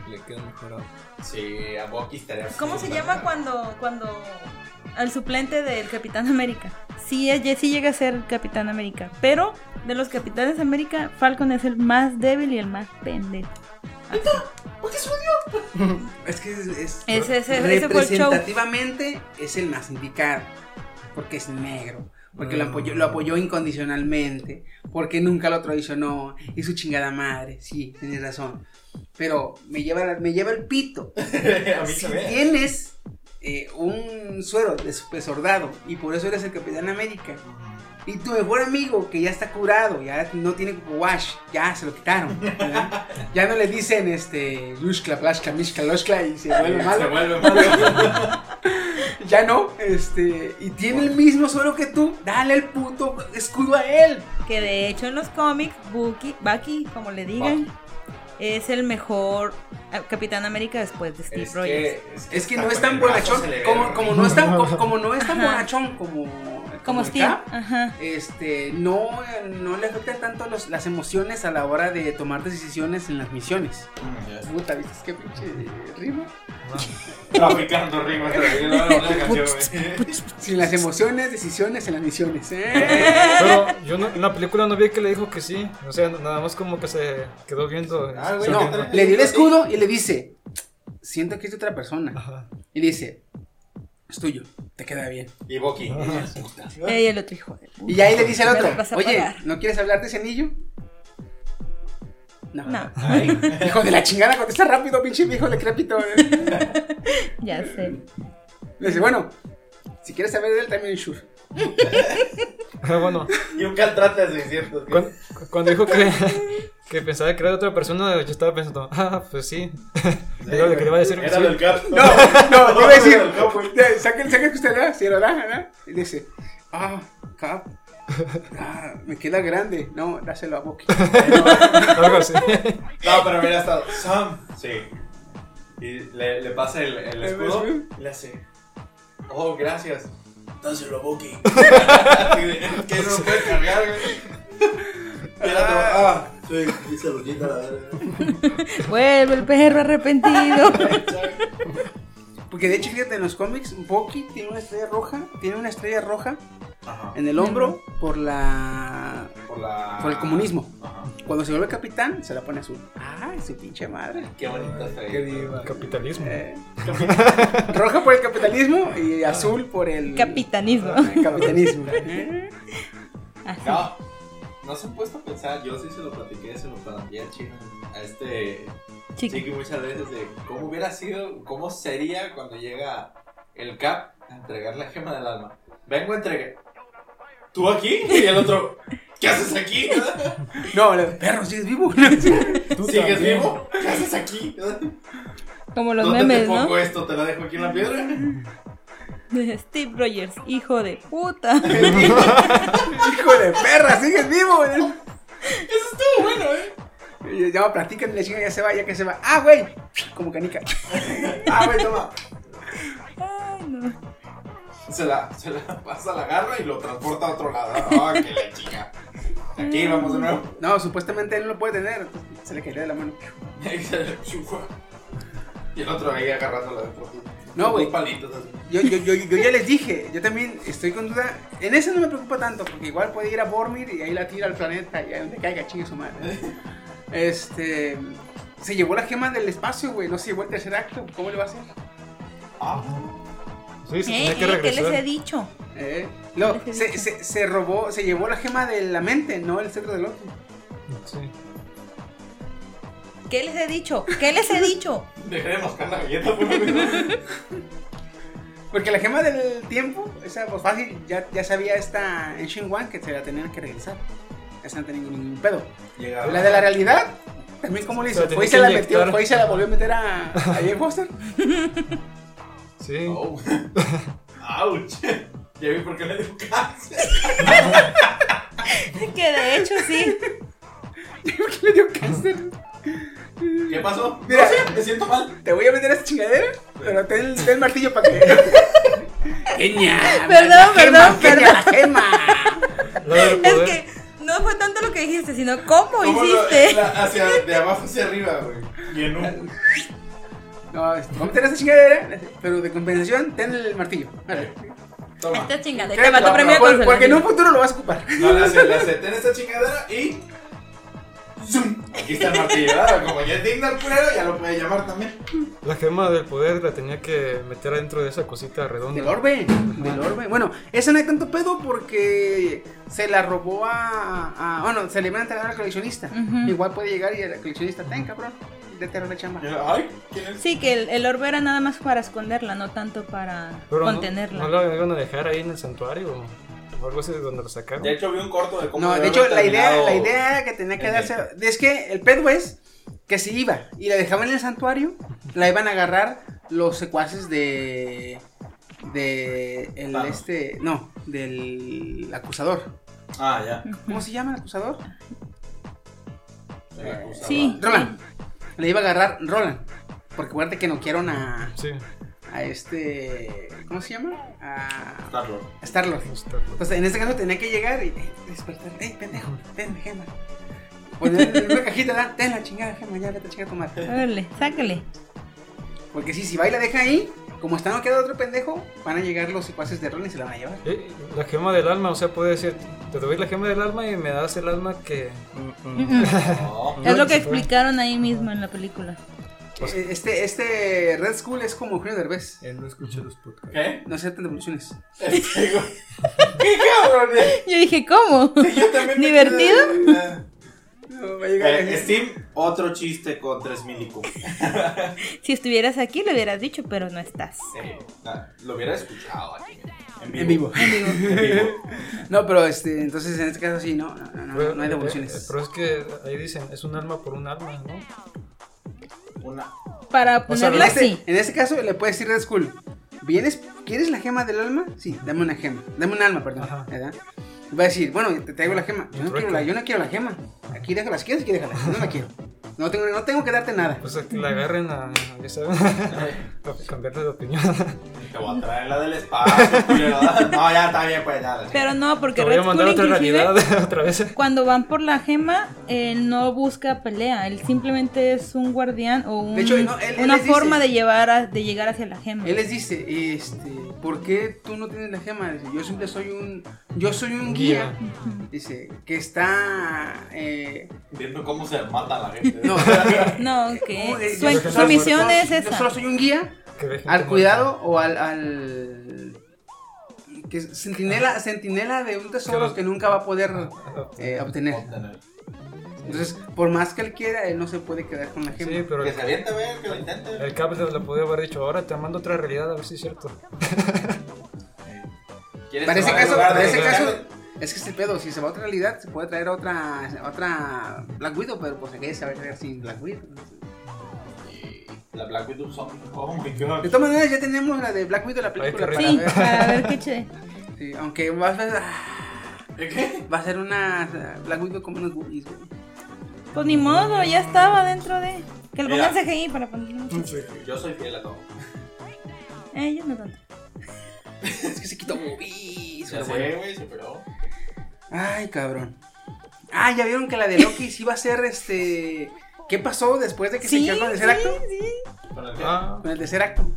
le queda mejor a. Sí, a Bucky estaría. ¿Cómo se llama cuando. cuando. al suplente del Capitán América? Sí, sí llega a ser Capitán América. Pero de los Capitanes América, Falcon es el más débil y el más pendejo. Es que es, es- Ese- ese- ese fue el show. representativamente es el más indicado. Porque es negro. Porque lo, Mm. apoyó, lo apoyó incondicionalmente. Porque nunca lo traicionó. Y su chingada madre. Sí, tienes razón. Pero me lleva, me lleva el pito. a mí Si también. tienes eh, un suero de super soldado y por eso eres el Capitán América, Y tu mejor amigo, que ya está curado, ya no tiene wash, ya se lo quitaron. ¿verdad? Ya no le dicen este. Lushkla, Plashkla, Mishkla, Loshkla y se vuelve malo. Se vuelve malo. Ya no, este. Y tiene el mismo suelo que tú, dale el puto escudo a él. Que de hecho en los cómics, Bucky, Bucky, como le digan, es el mejor eh, Capitán América después de Steve Es Rogers. que, Es que no es tan bonachón, como, como no es tan, como, como no es tan bonachón como. Como el Steve. Ajá. este, no, no le afectan tanto los- las emociones a la hora de tomar decisiones en las misiones. Mm. Puta, ¿viste qué pinche rima? Traficando rimas. Sin las emociones, decisiones en las misiones. ¿eh? Pero yo no- en la película no vi que le dijo que sí. O sea, nada más como que se quedó viendo. Ah, güey, No, ¿qué tal? le dio el escudo y le dice, siento que es de otra persona. Ajá. Y dice, es tuyo, te queda bien. Y Bucky. Ey, el otro hijo de puta. Y ahí le dice al otro, oye, pagar". ¿no quieres hablar de ese anillo? No. No, Ay, Hijo de la chingada, contesta rápido, pinche viejo decrépito. ya sé. Le dice, bueno, si quieres saber de él, también sure. Ah, bueno, Y un caltrate de 600. güey. cuando, cuando dijo que, que pensaba que era de otra persona, yo estaba pensando, ah, pues sí. Era lo que le iba a decir. Era sí. del cap. No, no, te iba a decir, Era saquen, saquen que usted da, si da, ¿verdad? Y dice, ah, Cap, ah, me queda grande. No, dáselo a Bucky. Algo así. No, pero mira, hasta Sam. Sí. Y le, le pasa el, el escudo escudo? y le hace. Oh, gracias. Dáselo a Bucky. que no lo puede cargar, güey. Otro, ah, sí, y se lo quita a la verga. Vuelve el perro arrepentido. Porque de hecho, fíjate, en los cómics, Bucky tiene una estrella roja, tiene una estrella roja Ajá. en el hombro por la Por la. por el comunismo. Ajá. Cuando se vuelve capitán, se la pone azul. Ay, su pinche madre. Qué bonita estrella. Qué diva. Capitalismo. Eh, roja por el capitalismo y azul por el Capitanismo. el capitalismo. Eh, Así. No, no se han puesto a pensar, yo sí se lo platiqué, se lo planteé al chino, a este Chico. chiqui muchas veces de cómo hubiera sido, cómo sería cuando llega el Cap a entregar la gema del alma. Vengo a entregar. ¿Tú aquí? Y el otro, ¿qué haces aquí? No, le- perro, sigues vivo. ¿Sigues vivo? ¿Qué haces aquí? Como los ¿Dónde memes, te pongo ¿no? esto? ¿Te la dejo aquí en la piedra? Steve Rogers, hijo de puta. Hijo de perra, sigues vivo. Eso estuvo bueno, ¿eh? Y ya platican, la chica ya se va, ya que se va. Ah, güey, como canica. Ah, güey, toma. Ay, no. Se la, se la pasa, la agarra y lo transporta a otro lado. Ah, que la chica. Aquí vamos de nuevo. No, supuestamente él no lo puede tener. Se le caería de la mano. Y ahí se le chupa. Y el otro ahí agarrándola de No, güey. Yo, yo, yo, yo ya les dije, yo también estoy con duda. En eso no me preocupa tanto, porque igual puede ir a Bormir y ahí la tira al planeta y ahí donde caiga, chingue su madre. Este. Se llevó la gema del espacio, güey. No se llevó el tercer acto. ¿Cómo le va a hacer? Sí, se Eh, tenía que eh, ¿Qué les he regresar. dicho? Eh, No, se, dicho. se, se robó, se llevó la gema de la mente, no el centro del otro. Sí. ¿Qué les he dicho? ¿Qué les he dicho? Dejé de mascar la galleta por. Porque la gema del tiempo, esa pues fácil, ya, ya sabía esta Ancient One que se la tenían que regresar. Esa no tenía ningún pedo. Llega La de la realidad, también como le hizo, fue y se la metió, fue y se la volvió a meter a, a Jane Foster. Sí. Oh. Ouch. Ya vi por qué le dio cáncer. Que de hecho sí. ¿Por qué le dio cáncer? ¿Qué pasó? Mira. no sé, me siento mal. Te voy a meter a esta chingadera, pero ten, ten el martillo para que. ¡Genia! Perdón, la perdón, gema, Es que no fue tanto lo que dijiste, sino cómo ¿Cómo lo- hiciste. la- hacia de abajo hacia arriba, güey. Y en un. No, este, voy a meter esta chingadera, pero de compensación, ten el martillo. Vale. Toma. Esta chingada. ¿Qué? Te tu premio por- porque en un futuro lo vas a ocupar. No, le hace, le hace. Ten esta chingadera y. Zoom. Aquí está el martillo, ¿verdad? Como ya es digno el culero, ya lo puede llamar también. La gema del poder la tenía que meter adentro de esa cosita Del redonda. orbe, del orbe. Bueno, esa no hay tanto pedo porque se la robó a. a- bueno, se le iban a entregar al coleccionista. Igual puede llegar y el coleccionista, ten cabrón, de terror de chamba. Ay, ¿quién es? Sí, que el, el orbe era nada más para esconderla, no tanto para Pero no- contenerla. No, la iban a dejar ahí en el santuario. o algo así de donde lo sacaron. De hecho, vi un corto de cómo. No, de hecho, la idea, la idea que tenía que darse es que el pedo es que si iba y la dejaban en el santuario, la iban a agarrar los secuaces de de el este, no, del acusador. Ah, ya. ¿Cómo se llama el acusador? El acusador. Sí. Roland. Le iba a agarrar Roland. Porque acuérdate que no quieren a, Sí. a este. ¿Cómo se llama? A Star-Lord. a Star-Lord. Star-Lord. Entonces, en este caso tenía que llegar y eh, despertar. ¡Ey, pendejo! ¡Ten gema! Poner en una cajita, da, ten la chingada gema, ya vete a chingar a tomar. Órale, sácale. Porque si, si va y la deja ahí, como está no queda otro pendejo, van a llegar los secuaces de Roland y se la van a llevar. Eh, la gema del alma, o sea, puede decir, te doy la gema del alma y me das el alma que... No. Es lo que explicaron ahí mismo en la película. Eh, Este, este Red Skull es como Eugenio Derbez. Él no escucha los podcasts. ¿Qué? No aceptan devoluciones. ¿Qué cabrón? Yo dije, ¿cómo? Yo también me ¿Divertido? No, va a llegar Eh. Steam, otro chiste con 3000 IQ. Si estuvieras aquí lo hubieras dicho, pero no estás. Eh, ah, lo hubiera escuchado aquí. En vivo. En vivo. En. No, pero este, entonces en este caso sí, no, no, no, Pero, no hay eh, devoluciones. pero es que ahí dicen, es un alma por un alma, ¿no? Una. Para O sea, en ponerla este, así. en este caso le puedes decir Red Skull, ¿vienes, ¿quieres la gema del alma? Sí, dame una gema, dame un alma, perdón, Ajá. ¿verdad? Va a decir, bueno, te traigo la gema, yo no, quiero la, yo no quiero la gema, aquí déjala, si quieres, aquí déjala, yo no la quiero, no tengo, no tengo que darte nada. Pues que la agarren a, ya saben, a cambiarle de opinión. Te voy a traer la del espacio. No, ya está bien, pues ya. Pero no, porque Te voy Red a mandar a Skull otra otra vez. cuando van por la gema, él no busca pelea. Él simplemente es un guardián o un- De hecho, no, él- él una dice- forma de llevar a- de llegar hacia la gema. Él les dice, este, ¿por qué tú no tienes la gema? Dice, yo siempre soy un, yo soy un guía, Guía. dice, que está, eh, Viendo cómo se mata la gente. no, No, que ¿Cómo de- su, solo- misión es Yo solo esa. soy un guía al cuidado o al, al que es sentinela, sentinela de un tesoro que nunca va a poder eh, obtener. Obtener. Entonces, por más que él quiera, él no se puede quedar con la gema. Sí, pero Que el, se aviente, ver, que lo intente. el cable le podía haber dicho, ahora te mando otra realidad a ver si es cierto. ¿Quieres Para ese el caso, lugar para de- ese caso, es que este pedo, si se va a otra realidad, se puede traer otra, otra Black Widow, pero pues aquí se va a traer sin Black Widow. La Black Widow Zombie. Oh my god. De todas maneras, ya tenemos la de Black Widow, la película para Sí, ver. para ver qué che. Sí, aunque va a ser, ¿Qué? va a ser una Black Widow como unos boobies, güey. Pues ni modo, ya estaba dentro de. Que le Mira. pongan CGI para ponerlo. Yo soy fiel a todo. Eh, yo no tanto. Es que se quitó boobies. Ya sé, güey, superó. Ay, cabrón. Ah, ya vieron que la de Loki sí va a ser este. ¿Qué pasó después de que se quedó con el sí, tercer acto? sí. Con el Ah, Con el tercer acto.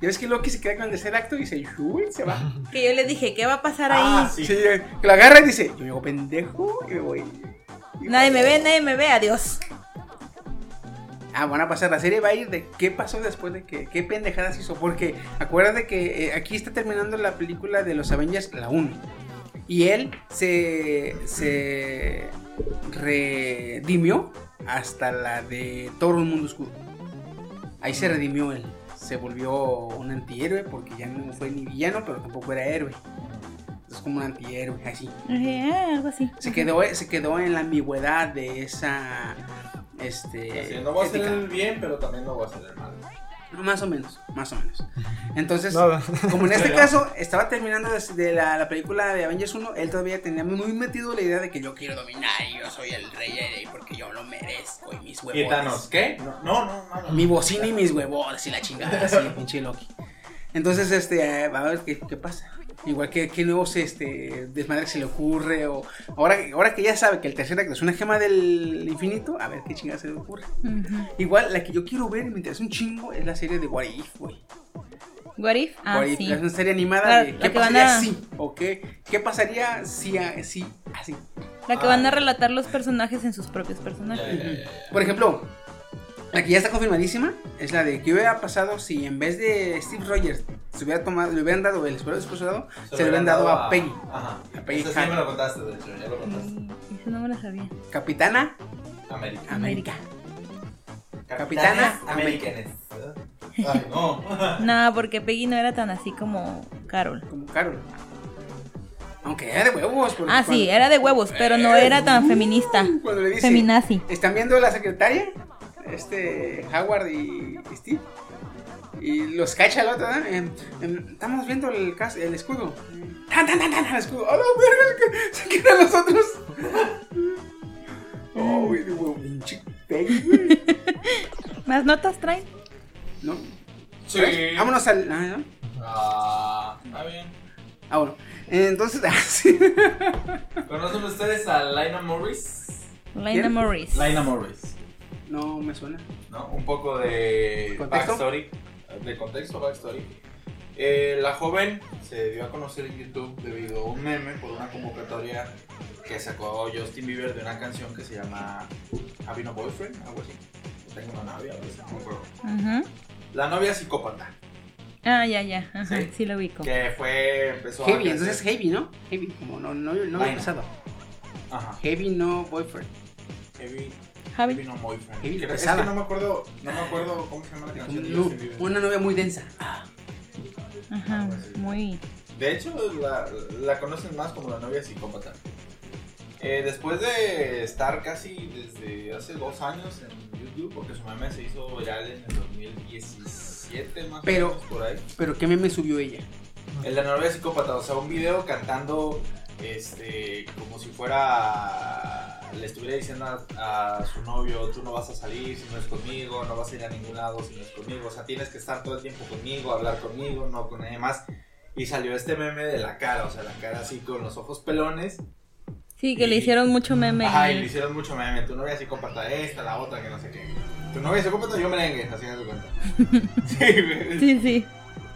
Ya ves que Loki se queda con el tercer acto y dice, uy, se va. Que yo le dije, ¿qué va a pasar Ah, ahí? sí. Sí, que lo agarra y dice, yo llego pendejo y me voy. Nadie me ve, nadie me ve, adiós. Ah, van a pasar, la serie va a ir de qué pasó después de que, qué pendejadas hizo. Porque acuérdate que eh, aquí está terminando la película de los Avengers, la 1. Y él se, se redimió hasta la de Thor un mundo oscuro. Ahí se redimió él. Se volvió un antihéroe porque ya no fue ni villano, pero tampoco era héroe. Es como un antihéroe, así. Dije, "Ah, algo así. Se quedó, se quedó en la ambigüedad de esa. Este. Así, no voy a hacer el bien, pero también no voy a hacer el mal. Más o menos, más o menos. Entonces, Nada. como en este Pero- caso estaba terminando de, de la, la película de Avengers 1, él todavía tenía muy metido la idea de que yo quiero dominar y yo soy el rey y porque yo lo merezco y mis ¿Y huevos. Thanos? ¿Qué? No, no, no. no, no. Mi bocina y mis huevos y la chingada, así, pinche Loki. Entonces, este, eh, va a ver qué, qué pasa. Igual que qué nuevos este, desmadre se le ocurre. O ahora, ahora que ya sabe que el tercer acto es una gema del infinito, a ver qué chingada se le ocurre. Igual, la que yo quiero ver y me interesa un chingo es la serie de What If, güey. What if? Ah, What If, sí. Es una serie animada La- de qué que pasaría a- si. O qué, qué pasaría si, a- si así. La que van a relatar los personajes en sus propios personajes. Por ejemplo, la que ya está confirmadísima es la de qué hubiera pasado si en vez de Steve Rogers se hubiera tomado, le hubieran dado el expulsado, se, le hubieran dado a Peggy. Ajá. A Peggy Eso sí me lo contaste, de hecho, ya lo contaste. Mm, Eso no me lo sabía. Capitana América. América. Capitana Americanes. Ay, no. No, porque Peggy no era tan así como Carol. Como Carol. Aunque era de huevos. porque Ah, sí, era de huevos, pero no era tan feminista. Cuando le dice, Feminazi. ¿Están viendo la secretaria? Este, Howard y Steve. Y los cacha el otro, ¿no? Em, estamos viendo el, cas- el escudo. ¡Tan, tan, tan, tan! El escudo. ¡A la verga! Se quedan los otros. Oh, güey, pinche güey. ¿Más notas traen? ¿No? Sí. Vámonos al. ah, ¿no? Ah, está bien. Ah, bueno. Entonces, ah, sí. ¿Conocen ustedes a Lina Morris? Lina ¿Quién? Morris. Lina Morris. No me suena. ¿no? Un poco de ¿Contexto? backstory, de contexto, backstory. Eh, la joven se dio a conocer en YouTube debido a un meme por una convocatoria que sacó Justin Bieber de una canción que se llama Having a Boyfriend, algo así. Tengo una novia, no me acuerdo. Ujú. La novia psicópata, Ah, ya, ya. Ajá, Sí. sí, lo ubico. que fue, empezó a Heavy, crecer. entonces heavy, ¿no? Heavy, como no, no, no pesado. Ajá, Heavy, no boyfriend. Heavy, Javi. Heavy no Boyfriend. Heavy Creo- es pesada. que no me acuerdo, no me acuerdo cómo se llama la canción No, Bieber. una novia muy densa. Ajá, muy. De hecho, la, la conocen más como la novia psicópata. Eh, después de estar casi desde hace dos años en YouTube, porque su meme se hizo viral en el 2017 más Pero- o menos por ahí. Pero ¿qué meme subió ella? El de la novia psicópata, o sea, un video cantando este como si fuera le estuviera diciendo a, a su novio, tú no vas a salir si no es conmigo, no vas a ir a ningún lado si no es conmigo, o sea, tienes que estar todo el tiempo conmigo, hablar conmigo, no con nadie más. Y salió este meme de la cara, o sea, la cara así con los ojos pelones. Sí, que le Y- hicieron mucho meme. Ajá, y le hicieron mucho meme. Tu novia psicópata esta, la otra, que no sé qué. Tu novia psicópata, yo merengue, así de cuenta. sí. Sí, sí.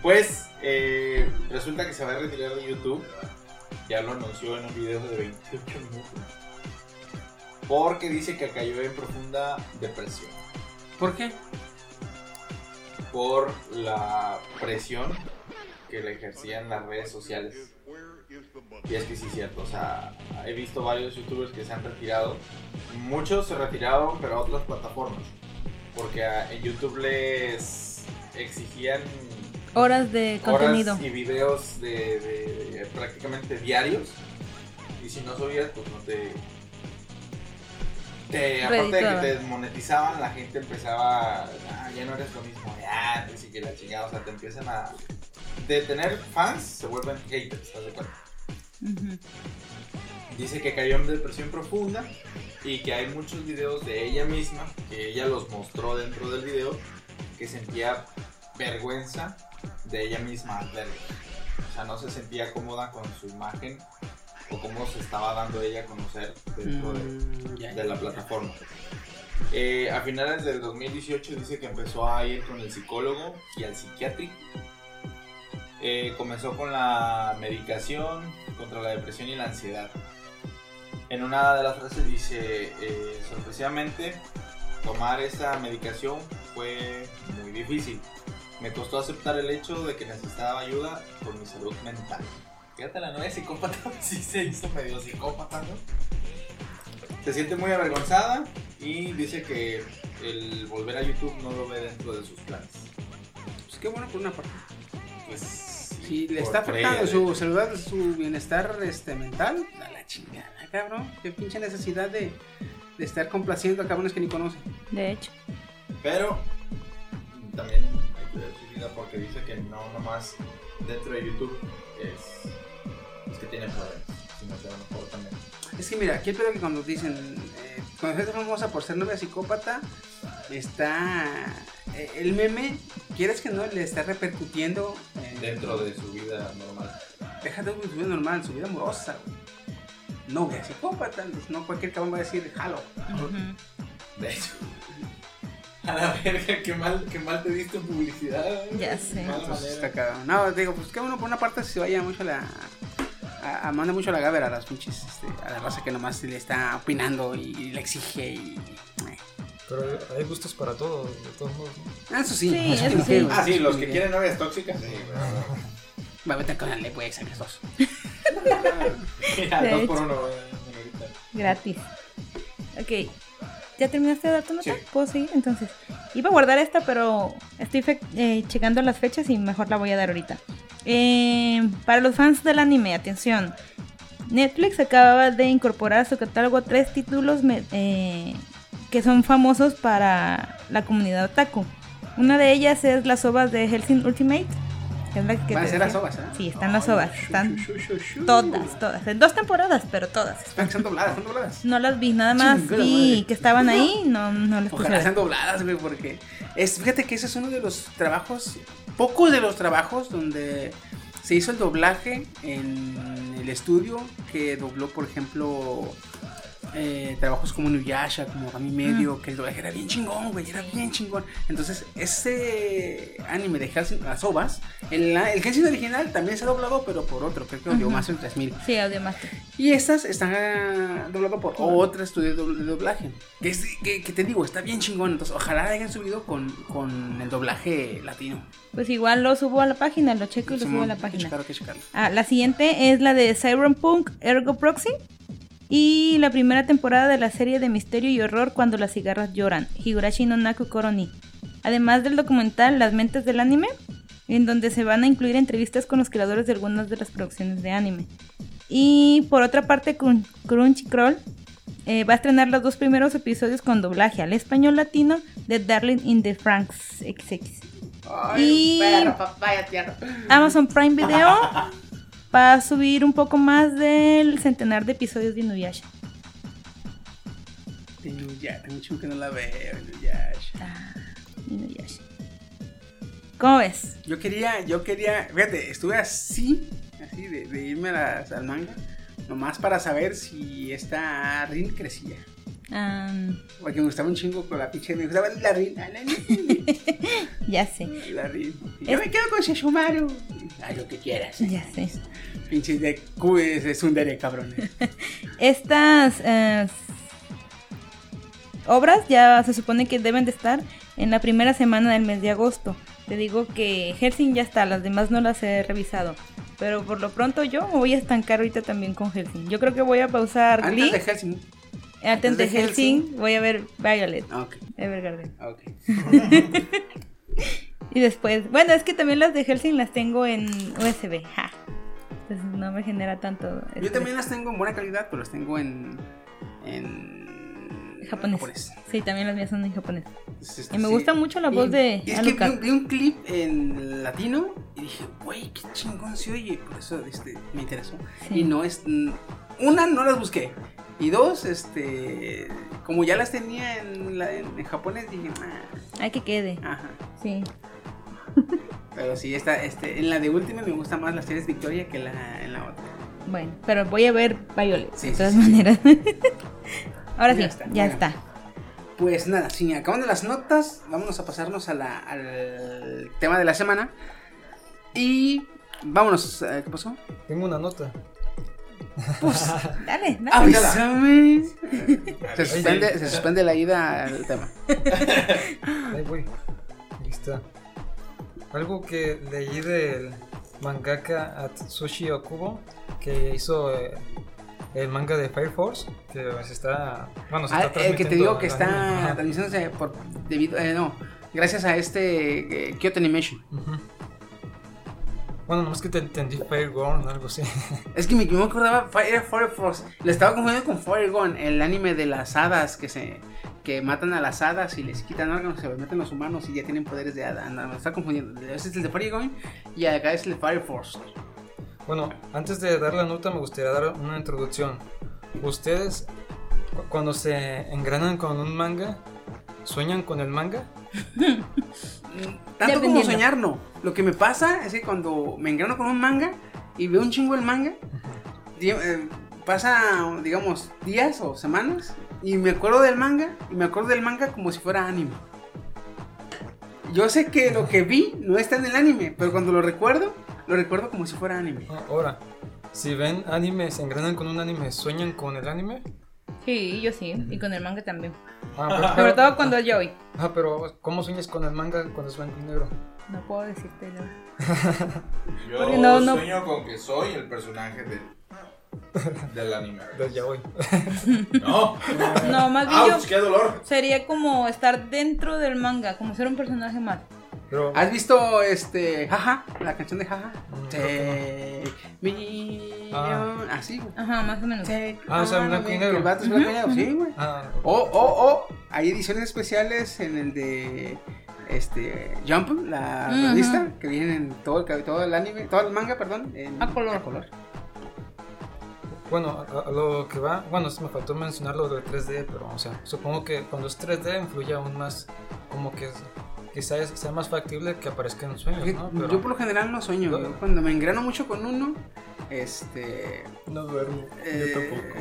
Pues eh, resulta que se va a retirar de YouTube. Ya lo anunció en un video de 28 minutos. Porque dice que cayó en profunda depresión. ¿Por qué? Por la presión que le ejercían las redes sociales. Y es que sí es cierto, o sea, he visto varios youtubers que se han retirado. Muchos se retiraron, pero a otras plataformas. Porque en YouTube les exigían Horas de contenido. horas y videos de, de- de prácticamente diarios. Y si no subías, pues no te. te aparte de que te desmonetizaban, la gente empezaba. "Ah, ya no eres lo mismo de antes y que la chingada. O sea, te empiezan a. De tener fans, se vuelven haters, ¿estás de acuerdo? Dice que cayó en depresión profunda y que hay muchos videos de ella misma, que ella los mostró dentro del video, que sentía vergüenza de ella misma al verlo. O sea, no se sentía cómoda con su imagen o cómo se estaba dando ella a conocer dentro de, Mm, de la plataforma. Eh, a finales del 2018 dice que empezó a ir con el psicólogo y al psiquiátrico. Eh, comenzó con la medicación contra la depresión y la ansiedad. En una de las frases dice, eh, sorpresivamente, tomar esa medicación fue muy difícil. Me costó aceptar el hecho de que necesitaba ayuda con mi salud mental. Fíjate, la novia psicópata sí se hizo medio psicópata, ¿no? Se siente muy avergonzada y dice que el volver a YouTube no lo ve dentro de sus planes. Pues qué bueno por una parte. Pues Si le por está afectando su salud, su bienestar este, mental, a la chingada, cabrón. Qué pinche necesidad de, de estar complaciendo a cabrones que ni conocen. De hecho. Pero también porque dice que no nomás dentro de YouTube es, es que tiene problemas, sino que a lo mejor también. Es que mira, aquí el pedo que cuando dicen, eh, cuando es famosa por ser novia psicópata, está. eh, el meme, quieres que no, le está repercutiendo. en- Dentro de su vida normal. Déjate de su vida normal, su vida amorosa. Novia psicópata, pues no cualquier cabrón va a decir, jalo. De hecho. A la verga, qué mal, qué mal te diste publicidad. ¿eh? Ya sé. Mala Entonces, manera. está cagado. No, digo, pues que uno por una parte se vaya mucho a la. A, a- manda mucho la gávera a las pinches, este, a la raza que nomás le está opinando y, le exige y. eh. Pero hay gustos para todo, de todos modos. ¿no? Eso sí, Sí, eso eso sí. sí. Ah, sí, los que quieren novias tóxicas. Sí, Va a meter con el a los dos. Mira, dos por uno. eh, señorita. Gratis. Ok. ¿Ya terminaste de dar tu nota? Sí. ¿Puedo seguir? Entonces, iba a guardar esta, pero estoy eh, checando las fechas y mejor la voy a dar ahorita. Eh, para los fans del anime, atención. Netflix acababa de incorporar a su catálogo tres títulos eh, que son famosos para la comunidad otaku. Una de ellas es las ovas de Helsing Ultimate. Que Van a ser las ovas, ¿eh? Sí, están las ovas. Están todas, todas. En dos temporadas, pero todas. Están, están dobladas, están dobladas. No las vi, nada más vi madre. que estaban ahí, no, no las Ojalá sean dobladas, güey, porque es, fíjate que ese es uno de los trabajos, pocos de los trabajos donde se hizo el doblaje en el estudio que dobló, por ejemplo, eh, trabajos como Nuyasha, como Rami Medio, que el doblaje era bien chingón, güey, era bien chingón. Entonces, ese anime de Hellsing, las ovas, el, el Hellsing original también se ha doblado, pero por otro, creo que Audio Master 3000. Sí, Audiomaster. Y estas están dobladas por otro estudio de dobl- de doblaje. Que, es- que, que te digo, está bien chingón. Entonces, ojalá hayan subido con, con el doblaje latino. Pues igual lo subo a la página, lo checo y lo subo a la hay que página. checarlo, que checarlo. Ah, la siguiente es la de Cyberpunk Ergo Proxy. Y la primera temporada de la serie de misterio y horror Cuando las cigarras lloran, Higurashi no Naku Koroni. Además del documental Las mentes del anime, en donde se van a incluir entrevistas con los creadores de algunas de las producciones de anime. Y por otra parte, Crun- Crunchyroll eh, va a estrenar los dos primeros episodios con doblaje al español latino de Darling in the Franks XX. Y- papaya, tierra. Amazon Prime Video va a subir un poco más del centenar de episodios de Inuyasha. Ya, tengo mucho que no la veo. Inuyasha. Ah, Inuyasha. ¿Cómo ves? Yo quería, yo quería, fíjate, estuve así, así de, de irme a las- al manga, nomás para saber si esta Rin crecía. Am, Porque me gustaba un chingo con la pinche, me gustaba la Rin, la, la, ya sé, la Rin. Yo me quedo con Shishumaru. Haz lo que quieras. ya sé. Pinche de Q es, es un dere, cabrón. Estas eh, obras ya se supone que deben de estar en la primera semana del mes de agosto. Te digo que Helsing ya está, las demás no las he revisado. Pero por lo pronto yo me voy a estancar ahorita también con Helsing. Yo creo que voy a pausar Glee. Antes de Helsing. Antes de de Helsing voy a ver Violet. Ah, Ok, Evergarden. ok. Y después, bueno, es que también las de Helsing las tengo en USB. Ja. Entonces no me genera tanto. Yo también las tengo en buena calidad, pero las tengo en. en. Japonés. Sí, también las mías son en japonés. Este, Y me sí. gusta mucho la Y- voz de y es que vi, un- vi un clip en latino y dije, güey, qué chingón se oye. Por eso este, me interesó. Sí. Y no es. Una, no las busqué. Y dos, este. Como ya las tenía en, la- en, en japonés, dije, "Ah, Ay, que quede. ajá. Sí. Pero sí, esta, este, en la de última me gusta más las series Victoria que la, en la otra. Bueno, pero voy a ver Violet. Sí, de todas sí, sí. maneras. Ahora sí, Ya ya está, está. bueno. Pues nada, sin acabando las notas, vámonos a pasarnos a la- al tema de la semana. Y vámonos, eh, ¿qué pasó? Tengo una nota. Dale, dale. Avísame. Se suspende, se suspende la ida al tema. Ahí voy. Ahí está. Algo que leí del mangaka Atsushi Okubo, que hizo eh, el manga de Fire Force, que se está. Bueno, se Ah, está el que te digo que está transmitiéndose por debido, eh, no, gracias a este eh, Kyoto Animation. Bueno, nomás que te entendí Fire Gone, algo así. Es que me, me acordaba, Fire- Fire Force. Le estaba confundiendo con Fire Gone, el anime de las hadas que se que matan a las hadas y les quitan órganos, se los meten los humanos y ya tienen poderes de hada. No, me está confundiendo. Ese es el de Fire Gone y acá es el de Fire Force. Bueno, antes de dar la nota me gustaría dar una introducción. Ustedes, cu- cuando se engranan con un manga, ¿sueñan con el manga? Tanto como soñar, no. Lo que me pasa es que cuando me engrano con un manga y veo un chingo el manga, eh, pasa, digamos, días o semanas y me acuerdo del manga y me acuerdo del manga como si fuera anime. Yo sé que lo que vi no está en el anime, pero cuando lo recuerdo, lo recuerdo como si fuera anime. Ah, Ahora, si ven anime, se engranan con un anime, ¿sueñan con el anime? Sí, yo sí. Y con el manga también. Ah, pero, Sobre todo cuando es Joey. Ah, pero ¿cómo sueñas con el manga cuando es blanco y negro? No puedo decirte no. Yo no, no- sueño con que soy el personaje del, del anime. Del yaoi. No. No, más bien ¡Auch! yo ¡Qué dolor! sería como estar dentro del manga, como ser un personaje más. Pero- ¿Has visto este Jaja? La canción de Jaja. Mm, Take me Ah. Así, güey. Ajá, más o menos. Take Ah, o sea, blanco y negro. El vato es blanco y negro, sí, güey. Ah, O, o, o, hay ediciones especiales en el de este Jump, la Ujú. revista, que vienen todo el, todo el anime, todo el manga, perdón, en A color. Bueno, a, lo que va, bueno, me faltó mencionar lo del 3D, pero, o sea, supongo que cuando es 3D influye aún más, como que quizás sea más factible que aparezca en sueños, ¿no? Pero, Yo por lo general no sueño, yo cuando me engrano mucho con uno, este... No duermo. eh, Yo tampoco.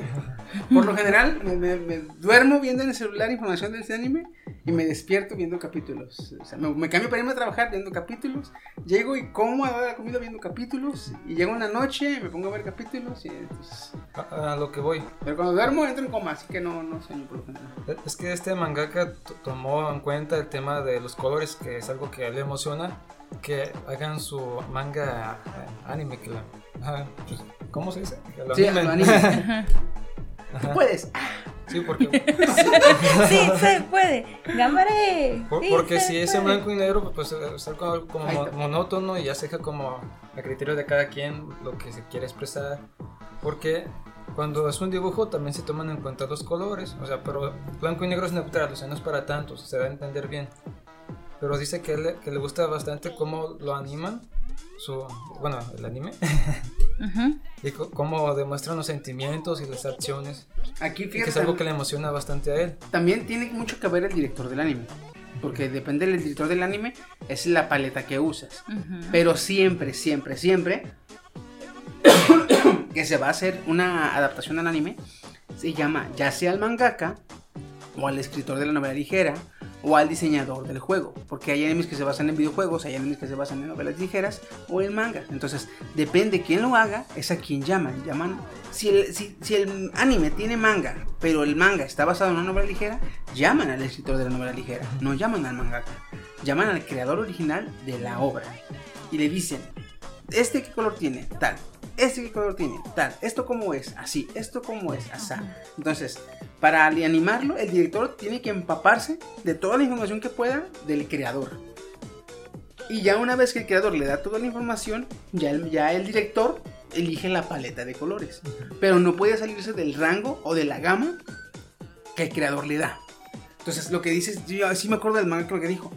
Por lo general me, me- me duermo viendo en el celular información de ese anime y me despierto viendo capítulos. O sea, me, me cambio para irme a trabajar viendo capítulos, llego y como a la comida viendo capítulos y llego en la noche y me pongo a ver capítulos y entonces- a, a lo que voy, Pero cuando duermo entro en coma, así que no, no sueño por lo general. es que este mangaka to- tomó en cuenta el tema de los colores, que es algo que a él le emociona, que hagan su manga eh, anime, que la- pues, ¿cómo se dice? Que lo Sí. Ajá. Tú puedes. Sí, porque sí, se puede. Gámbare. Por- Sí, porque si es en blanco y negro, pues eh, es algo como Ahí mo- está. monótono y ya se deja como a criterio de cada quien lo que se quiere expresar. Porque cuando es un dibujo también se toman en cuenta los colores, o sea, pero blanco y negro es neutral, o sea, no es para tanto, se va a entender bien. Pero dice que le, que le gusta bastante cómo lo animan, su, bueno, el anime, y cómo demuestran los sentimientos y las acciones, Aquí y que fíjate, es algo que le emociona bastante a él. también tiene mucho que ver el director del anime. Porque depende del director del anime, es la paleta que usas. Pero siempre, siempre, siempre que se va a hacer una adaptación al anime, se llama ya sea al mangaka, o al escritor de la novela ligera, o al diseñador del juego. Porque hay animes que se basan en videojuegos, hay animes que se basan en novelas ligeras o en manga. Entonces, depende quién lo haga, es a quien llaman. llaman si, el, si, el anime tiene manga, pero el manga está basado en una novela ligera, llaman al escritor de la novela ligera, no llaman al mangaka. Llaman al creador original de la obra. Y le dicen, ¿este qué color tiene? Tal. ¿Este qué color tiene? Tal. ¿Esto cómo es? Así. ¿Esto cómo es? Asá. Entonces, para animarlo, el director tiene que empaparse de toda la información que pueda del creador. Y ya una vez que el creador le da toda la información, ya el, ya el director elige la paleta de colores. Pero no puede salirse del rango o de la gama que el creador le da. Entonces, lo que dices, yo sí me acuerdo del manga lo que dijo.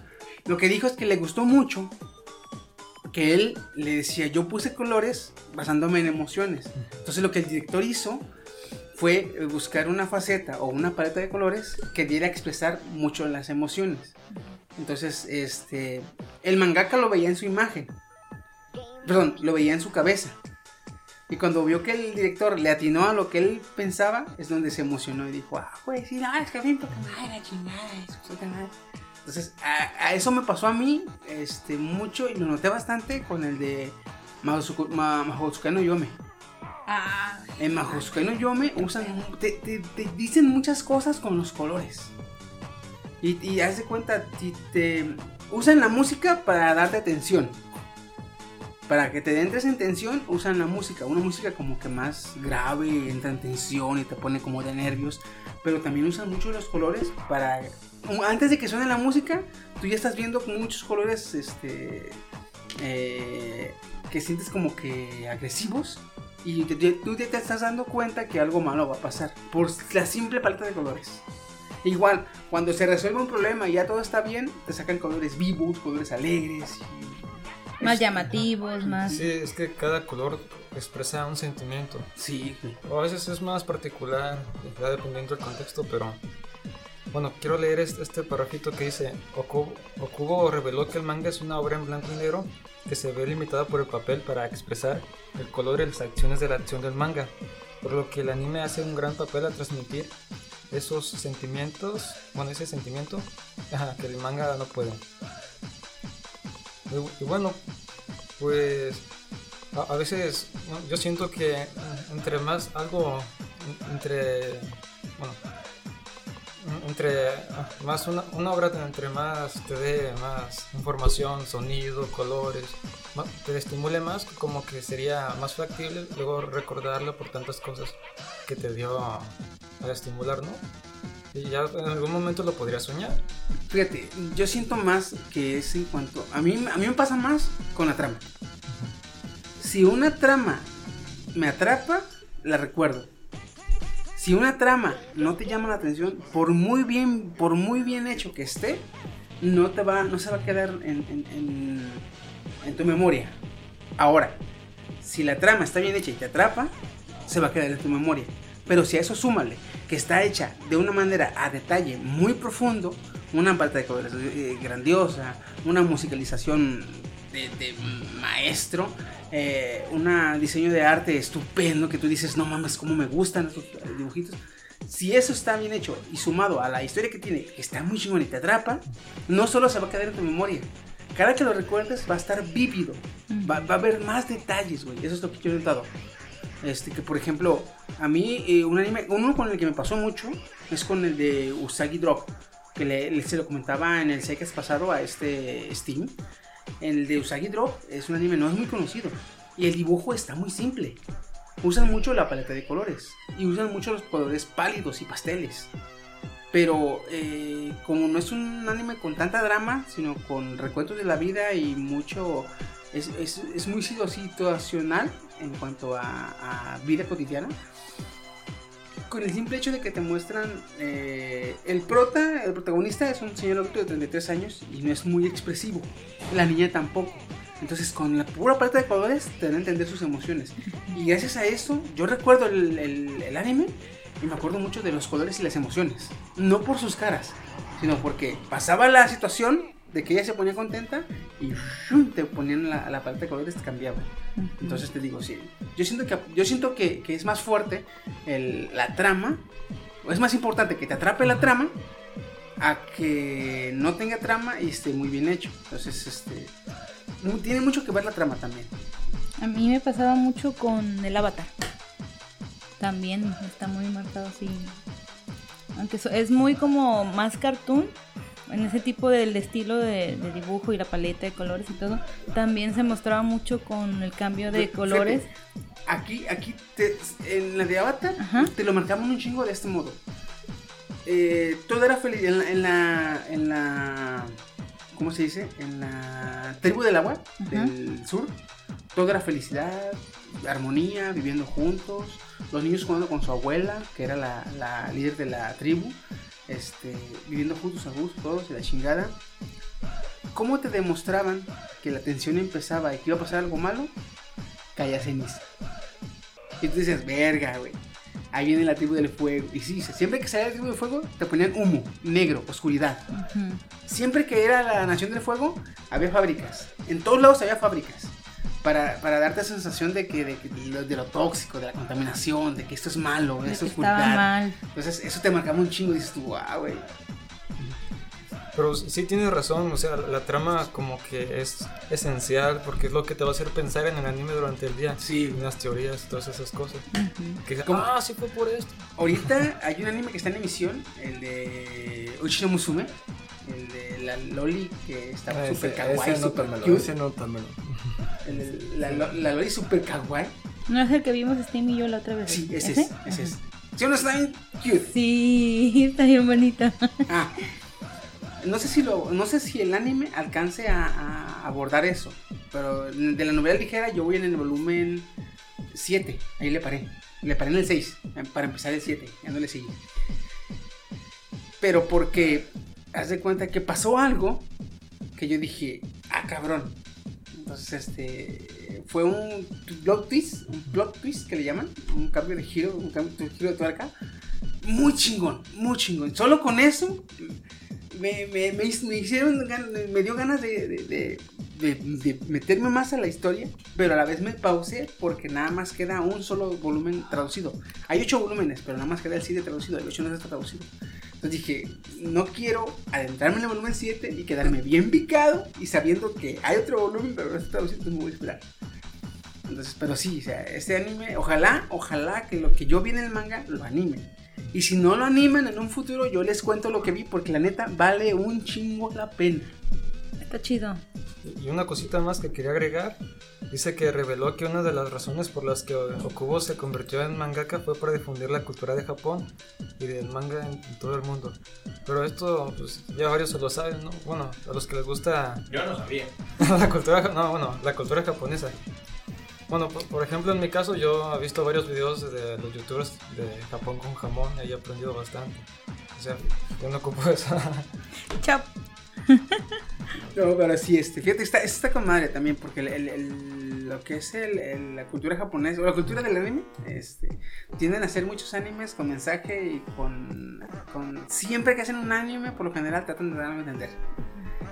Lo que dijo es que le gustó mucho que él le decía, yo puse colores basándome en emociones. Entonces lo que el director hizo fue buscar una faceta o una paleta de colores que diera a expresar mucho las emociones. Entonces, este, el mangaka lo veía en su imagen. Perdón, lo veía en su cabeza. Y cuando vio que el director le atinó a lo que él pensaba, es donde se emocionó y dijo, ah, pues sí, no, es que bien, porque madre, chingada, eso, puta madre". Entonces, a, a eso me pasó a mí este, mucho y lo noté bastante con el de Mahosuku- Ma- Mahotsukai no Yome. Ah, En Mahotsukai no Yome usan, te, te- te dicen muchas cosas con los colores. Y, y haz de cuenta, te, usan la música para darte atención. Para que te entres en tensión, usan la música. Una música como que más grave, entra en tensión y te pone como de nervios. Pero también usan mucho los colores para... Antes de que suene la música, tú ya estás viendo muchos colores este, eh, que sientes como que agresivos. Y te- te- tú ya te estás dando cuenta que algo malo va a pasar. Por la simple paleta de colores. Igual, cuando se resuelve un problema y ya todo está bien, te sacan colores vivos, colores alegres. y- más es- llamativos, más. Sí, es que cada color expresa un sentimiento. Sí, O a veces es más particular, ya dependiendo del contexto, pero... Bueno, quiero leer este, este que dice, Okubo, reveló que el manga es una obra en blanco y negro que se ve limitada por el papel para expresar el color y las acciones de la acción del manga, por lo que el anime hace un gran papel a transmitir esos sentimientos, bueno, ese sentimiento que el manga no puede. Y, bueno, pues a, veces yo siento que entre más algo, en- entre, bueno, en- entre ah, más una, una obra entre más te dé más información, sonido, colores, ma- te estimule más, como que sería más factible luego recordarlo por tantas cosas que te dio a, a estimular, ¿no? Y ya en algún momento lo podrías soñar. Fíjate, yo siento más que es en cuanto. A mí, a mí me pasa más con la trama. Si una trama me atrapa, la recuerdo. Si una trama no te llama la atención, por muy bien, por muy bien hecho que esté, no te va, no se va a quedar en, en- tu memoria. Ahora, si la trama está bien hecha y te atrapa, se va a quedar en tu memoria. Pero si a eso súmale que está hecha de una manera a detalle muy profundo, una parte de eh, grandiosa, una musicalización de, maestro, eh, un diseño de arte estupendo que tú dices, no mames, cómo me gustan estos dibujitos. Si eso está bien hecho y sumado a la historia que tiene, que está muy chingón y te atrapa, no solo se va a quedar en tu memoria. Cada que lo recuerdes va a estar vívido. Va, a haber más detalles, güey. Eso es lo que yo he notado. Este, que por ejemplo, a mí, eh, un anime, uno con el que me pasó mucho es con el de Usagi Drop, que se lo comentaba en el Seikes pasado a este Steam. El de Usagi Drop es un anime, no es muy conocido, y el dibujo está muy simple. Usan mucho la paleta de colores y usan mucho los colores pálidos y pasteles. Pero eh, como no es un anime con tanta drama, sino con recuentos de la vida y mucho... Es, es- es muy situacional en cuanto a vida cotidiana. Con el simple hecho de que te muestran... eh, el prota, el protagonista es un señor adulto de 33 años y no es muy expresivo. La niña tampoco. Entonces con la pura paleta de colores te dan a entender sus emociones. Y gracias a eso yo recuerdo el, el- el anime y me acuerdo mucho de los colores y las emociones. No por sus caras, sino porque pasaba la situación de que ella se ponía contenta y ¡shum! te ponían la, la paleta de colores te cambiaba. Entonces te digo, sí. Yo siento que, yo siento que, que es más fuerte el- la trama, o es más importante que te atrape la trama a que no tenga trama y esté muy bien hecho. Entonces, este. Tiene mucho que ver la trama también. A mí me pasaba mucho con el avatar. También está muy marcado así. Aunque es muy como más cartoon. En ese tipo del estilo de, de dibujo y la paleta de colores y todo. También se mostraba mucho con el cambio de colores. Aquí, aquí, te- en la de Avatar, Ajá. te lo marcamos un chingo de este modo. Eh, todo era feliz. En la, en la, en la- ¿Cómo se dice? En la tribu del agua Ajá. del sur. Todo era felicidad, armonía, viviendo juntos. Los niños jugando con su abuela, que era la, la líder de la tribu. Este, viviendo juntos a gusto, todos y la chingada. ¿Cómo te demostraban que la tensión empezaba y que iba a pasar algo malo? Caía ceniza. Y tú dices, verga, güey. Ahí viene la tribu del fuego. Y sí, siempre que salía la tribu del fuego, te ponían humo, negro, oscuridad. Siempre que era la nación del fuego, había fábricas. En todos lados había fábricas. Para, para darte esa sensación de que, de, de lo, de lo tóxico, de la contaminación, de que esto es malo, De esto es estaba oscuridad. mal. Entonces, eso te marcaba un chingo. Dices tú, wow, güey. Pero sí tienes razón, o sea, la trama como que es esencial porque es lo que te va a hacer pensar en el anime durante el día. Sí. En las teorías, todas esas cosas. Ujú. Que, ¿Cómo? ah, sí fue por esto. Ahorita hay un anime que está en emisión, el de Uchino Musume, el de la Loli que estaba Ese- super kawaii, ese super nótamelo, cute. ese nótamelo. El la, la Loli super kawaii. ¿No es el que vimos Steam y yo la otra vez? Sí, ese es, ese es. ¿Sí o no está bien cute? Sí, está bien bonita. Ah, no sé si lo, no sé si el anime alcance a, a abordar eso, pero de la novela ligera yo voy en el volumen 7, ahí le paré, le paré en el 6, para empezar el 7, ya no le seguí. Pero porque, haz de cuenta que pasó algo que yo dije, ah cabrón, entonces este, fue un plot twist, un plot twist que le llaman, un cambio de giro, un cambio de giro de tuerca, muy chingón, muy chingón. Solo con eso me, me, me, me hicieron, me dio ganas de, de, de- de- de meterme más a la historia, pero a la vez me pausé porque nada más queda un solo volumen traducido. Hay ocho volúmenes, pero nada más queda el 7 traducido, el 8 no está traducido. Entonces dije, no quiero adentrarme en el volumen 7 y quedarme bien picado y sabiendo que hay otro volumen, pero entonces me voy a esperar. Entonces, pero sí, o sea, este anime, ojalá, ojalá que lo que yo vi en el manga lo anime. Y si no lo animan en un futuro, yo les cuento lo que vi porque la neta vale un chingo la pena. Está chido. Y una cosita más que quería agregar. Dice que reveló que una de las razones por las que Okubo se convirtió en mangaka fue para difundir la cultura de Japón y del manga en, en todo el mundo. Pero esto, pues ya varios se lo saben, ¿no? Bueno, a los que les gusta Yo no sabía. la cultura, no, bueno, la cultura japonesa. Bueno, por, por ejemplo, en mi caso, yo he visto varios videos de los youtubers de Japón con jamón y ahí he aprendido bastante. O sea, yo no ocupo esa. Chao. No, pero sí, este, fíjate, está, está con madre también, porque lo que es la cultura japonesa, o la cultura del anime, este, tienden a hacer muchos animes con mensaje y con, con- Siempre que hacen un anime, por lo general tratan de darme a entender.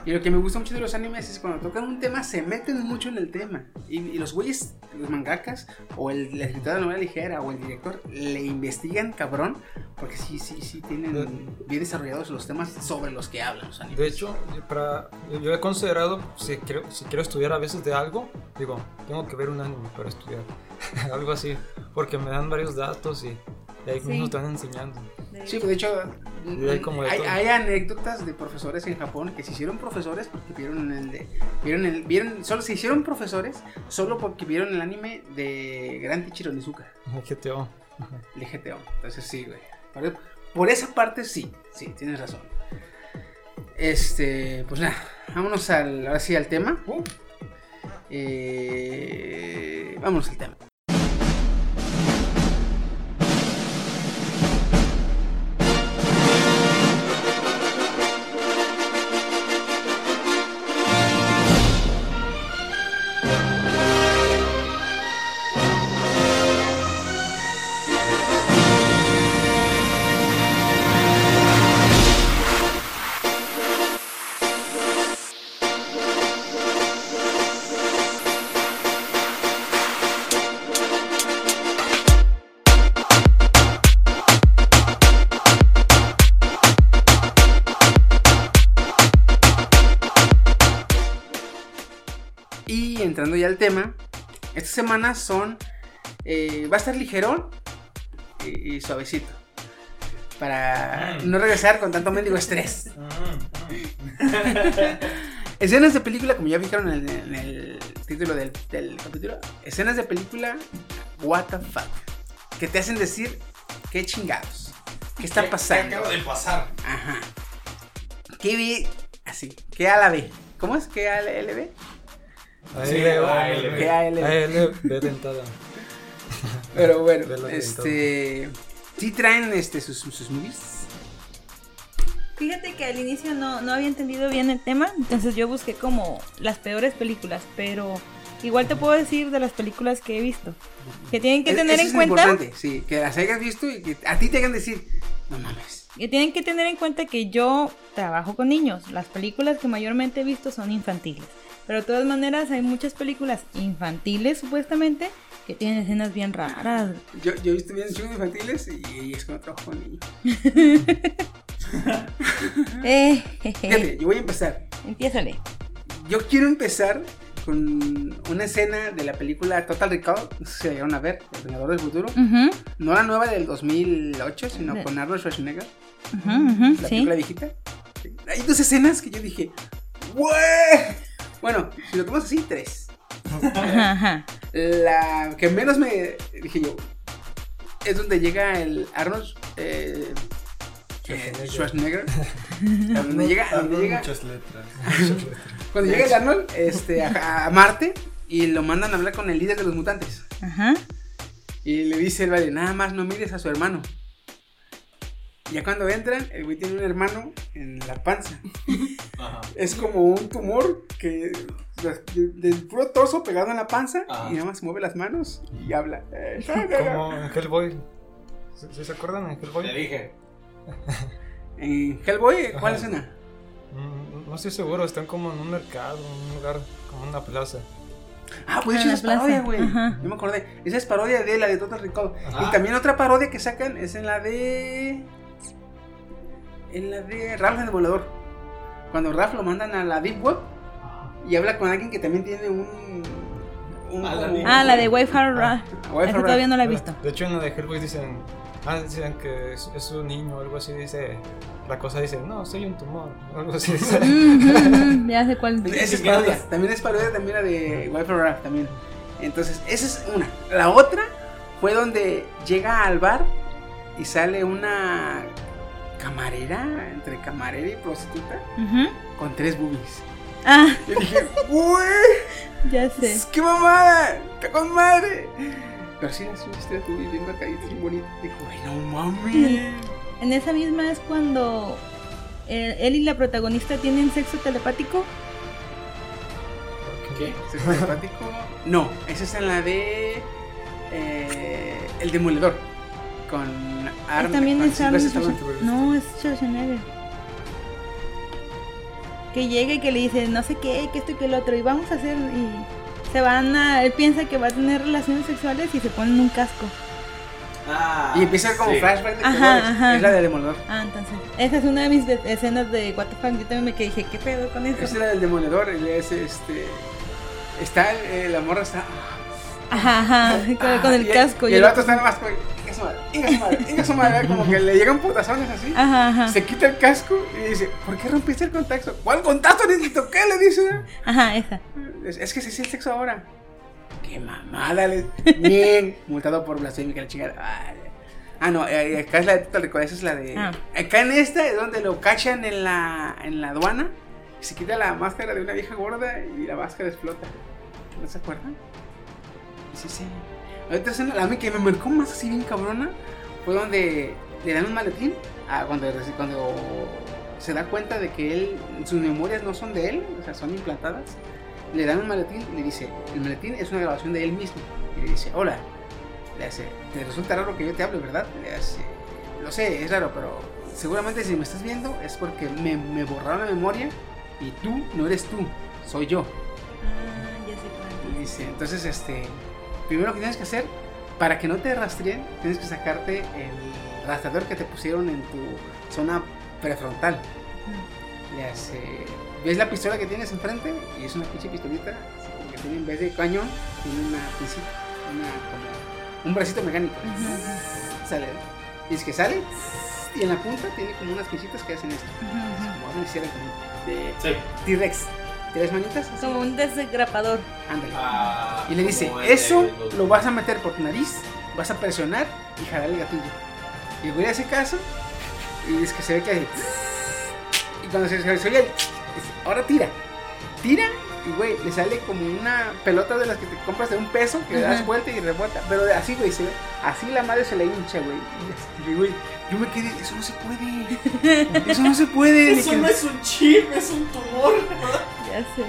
Y lo que me gusta mucho de los animes es cuando tocan un tema, se meten mucho en el tema. Y, y los güeyes, los mangakas, o el, el escritor de novela ligera, o el director, le investigan cabrón, porque sí, sí, sí tienen bien desarrollados los temas sobre los que hablan los animes. De hecho, para, yo he considerado, si quiero, si quiero estudiar a veces de algo, digo, tengo que ver un anime para estudiar. algo así, porque me dan varios datos y, y ahí Sí. mismo están enseñando. Sí, pues de hecho, hay como de hay, todo. hay anécdotas de profesores en Japón que se hicieron profesores porque vieron el de, vieron el, vieron, solo se hicieron profesores solo porque vieron el anime de Gran Teachiro Nizuka, GTO. el GTO. Entonces sí, güey. Por, por esa parte sí, sí, tienes razón. Este, pues nada, vámonos al, ahora sí al tema. Eh, vámonos al tema. Esta semana son. eh, va a estar ligerón y, y suavecito. Para no regresar con tanto mendigo estrés. Escenas de película, como ya fijaron en el, en el título del, del capítulo, escenas de película, what the fuck. Que te hacen decir, qué chingados. ¿Qué está ¿Qué- pasando? qué acaba de pasar? Ajá. ¿Qué vi? Así, ¿qué a la B? ¿Cómo es? ¿Qué a la LB? Sí, ALB. Pero bueno, este. Sí traen este, sus, sus movies. Fíjate que al inicio no, no había entendido bien el tema, entonces yo busqué como las peores películas, pero igual te puedo decir de las películas que he visto. Que tienen que Es- tener eso en es cuenta importante, sí, que las hayas visto y que a ti te hagan decir, no mames. que tienen que tener en cuenta que yo trabajo con niños. Las películas que mayormente he visto son infantiles. Pero de todas maneras hay muchas películas infantiles supuestamente que tienen escenas bien raras. Yo, yo he visto bien chicos infantiles y, es no trabajo con niños. Eh, Fíjate, yo voy a empezar. Empiézale. Yo quiero empezar con una escena de la película Total Recall. No sé si la llegaron a ver, El Vengador del Futuro. No la nueva del 2008, sino De- con Arnold Schwarzenegger. La sí. película viejita. Hay dos escenas que yo dije. Bueno, si lo tomas así, tres. Ajá, ajá. La que menos me dije yo es donde llega el Arnold eh, eh, Schwarzenegger. donde llega, donde llega, muchas letras. cuando llega el Arnold este, a, a Marte y lo mandan a hablar con el líder de los mutantes. Ajá. Y le dice el vale, nada más no mires a su hermano. Y ya cuando entran, el güey tiene un hermano en la panza. Ajá. Es como un tumor que de- del puro torso pegado en la panza Ajá. y nada más mueve las manos y habla. Eh, Como en Hellboy. ¿Sí, sí se acuerdan en Hellboy? Te dije. En Hellboy, ¿cuál Ajá. escena? Mm, No estoy seguro, están como en un mercado, en un lugar, como una plaza. Ah, pues Ah, esa es parodia, güey. Yo me acordé. Esa es parodia de la de Total Recall. Ajá. Y también otra parodia que sacan es en la de. En la de Ralph el Volador. Cuando Ralph lo mandan a la Deep Web y habla con alguien que también tiene un. un A la Ah, la de Wayfarer. Ah, Wayfarer. todavía no la he visto. De hecho, en la de Hellboy dicen Ah, decían que es, es un niño o algo así, dice. La cosa dice, no, soy un tumor. o Algo así dice. Ya sé cuál. Esa es parodia. También es parodia también la de Rap también. Entonces, esa es una. La otra fue donde llega al bar y sale una camarera, entre camarera y prostituta, con tres boobies. Ah, Y dije, ¡Uy! ya sé. ¡Qué mamada! ¡Qué con madre! Pero sí, es una historia tuya bien marcadita, bien bonita. Dijo, ¡ay, no mames! En esa misma es cuando eh, él y la protagonista tienen sexo telepático. ¿Qué? ¿Sexo telepático? No, esa es en la de. eh, el Demoledor. Con Arnold. también es Arnold Schwarzenegger. No, es Schwarzenegger. Que llega y que le dice no sé qué, que esto y que el otro. Y vamos a hacer. Y se van a. Él piensa que va a tener relaciones sexuales y se ponen un casco. Ah, Y empieza como sí. flashback de Ajá, colores. ajá. Es la de Demoledor. Ah, entonces. Esa es una de mis de- escenas de What the fuck. Yo también me quedé dije, ¿qué pedo con eso? Esa es la del Demoledor. y Es este. Está, eh, la morra está. Ajá, ajá. Con, con el y casco. Y yo el vato está nada más su madre, inga su madre, inga su madre. Como que le llegan putazones así. Ajá, ajá. Se quita el casco y dice: ¿Por qué rompiste el contacto? ¿Cuál contacto necesito? ¿Qué le dice? Ajá, esa. Es, es que se siente el sexo ahora. Qué mamada. Le... Bien. Multado por blasfemia, que la chingada. Ay. Ah, no, eh, acá es la de esa es la de. Ah. Acá en esta es donde lo cachan en la, en la aduana. Se quita la máscara de una vieja gorda y la máscara explota. ¿No se acuerdan? Sí, sí. Otra escena, la que me marcó más así bien cabrona fue donde le dan un maletín a cuando, cuando se da cuenta de que él, sus memorias no son de él, o sea, son implantadas. Le dan un maletín y le dice, el maletín es una grabación de él mismo. Y le dice, hola. Le hace, te resulta raro que yo te hable, ¿verdad? Le hace, lo sé, es raro, pero seguramente si me estás viendo es porque me, me borraron la memoria y tú no eres tú, soy yo. Ah, ya sé cuál. Y dice, entonces, este, primero que tienes que hacer, para que no te rastreen, tienes que sacarte el rastreador que te pusieron en tu zona prefrontal. Le hace, ves la pistola que tienes enfrente y es una pinche pistolita, así como que tiene en vez de cañón, tiene una pincita, una, como, un bracito mecánico. Sale, y es que sale, y en la punta tiene como unas pinchitas que hacen esto, como si hicieran como de Sí. T-Rex. ¿Tres manitas? Así. Como un desgrapador. Ándale. Ah, Y le dice, de eso los- lo vas a meter por tu nariz, vas a presionar y jalar el gatillo. Y el güey hace caso y es que se ve que hace... Y cuando se, se oye Ahora tira. Tira y güey, le sale como una pelota de las que te compras de un peso que le das vuelta y revuelta. Pero de- así, güey, se ve. Así la madre se le hincha, güey. Y, güey, yo me quedé, eso no se puede. Eso no se puede. Eso no es un chip, es un tumor. Ya sé.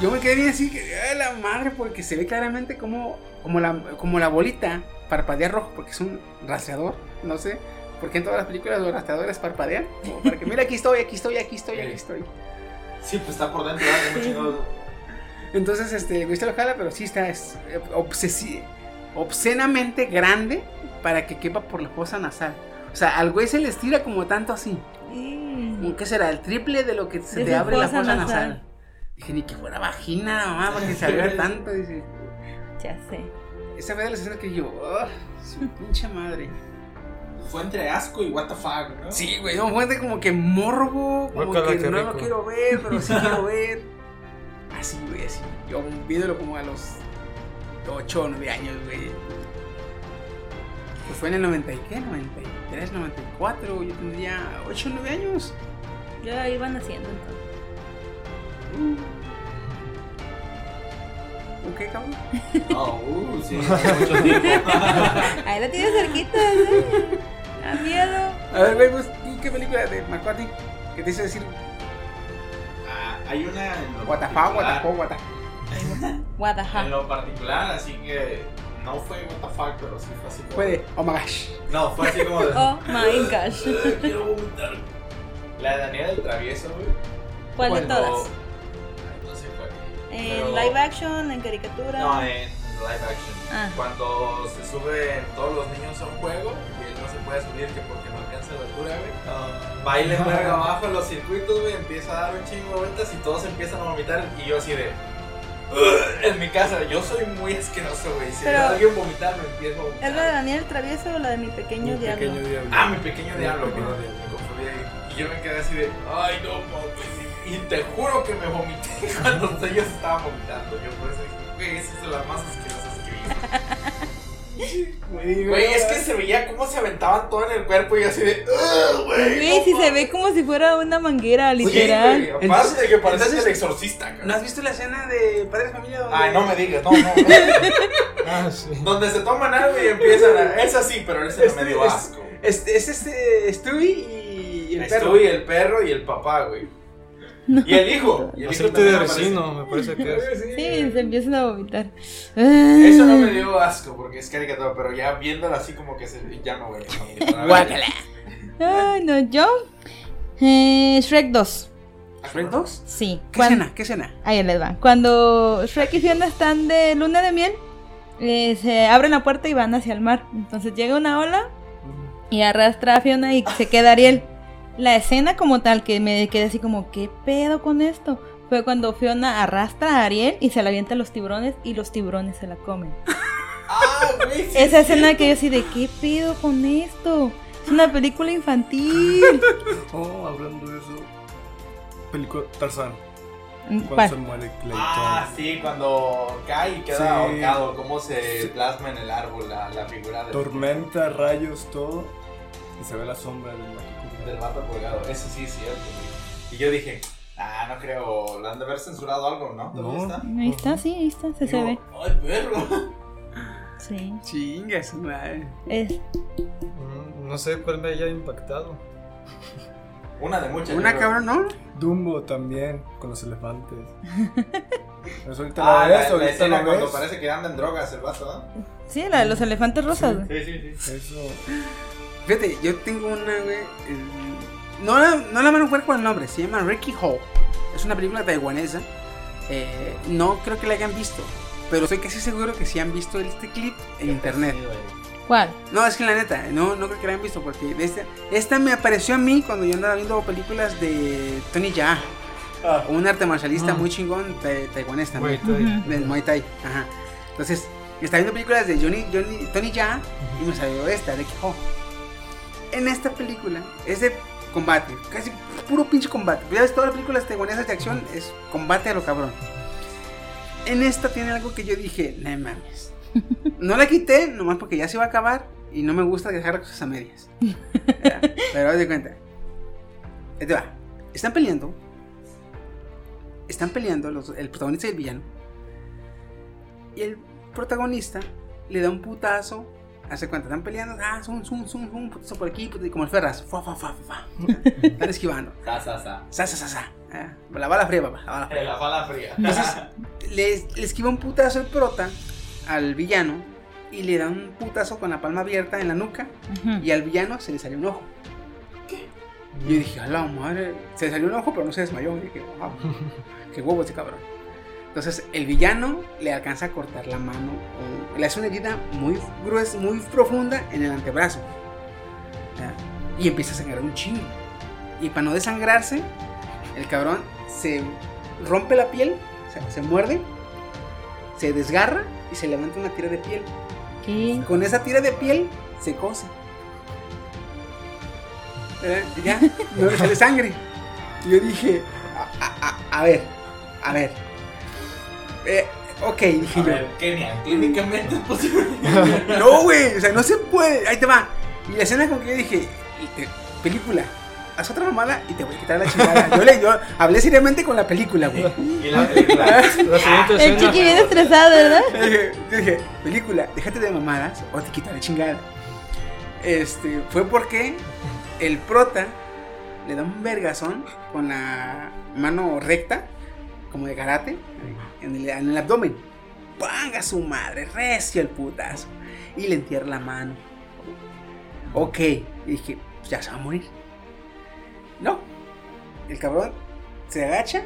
Yo me quedé bien así, que ¡ay, la madre, porque se ve claramente como, como, la, como la bolita parpadea rojo, porque es un rastreador, no sé. Porque en todas las películas los rastreadores parpadean. Como para que, mira, aquí estoy, aquí estoy, aquí estoy, aquí estoy. Sí, pues está por dentro, chingados. Entonces, este, el güey se lo jala, pero sí está es, eh, obsesi- obscenamente grande para que quepa por la fosa nasal. O sea, al güey se le estira como tanto así. Mm. Como que será el triple de lo que se su abre la fosa fosa nasal. nasal. Dije, ni que fuera vagina, mamá, para que se abriera tanto. Dice. Ya sé. Esa fue de las escenas que yo, "Ugh, su pinche madre. Fue entre asco y what the fuck, ¿no? Sí, güey, no, fue de como que morbo, como que no lo quiero ver, pero sí quiero ver. Así, güey, así. Yo viéndolo como a los 8 o 9 años, güey. Pues fue en el 90 y qué, 93, 94, yo tendría 8 o 9 años. Ya iban haciendo entonces. ¿Ok, cabrón? Oh, uh, sí, hace mucho tiempo. Ahí la tienes cerquita, ¿eh? Da miedo. A ver, güey, pues, ¿tú qué película a ti? Que te hizo decir, Ah, hay una lo what the What the En lo particular, así que no fue fuck, pero sí fue así como. Fue de, oh my gosh. No, fue así como de. Oh my gosh. "Eh, Quiero vomitar. La de Daniela del Travieso, güey. ¿Cuál de todas? ¿En Pero- live action? ¿En caricatura? No, en live action. Ah. Cuando se suben todos los niños a un juego y él no se puede subir que porque no alcanza la altura, güey. Baila en verga abajo en los circuitos, güey, empieza a dar un chingo de vueltas y todos empiezan a vomitar y yo así de... "Ugh", en mi casa. Yo soy muy asqueroso, güey. Si alguien vomitar, me empiezo a vomitar. ¿Es la de Daniel el Travieso o la de mi pequeño diablo? Pequeño diablo. Ah, mi pequeño Mi diablo, pequeño güey. diablo. Me confundí ahí. Y yo me quedé así de, ay, no mames. Y te juro que me vomité cuando ellos estaban vomitando. Yo por eso dije, güey, esa es de las más asquerosas que he visto. Güey, es que se veía cómo se aventaban todo en el cuerpo y así de, "Ugh, güey. Güey, no si se mames". ve como si fuera una manguera, Sí, literal. güey, aparte Entonces- que parece entonces- el exorcista, ¿No has visto la escena de Padre de Familia? Donde... Ay, no me digas, no, no. Ah, sí. Donde se toman algo y empiezan a. Es así, pero ese no me dio Es- asco. Es, es este Stewie y el perro. Estuve el perro y el papá, güey. Y el hijo. Y el hijo de resino, me parece que es. Sí, se empiezan a vomitar. Eso no me dio asco porque es caricatura, pero ya viéndolo así como que se, ya no, güey. no, Guácala. Ay, no, yo. Eh, Shrek 2. ¿Shrek 2? Sí. ¿Qué Cuan- escena? ¿Qué escena? Ahí les va. Cuando Shrek y Fiona están de luna de miel, eh, se abren la puerta y van hacia el mar. Entonces llega una ola y arrastra a Fiona y se queda Ariel. La escena como tal que me quedé así como, ¿qué pedo con esto? Fue cuando Fiona arrastra a Ariel y se la avienta a los tiburones y los tiburones se la comen. Ah, sí, Esa sí. escena que yo así de, ¿qué pedo con esto? Es una película infantil. Oh, hablando de eso. Película Tarzán. Cuando ¿Cuál? se muere Clayton. Ah, sí, cuando cae y queda Sí. ahorcado, cómo se Sí. plasma en el árbol la, la figura del, Tormenta, rayos, todo. Y se ve la sombra del vato. Del vato colgado. Eso sí es cierto, güey. Y yo dije, ah, no creo, lo han de haber censurado algo, ¿no? ¿Dónde No. está? Ahí está, sí, ahí está, se, se ve. Ay, perro. Sí. Chinga su madre. Es, Mm, No sé cuál me haya impactado. Una de muchas. Una yo creo. cabrón, ¿no? Dumbo también, con los elefantes. Eso ahorita Ah, lo la, ves, la ahorita escena lo cuando ves. parece que anda en drogas el vato, ¿no? sí, la de los elefantes rosas. güey. Sí, sí, sí. Eso. Fíjate, yo tengo una, güey. eh, No la, no la van a jugar con el nombre, se llama Ricky Ho. Es una película taiwanesa. Eh, no creo que la hayan visto, pero estoy casi seguro que sí han visto este clip en internet. ¿Cuál? No, es que la neta, no, no creo que la hayan visto porque de esta, esta me apareció a mí cuando yo andaba viendo películas de Tony Jaa. Ah. Un arte marcialista Ah. muy chingón taiwanés también. Muay. Del Muay Thai. Ajá. Entonces, estaba viendo películas de Johnny, Johnny, Tony Jaa y me salió esta, de Ho. En esta película es de combate, casi puro pinche combate. Ya ves, todas las películas taiwanesas de acción es combate a lo cabrón. En esta tiene algo que yo dije, no mames. No la quité, nomás porque ya se iba a acabar y no me gusta dejar cosas a medias. Pero haz de cuenta. Ahí te va. Están peleando. Están peleando los- el protagonista y el villano. Y el protagonista le da un putazo. Hace cuenta, están peleando. Ah, zum, zum, zum, zum, un putazo por aquí, putazo, como el Ferraz. Fa, fa, fa, fa, fa. Están esquivando. Sa, sa, sa. Sa, sa, sa, sa. Ah, La bala fría, papá. La bala fría. La bala fría. Entonces, le, le esquiva un putazo el prota al villano y le da un putazo con la palma abierta en la nuca y al villano se le salió un ojo. Y yo dije, a la madre, se le salió un ojo pero no se desmayó. Y dije, wow, qué huevo ese cabrón. Entonces el villano le alcanza a cortar la mano, le hace una herida muy gruesa, muy profunda en el antebrazo. Y empieza a sangrar un chingo. Y para no desangrarse, el cabrón se rompe la piel, se, se muerde, se desgarra y se levanta una tira de piel. ¿Qué? Con esa tira de piel se cose. ¿Eh? Y Ya, no le sale sangre. Y yo dije, a, a- a- a ver, a ver. Eh, ok, dije A yo. ver, Kenia, clínicamente es posible. No, güey, o sea, no se puede. Ahí te va. Y la escena como que yo dije, película, haz otra mamada y te voy a quitar la chingada. Yo, le, yo hablé seriamente con la película, güey. Y la película. La El chiqui bien estresado, ¿verdad? Yo dije, yo dije, película, déjate de mamadas o te quitaré chingada. Este, fue porque el prota le da un vergazón con la mano recta, como de karate, en el, en el abdomen. Panga su madre, recio el putazo. Y le entierra la mano. Ok, y dije, pues ya se va a morir. No, el cabrón se agacha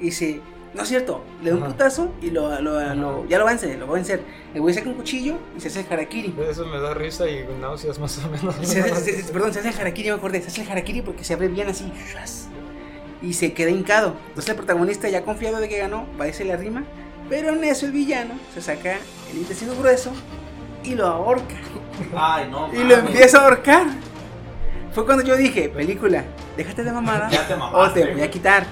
y se. No es cierto, le da un Ajá. putazo y lo, lo- lo- ya lo vencer, lo va a vencer. El güey saca un cuchillo y se hace el harakiri. Eso me da risa y náuseas más o menos. Se hace- se- perdón, se hace el harakiri, me acordé. Se hace el harakiri porque se abre bien así. Y se queda hincado. Entonces el protagonista, ya confiado de que ganó, va a irse la rima Pero en eso el villano se saca el intestino grueso y lo ahorca. Ay, no. Y lo empieza a ahorcar. Fue cuando yo dije, película, déjate de mamada Ya te o mamaste, te voy a quitar.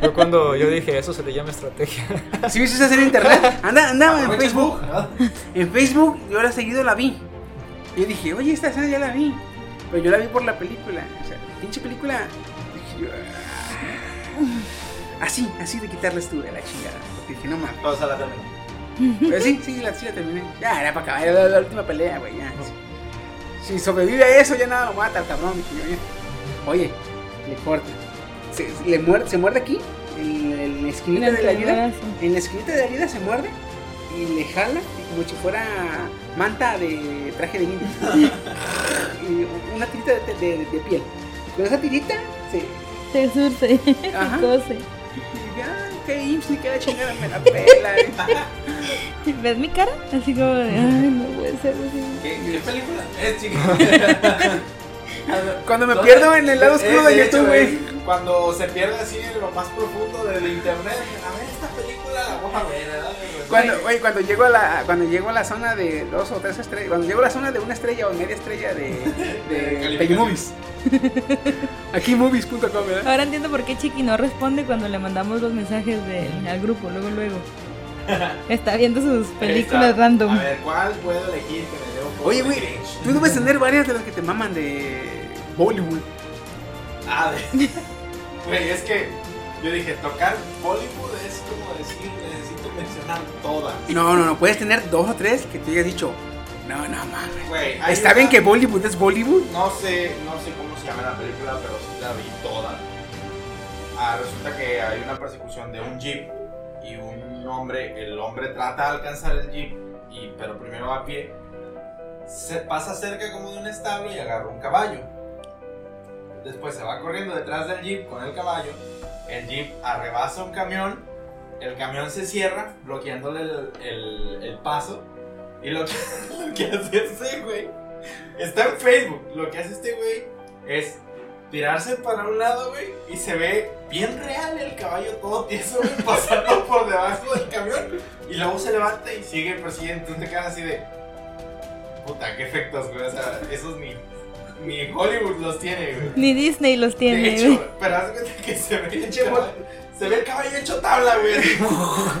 Fue cuando yo dije, eso se le llama estrategia. Si viste hacer en internet, anda, andaba en Facebook. En Facebook yo la seguido la vi. Y yo dije, oye, esta escena ya la vi. Pero yo la vi por la película. O sea, pinche película. dije yo, ah. Así, así de quitarles tú de la chingada. Porque dije, no mames. O sea, la terminé. Pero sí, sí, la, sí la terminé. Ya, era para acabar era la, la última pelea, güey. Ya. Si sobrevive a eso, ya nada lo mata el cabrón. dije. Oye, le corta. Se, le muerde, se muerde aquí, en, en la esquinita de la herida. En la esquinita de la herida se muerde y le jala como si fuera manta de traje de niño. y una tirita de, de- de- de piel. Con esa tirita se. Se surce, Ajá. se cose. Ya, qué imps, ni qué la chingada me la pela. eh. ¿Ves mi cara? Así como de, ay, no puede ser así. ¿Qué, qué película? Es chica. Cuando me pierdo en el lado oscuro de YouTube, güey. Cuando se pierde así en lo más profundo del internet, a ver esta película la voy a ver, ¿verdad? Cuando, oye, cuando llego a la, cuando llego a la zona de dos o tres estrellas, cuando llego a la zona de una estrella o media estrella de, de Calificación. Pelimovies. Aquí movies.com, ¿verdad? Ahora entiendo por qué Chiqui no responde cuando le mandamos los mensajes de- al grupo, luego, luego. Está viendo sus películas random. A ver, ¿cuál puedo elegir que me dé un poco Oye, güey, tú debes tener varias de las que te maman de Bollywood. Ah, de... Güey, es que yo dije, tocar Bollywood es como decir, necesito mencionar todas. No, no, no, puedes tener dos o tres que te hayas dicho, no, no mames. Güey, ¿Está una- bien que Bollywood es Bollywood? No sé, no sé cómo llama la película, pero sí la vi toda. Ah, resulta que hay una persecución de un jeep y un hombre, el hombre trata de alcanzar el jeep, y, pero primero va a pie. Se pasa cerca como de un establo y agarra un caballo. Después se va corriendo detrás del jeep con el caballo. El jeep arrebasa un camión. El camión se cierra, bloqueándole el, el- el paso. Y lo que, lo que hace este güey está en Facebook. Lo que hace este güey es tirarse para un lado, güey. Y se ve bien real el caballo todo tieso, güey, pasando por debajo del camión. Y luego se levanta y sigue persiguiendo. Entonces te quedas así de. Puta, qué efectos, güey. O sea, esos ni, ni Hollywood los tiene, güey. Ni Disney los tiene. De güey. pero haz que se ve el caballo, se ve el caballo hecho tabla, güey.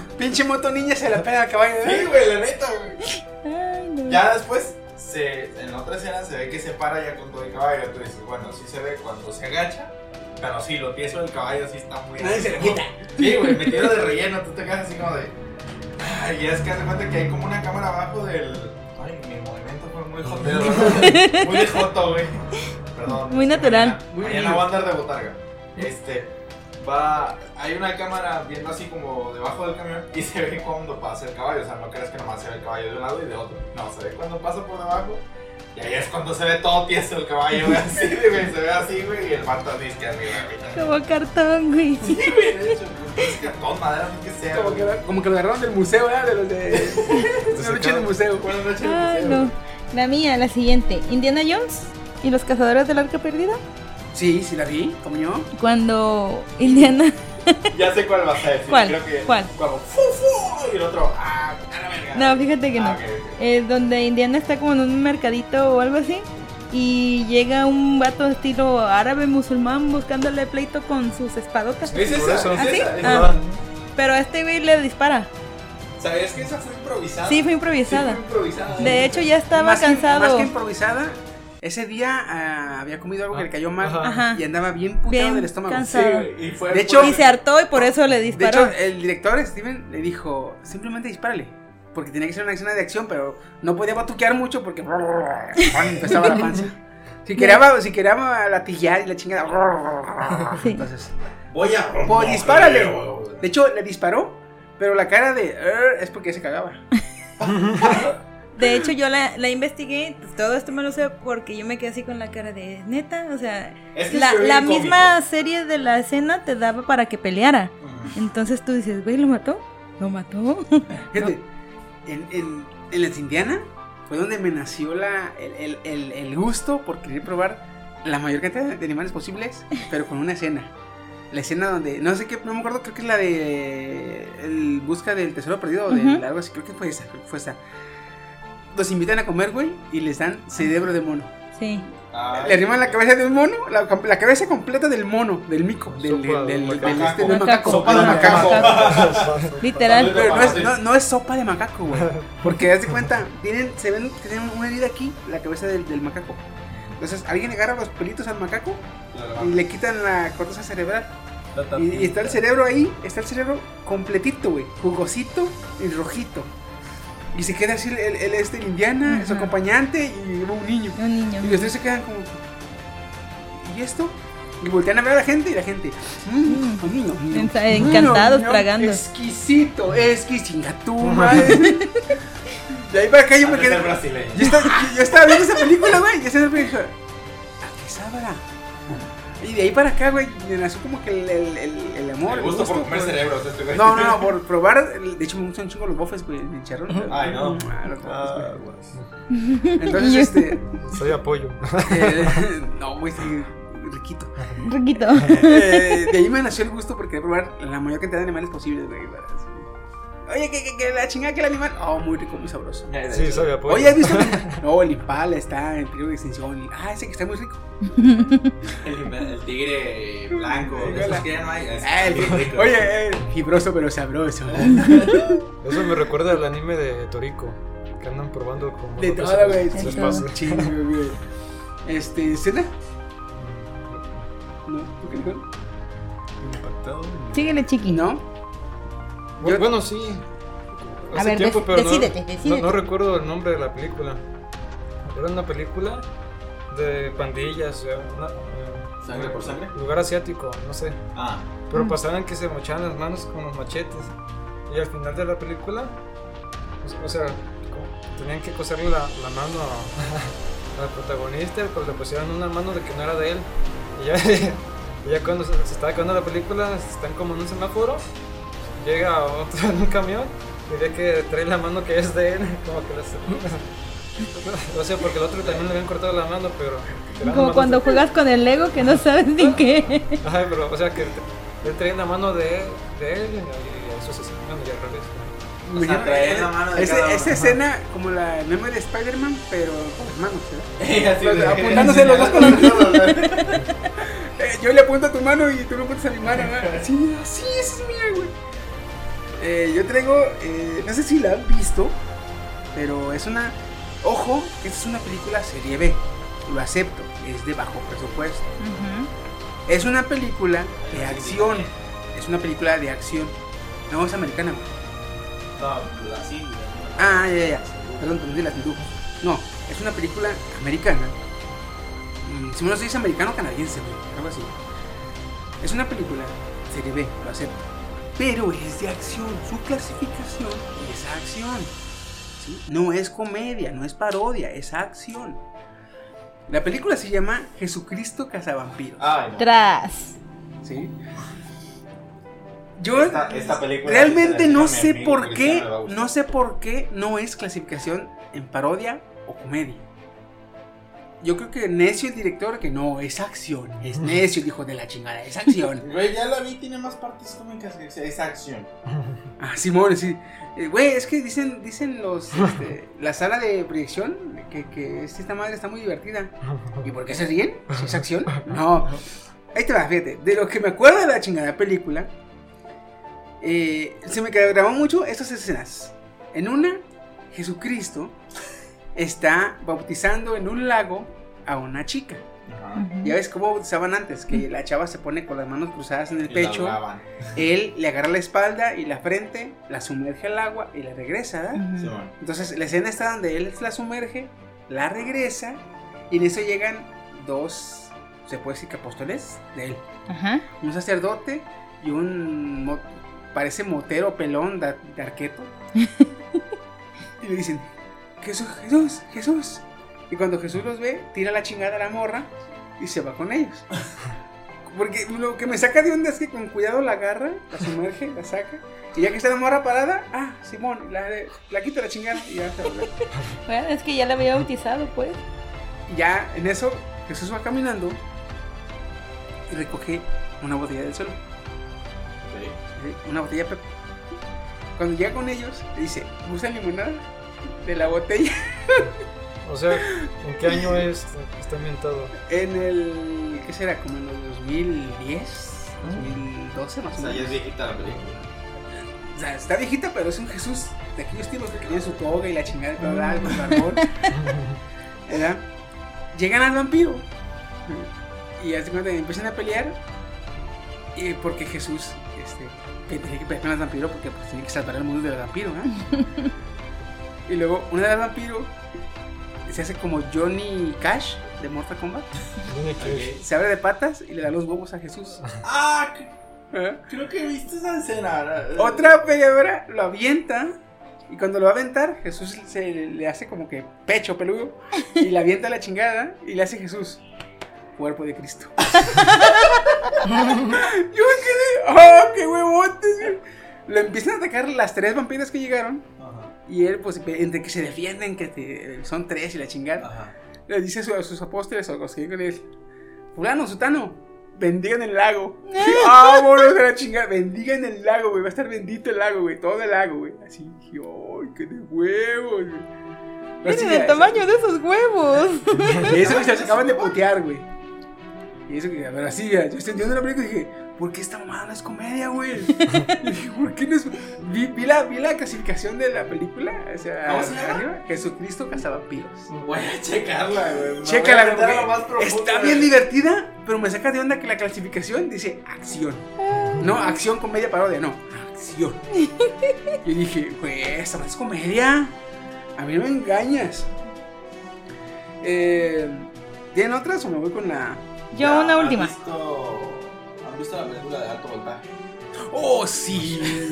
Pinche moto niña se la pega al caballo, ¿verdad? Sí, güey, la neta, güey. Ay, no. Ya después, se, en otra escena se ve que se para ya con todo el caballo. Tú dices, bueno, sí se ve cuando se agacha. Pero sí, lo tieso del caballo sí está muy. Nadie se lo quita. Sí, güey, metido de relleno. Tú te quedas así como de. Ay, y es que hace cuenta que hay como una cámara abajo del. Ay, mi movimiento fue muy jotero. ¿no? muy de joto, güey. Perdón. Muy natural. Mañana, Muy mañana lindo. voy a andar de botarga. Este. Va, hay una cámara viendo así como debajo del camión y se ve cuando pasa el caballo. O sea, no crees que nomás se ve el caballo de un lado y de otro. No, se ve cuando pasa por debajo. Y ahí es cuando se ve todo tieso el caballo, güey. Así, güey. Se ve así, güey. Y el vato así que arriba, güey. Como cartón, güey. Sí, güey, de hecho. Es cartón, madera, no que sea. Como que, como que lo agarraron del museo, ¿verdad? De los de. Una noche de museo. Buenas noches, Ay, museo. no. La mía, la siguiente. Indiana Jones y los cazadores del arca perdida. Sí, sí la vi, como yo. Cuando Indiana. Ya sé cuál vas a decir. ¿Cuál? Creo que ¿Cuál? Cuando fu, fu, y el otro, ah, a la verga. No, fíjate que Ah, no. ok, ok. Eh, donde Indiana está como en un mercadito o algo así. Y llega un vato estilo árabe musulmán buscándole pleito con sus espadotas. Es esa, eso. es ¿Ah, sí? es Ah. Pero a este güey le dispara. ¿Sabías que esa fue improvisada? Sí, fue Sí, improvisada. fue improvisada. De hecho, ya estaba más Que, cansado. más que improvisada, ese día ah, había comido algo que le cayó mal Ajá. Y andaba bien puteado Bien del estómago. Sí, cansado. güey, y fue De hecho- Y se hartó y por eso le De disparó. hecho, el director Steven le dijo, simplemente dispárale. Porque tenía que ser una escena de acción, pero no podía batuquear mucho porque empezaba la panza. Si quería, si quería latillar y la chingada. Sí. Entonces, voy a. pues dispárale. De hecho, le disparó, pero la cara de "Er", es porque se cagaba. De hecho, yo la, la investigué. pues, todo esto me lo sé porque yo me quedé así con la cara de neta. O sea, Es que la, misma serie de la escena te daba para que peleara. Entonces tú dices, güey, ¿lo mató? ¿Lo mató? Fíjate, en, en, en las Indiana fue donde me nació la, el, el, el, el gusto por querer probar la mayor cantidad de animales posibles, pero con una escena. La escena donde, no sé qué, no me acuerdo, creo que es la de el busca del tesoro perdido o de algo así, creo que fue esa, creo que fue esa. Los invitan a comer, güey, y les dan cerebro de mono. Sí. Ay, Le arriman la cabeza de un mono, la, la cabeza completa del mono, del mico, del, del, de del, macaco. del este, Macaco. macaco. Sopa de macaco. Literal. Pero no es, no, no es sopa de macaco, güey. Porque haz de cuenta, tienen, se ven que tienen una herida aquí, la cabeza del, del macaco. Entonces alguien agarra los pelitos al macaco y le quitan la corteza cerebral. Y, y está el cerebro ahí, está el cerebro completito, güey. Jugosito y rojito. Y se queda así el, el- el, este, Indiana, su Ajá. acompañante y un niño. Un niño. Y los tres se quedan como. ¿Y esto? Y voltean a ver a la gente y la gente. "Mm, mm, mm, mm, Enta- encantados, mm, tragando. Exquisito, exquisito, madre. De ahí para acá yo me quedé. Yo estaba, yo- estaba viendo esa película, güey. Y esa película ¿a qué sabrá? Y de ahí para acá, güey, me nació como que el, el, el, el amor. Me gusta por comer cerebros este güey. No, no, no, por probar. De hecho, me gustan un chingo los bofes, güey, en charrón. Ay, no. Ah, los bofes, Ah, güey. guas. Entonces, este. Soy apoyo. eh, no, güey, sí, riquito. Riquito. Eh, de ahí me nació el gusto porque quería probar la mayor cantidad de animales posibles, güey. Oye, que, que, que la chingada que el animal. Oh, muy rico, muy sabroso. Sí, soy apoyo. Oye, ¿has visto? No, el impala está en peligro de extinción. Ah, ese que está muy rico. El, el tigre blanco, de esos que ya no hay. es Ah, el- bien rico. oye, eh, fibroso pero sabroso. Eso me recuerda al anime de Toriko. Que andan probando como. De se- güey. se De les todo. pasa. Chingo, güey. Este, ¿cena? No, ¿tú qué dijo? Impactado. Síguele, chiqui. No. Yo- Bueno, sí. A Hace ver, tiempo, dec- pero no- decídete, no, decídete. no recuerdo el nombre de la película. Era una película de pandillas. una- eh, ¿Sangre por sangre? Lugar asiático, no sé. Ah, Pero Mm. pasaban que se mochaban las manos con los machetes. Y al final de la película, pues, o sea, tenían que coserle la, la mano a- al protagonista, pero le pusieron una mano de que no era de él. Y ya, y ya cuando se, se está acabando la película, están como en un semáforo, llega otro en un camión y ve que trae la mano que es de él, como que les- O sea, porque el otro también le habían cortado la mano, pero... Como manos cuando de- juegas con el Lego que no sabes ni qué. Ajá, pero, o sea, que él traía la mano de, de él y eso se bueno, ya al revés. O sea, traer la mano de Ese- cada uno. Esa escena, como la meme de Spider-Man, pero con las manos, ¿verdad? Así Los- de- apuntándose los dos con la Eh, yo le apunto a tu mano y tú me apuntas a mi mano, ¿verdad? Sí, sí, esa es mía, güey. Eh, yo traigo, eh, no sé si la han visto, pero es una. Ojo, que esta es una película serie B. Lo acepto, es de bajo presupuesto. Es una película de acción. Es una película de acción. No, es americana. No, así. Ah, ya, ya. Perdón, perdón, las dibujos. No, es una película americana. Mm, Si no se dice americano canadiense, algo así. Es una película, serie B, lo acepto. Pero es de acción. Su clasificación es acción. ¿sí? No es comedia, no es parodia, es acción. La película se llama Jesucristo Cazavampiros. Ay, no. Tras. ¿sí? Yo Esta, esta película. realmente no sé por qué, no sé por qué no es clasificación en parodia o comedia. Yo creo que necio el director que no, es acción, es necio el hijo de la chingada, es acción. Güey, ya la vi, tiene más partes cómicas que esa acción. Ah, Simón, sí. Eh, Güey, es que dicen, dicen los, este, la sala de proyección que, que esta madre está muy divertida. ¿Y por qué se ríen? ¿Si es acción? No. Ahí te va, fíjate. De lo que me acuerdo de la chingada película, eh, se me grabó mucho estas escenas. En una, Jesucristo está bautizando en un lago a una chica. Ya ves cómo bautizaban antes, que la chava se pone con las manos cruzadas en el Y pecho. Él le agarra la espalda y la frente, la sumerge al agua y la regresa, ¿verdad? Simón. Entonces la escena está donde él la sumerge, la regresa y en eso llegan dos, se puede decir que apóstoles de él. Ajá. Un sacerdote y un, mo- parece motero pelón de, de arqueto. y le dicen, Jesús, Jesús, Jesús. Y cuando Jesús los ve, tira la chingada a la morra y se va con ellos. Porque lo que me saca de onda es que con cuidado la agarra, la sumerge, la saca. Y ya que está la morra parada, ah, Simón, la, la quita la chingada y ya se va. Bueno, es que ya la había bautizado, pues. Ya en eso Jesús va caminando y recoge una botella del suelo. Sí, Una botella Pep. Cuando llega con ellos, le dice, ¿gusta limonada? De la botella. O sea, ¿en qué año es, está ambientado? En el. ¿Qué será? Como en los 2010, 2012 más O o sea, ya es menos. viejita la película. O sea, está viejita, pero es un Jesús de aquellos tiempos que tenía su toga y la chingada, bla, bla, con barbón. ¿Verdad? Llegan al vampiro. Y hace cuenta empiezan a pelear. Y porque Jesús este, que tenía que pelear con el vampiro porque pues, tenía que salvar el mundo del vampiro. ¿eh? y luego una de las vampiros se hace como Johnny Cash de Mortal Kombat. Se abre de patas y le da los huevos a Jesús. Ah, ¿Eh? creo que viste esa escena. Otra peleadora lo avienta. Y cuando lo va a aventar, Jesús se le hace como que pecho peludo. Y le avienta la chingada. Y le hace Jesús. Cuerpo de Cristo. Yo me quedé. ¡Oh, qué huevotes! güey! Lo empiezan a atacar las tres vampiras que llegaron. Y él, pues, entre que se defienden, que te- son tres y la chingada. Le dice a, su- a sus apóstoles o a los que con él: Fulano, Sutano, bendigan el lago. Vámonos a la chingada. Bendigan el lago, güey. Va a estar bendito el lago, güey. Todo el lago, güey. Así dije: ¡Ay, qué de huevos, güey! Miren el tamaño de esos huevos. y eso que se acaban de putear, güey. Y eso que, a ver, así, ya, yo estoy viendo la película y dije, ¿por qué esta mamada no es comedia, güey? Y dije, ¿por qué no es.? Vi, vi la, vi la clasificación de la película, o sea, ¿Cómo se llama? arriba, Jesucristo cazavampiros. Voy a checarla, güey. Chécala, güey. lo más profundo, Está güey. bien divertida, pero me saca de onda que la clasificación dice acción. No, acción, comedia, parodia, no, acción. Y dije, güey, esta no es comedia. A mí no me engañas. Eh, ¿Tienen otras o me voy con la.? Yo Ya, una ¿han última. visto- ¿Han visto la película de alto voltaje? ¡Oh, sí!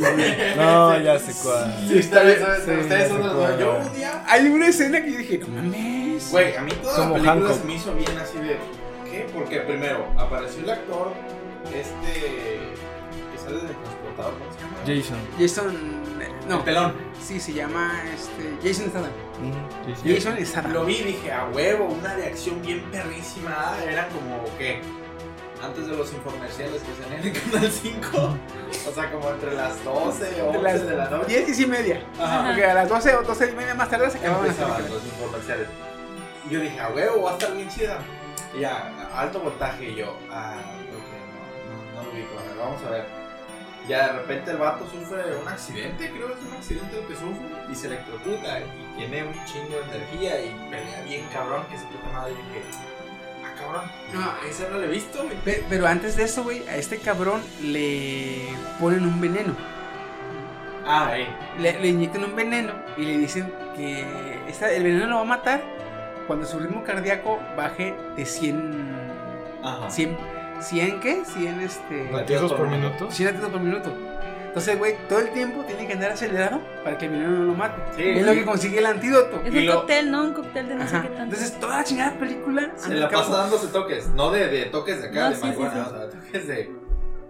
No, ya sé cuál. Sí, está bien. Sí, Ustedes son los. Yo un día. Hay una escena que yo dije, no mames. Güey, a mí toda Como la película Hancock. se me hizo bien así de. ¿Qué? Porque primero apareció el actor. Este. que sale del transportador, ¿cómo se llama? Jason. Jason. No, El pelón. sí, se llama este, Jason Statham. Jason. Jason Statham. Lo vi y dije, a huevo, una de acción bien perrísima. Eran como, ¿qué? Antes de los infomerciales que salían en Canal 5. O sea, como entre las 12 o Entre 11 las de la noche. 10 y media. Ajá. Porque a las 12 o 12 y media más tarde se acababan Empezaban los infomerciales. Y yo dije, a huevo, va a estar bien chida. Y ya, alto voltaje. Y yo, ah, no, no, no lo ubico. A ver, vamos a ver. Ya de repente el vato sufre un accidente, creo que es un accidente el que sufre. Y se electrocuta. Y tiene un chingo de energía. Y pelea bien cabrón. Que se puta madre. Y dije, cabrón. No, Ese no lo he visto, güey. Pe- Pero antes de eso, güey, a este cabrón le ponen un veneno. Ah, ahí. Le, le inyectan un veneno y le dicen que esta- el veneno lo va a matar cuando su ritmo cardíaco baje de 100. Ajá. 100, 100 qué? 100 este. ¿Latidos por minuto? 100 latidos por minuto. Entonces, güey, todo el tiempo tiene que andar acelerado para que el veneno no lo mate. Sí, es sí. lo que consigue el antídoto. Es Y un lo- cóctel, ¿no? Un cóctel de no sé qué tanto. Entonces, toda la chingada película. Se la pasa dándose toques. No de, de toques de acá, No, de sí, sí, marihuana. sí. O sea, toques de.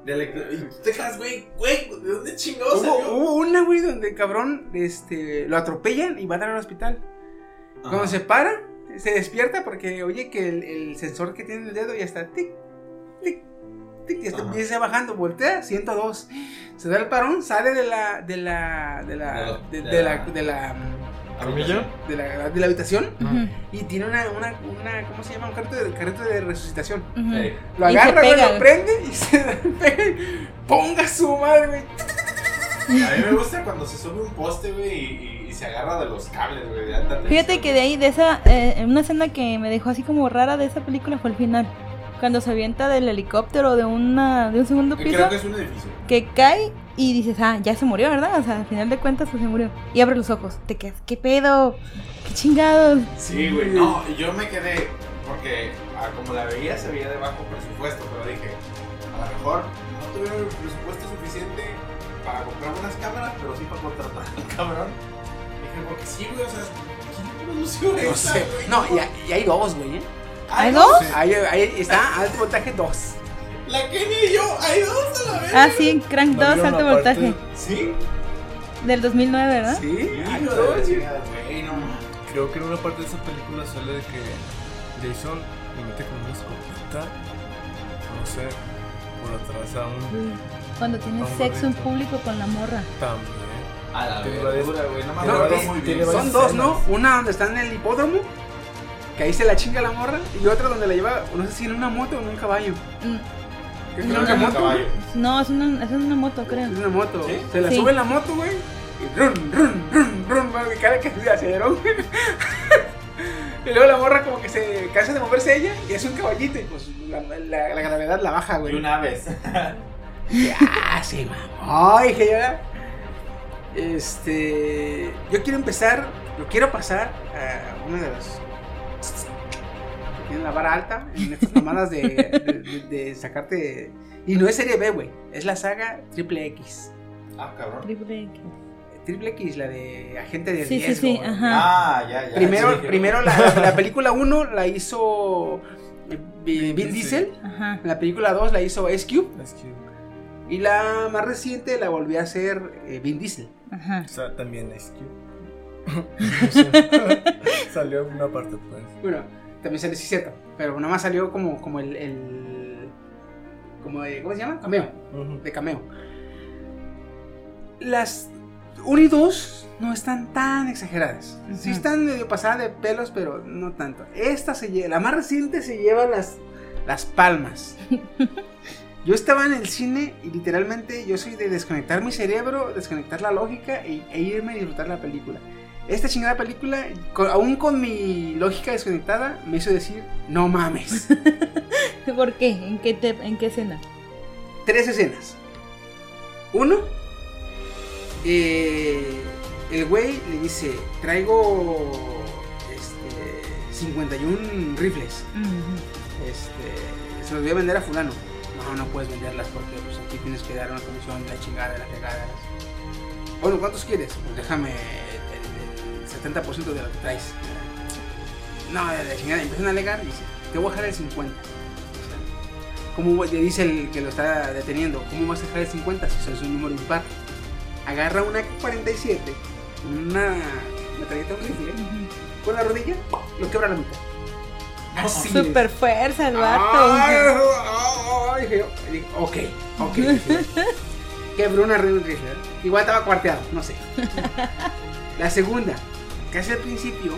de electro- Y tú te quedas, güey, güey, ¿de dónde chingados Hubo, salió? hubo una, güey, donde el cabrón este, lo atropellan y va a dar al hospital. Cuando se para, se despierta porque oye que el, el sensor que tiene en el dedo ya está tic, tic, tic, ya está, Ajá. empieza bajando, voltea, 102. Se da el parón, sale de la, de la, de la, de, De de de la, de la, de la, de la habitación Ujú, y tiene una, una, una, ¿cómo se llama? Un carrito de, carrito de resucitación. ujú. Eh, Lo Y agarra, güey, lo prende y se pega y ponga su madre, güey. A mí me gusta cuando se sube un poste, güey, y, y se agarra de los cables, güey, de alta tensión. Fíjate que de ahí, de esa, eh, una escena que me dejó así como rara de esa película fue el final. Cuando se avienta del helicóptero de una de un segundo piso, Creo que es un edificio. que cae y dices, ah, ya se murió, ¿verdad? O sea, al final de cuentas pues, se murió. Y abre los ojos, te quedas, ¿qué pedo? ¿Qué chingados? Sí, güey. No, yo me quedé, porque ah, como la veía, se veía de bajo presupuesto, pero dije, a lo mejor no tuvieron el presupuesto suficiente para comprar buenas cámaras, pero sí para contratar al cabrón. Dije, porque sí, güey, o sea, ¿quién produció No esa, sé. güey? No, y hay, y hay dos, güey, ¿eh? ¿Hay dos? sí. Ahí, ahí está, alto voltaje 2. La Kenny y yo, hay dos a la vez. Ah, sí, Crank No 2, vieron alto voltaje. Sí. Del 2009, ¿verdad? Sí, no. Creo que en una parte de esa película sale de que Jason le mete con una escopeta. No sé. O lo atrasan Cuando tienes Un sexo en público con la morra. también. A la Tiene verdura, varias- güey. No me tiene acuerdo varias- muy tiene bien. varias Son dos, ¿no? Una donde está en el hipódromo, que ahí se la chinga la morra, y otra donde la lleva, no sé si en una moto o en un caballo. Mm, No, en una no, moto. caballo. No, es una, es una moto, creo. Es una moto. ¿Sí? Se la Sí. sube en la moto, güey. Y run, run, run, run, güey, cara que se aceleró, güey. Y luego la morra como que se cansa de moverse ella y hace un caballito y pues la, la- la gravedad la baja, Y güey. una vez. Ah, sí, mamá. Dije yo. Este. Yo quiero empezar. Yo quiero pasar a una de las. Tienen la vara alta en estas mamadas de, de, de- de sacarte. Y no es serie B, güey. Es la saga Triple X. Ah, cabrón. Triple X. Triple X, la de Agente de Sí, sí, Riesgo. sí, ajá. Ah, ya, ya. Primero, Sí, primero la, la película 1 la hizo eh, Vin, Vin Diesel. Ajá. La película 2 la hizo Ice Cube. Y la más reciente la volvió a hacer eh, Vin Diesel. Ajá. o sea, también es que. Salió en una parte, pues. Bueno, también sale, sí, cierto. Pero nada más salió como, como el. el- como de, ¿Cómo se llama? Cameo. De cameo. Las 1 y 2 no están tan exageradas. Sí están medio pasadas de pelos, pero no tanto. Esta se lleva, la más reciente se lleva las, las palmas. Yo estaba en el cine y literalmente yo soy de desconectar mi cerebro, desconectar la lógica e, e irme a disfrutar la película. Esta chingada película, con- aún con mi lógica desconectada, me hizo decir, no mames. ¿Por qué? ¿En qué, te- en qué escena? Tres escenas. Uno, eh, el güey le dice, traigo este, 51 rifles. Este, se los voy a vender a fulano. No, no puedes venderlas porque pues, aquí tienes que dar una comisión de la chingada, de la pegada. Bueno, ¿cuántos quieres? Pues déjame 70% de lo que traes. No, de la chingada. Empiezan a alegar y dice, te voy a dejar el 50. O sea, ¿Cómo le dice el que lo está deteniendo? ¿Cómo vas a dejar el 50 si es un número impar? Agarra una 47, una metralleta, un rifle, con la rodilla, lo quebra a la mitad. Así es. Super fuerza el vato. Ay, ay, ok, ok. Quebró una rifle. Igual estaba cuarteado, no sé. La segunda, casi al principio,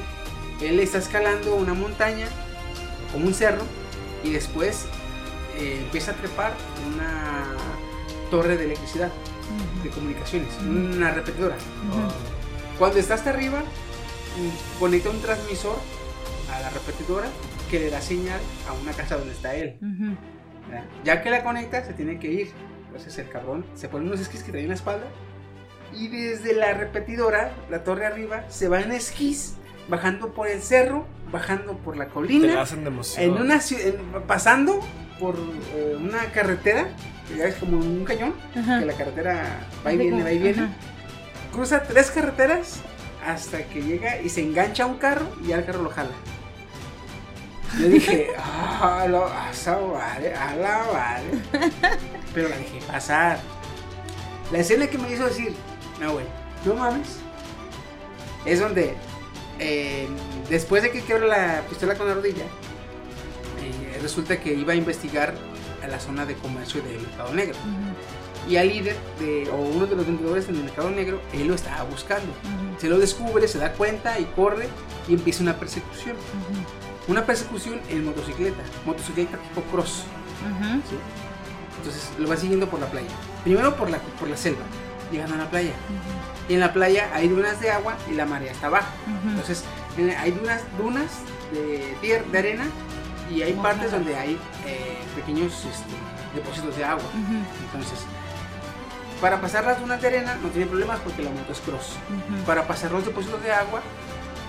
él está escalando una montaña, como un cerro, y después eh, empieza a trepar una torre de electricidad, de comunicaciones, una repetidora. Cuando está hasta arriba, conecta un transmisor a la repetidora que le da señal a una casa donde está él. Ya que la conecta, se tiene que ir. Entonces el cabrón se pone unos esquís que trae en la espalda y desde la repetidora, la torre arriba, se va en esquís, bajando por el cerro, bajando por la Te colina, hacen de emoción. en una en- pasando por eh, una carretera, que ya es como un cañón, Ajá. que la carretera va y viene, va y viene. ajá. Cruza tres carreteras hasta que llega y se engancha a un carro y ya el carro lo jala. Yo dije, ah, lo, a esa madre, a la madre. Pero la dejé pasar. La escena que me hizo decir, no, güey, no mames. Es donde, eh, después de que quiebra la pistola con la rodilla, eh, resulta que iba a investigar a la zona de comercio del Mercado Negro. Y al líder, de, o uno de los vendedores en el Mercado Negro, él lo estaba buscando. Se lo descubre, se da cuenta y corre y empieza una persecución. Una persecución en motocicleta, motocicleta tipo cross. Entonces lo va siguiendo por la playa. Primero por la, por la selva, llegando a la playa. Y en la playa hay dunas de agua y la marea está baja. Entonces en- hay dunas, dunas de, tier- de arena y hay partes donde hay eh, pequeños este, depósitos de agua. Entonces, para pasar las dunas de arena no tiene problemas porque la moto es cross. Para pasar los depósitos de agua,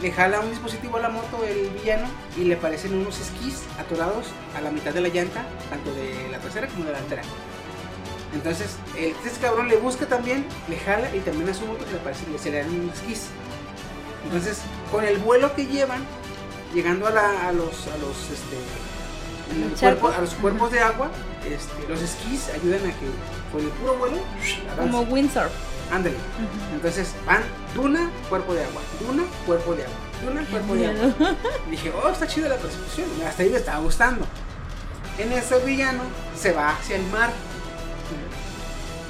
le jala un dispositivo a la moto el villano y le parecen unos esquís atorados a la mitad de la llanta, tanto de la trasera como de la delantera. Entonces, el este cabrón le busca también, le jala y también a su moto se le parece que se le dan unos esquís. Entonces, con el vuelo que llevan, llegando a, la- a los, a los, este, a los cuerpos de agua, este, los esquís ayudan a que con el puro vuelo Como windsurf. Ándale. Entonces van duna, cuerpo de agua, duna, cuerpo de agua, duna, cuerpo de agua. Y dije, oh, está chida la persecución. Hasta ahí me estaba gustando. En eso el villano se va hacia el mar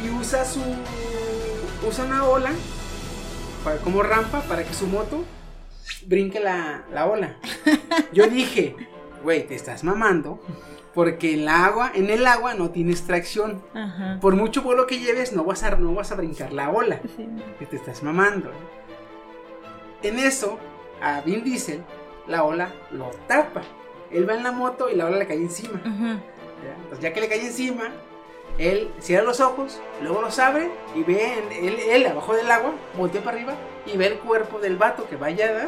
y usa su usa una ola para- como rampa para que su moto brinque la, la ola. Yo dije, güey, te estás mamando porque el agua, en el agua no tienes tracción. Ajá. Por mucho vuelo que lleves, no vas a, no vas a brincar la ola. Sí. Que te estás mamando. En eso, a Vin Diesel, la ola lo tapa. Él va en la moto y la ola le cae encima. Ajá. ¿ya? Entonces, ya que le cae encima, él cierra los ojos, luego los abre y ve en- él, él abajo del agua, voltea para arriba y ve el cuerpo del vato que va allá.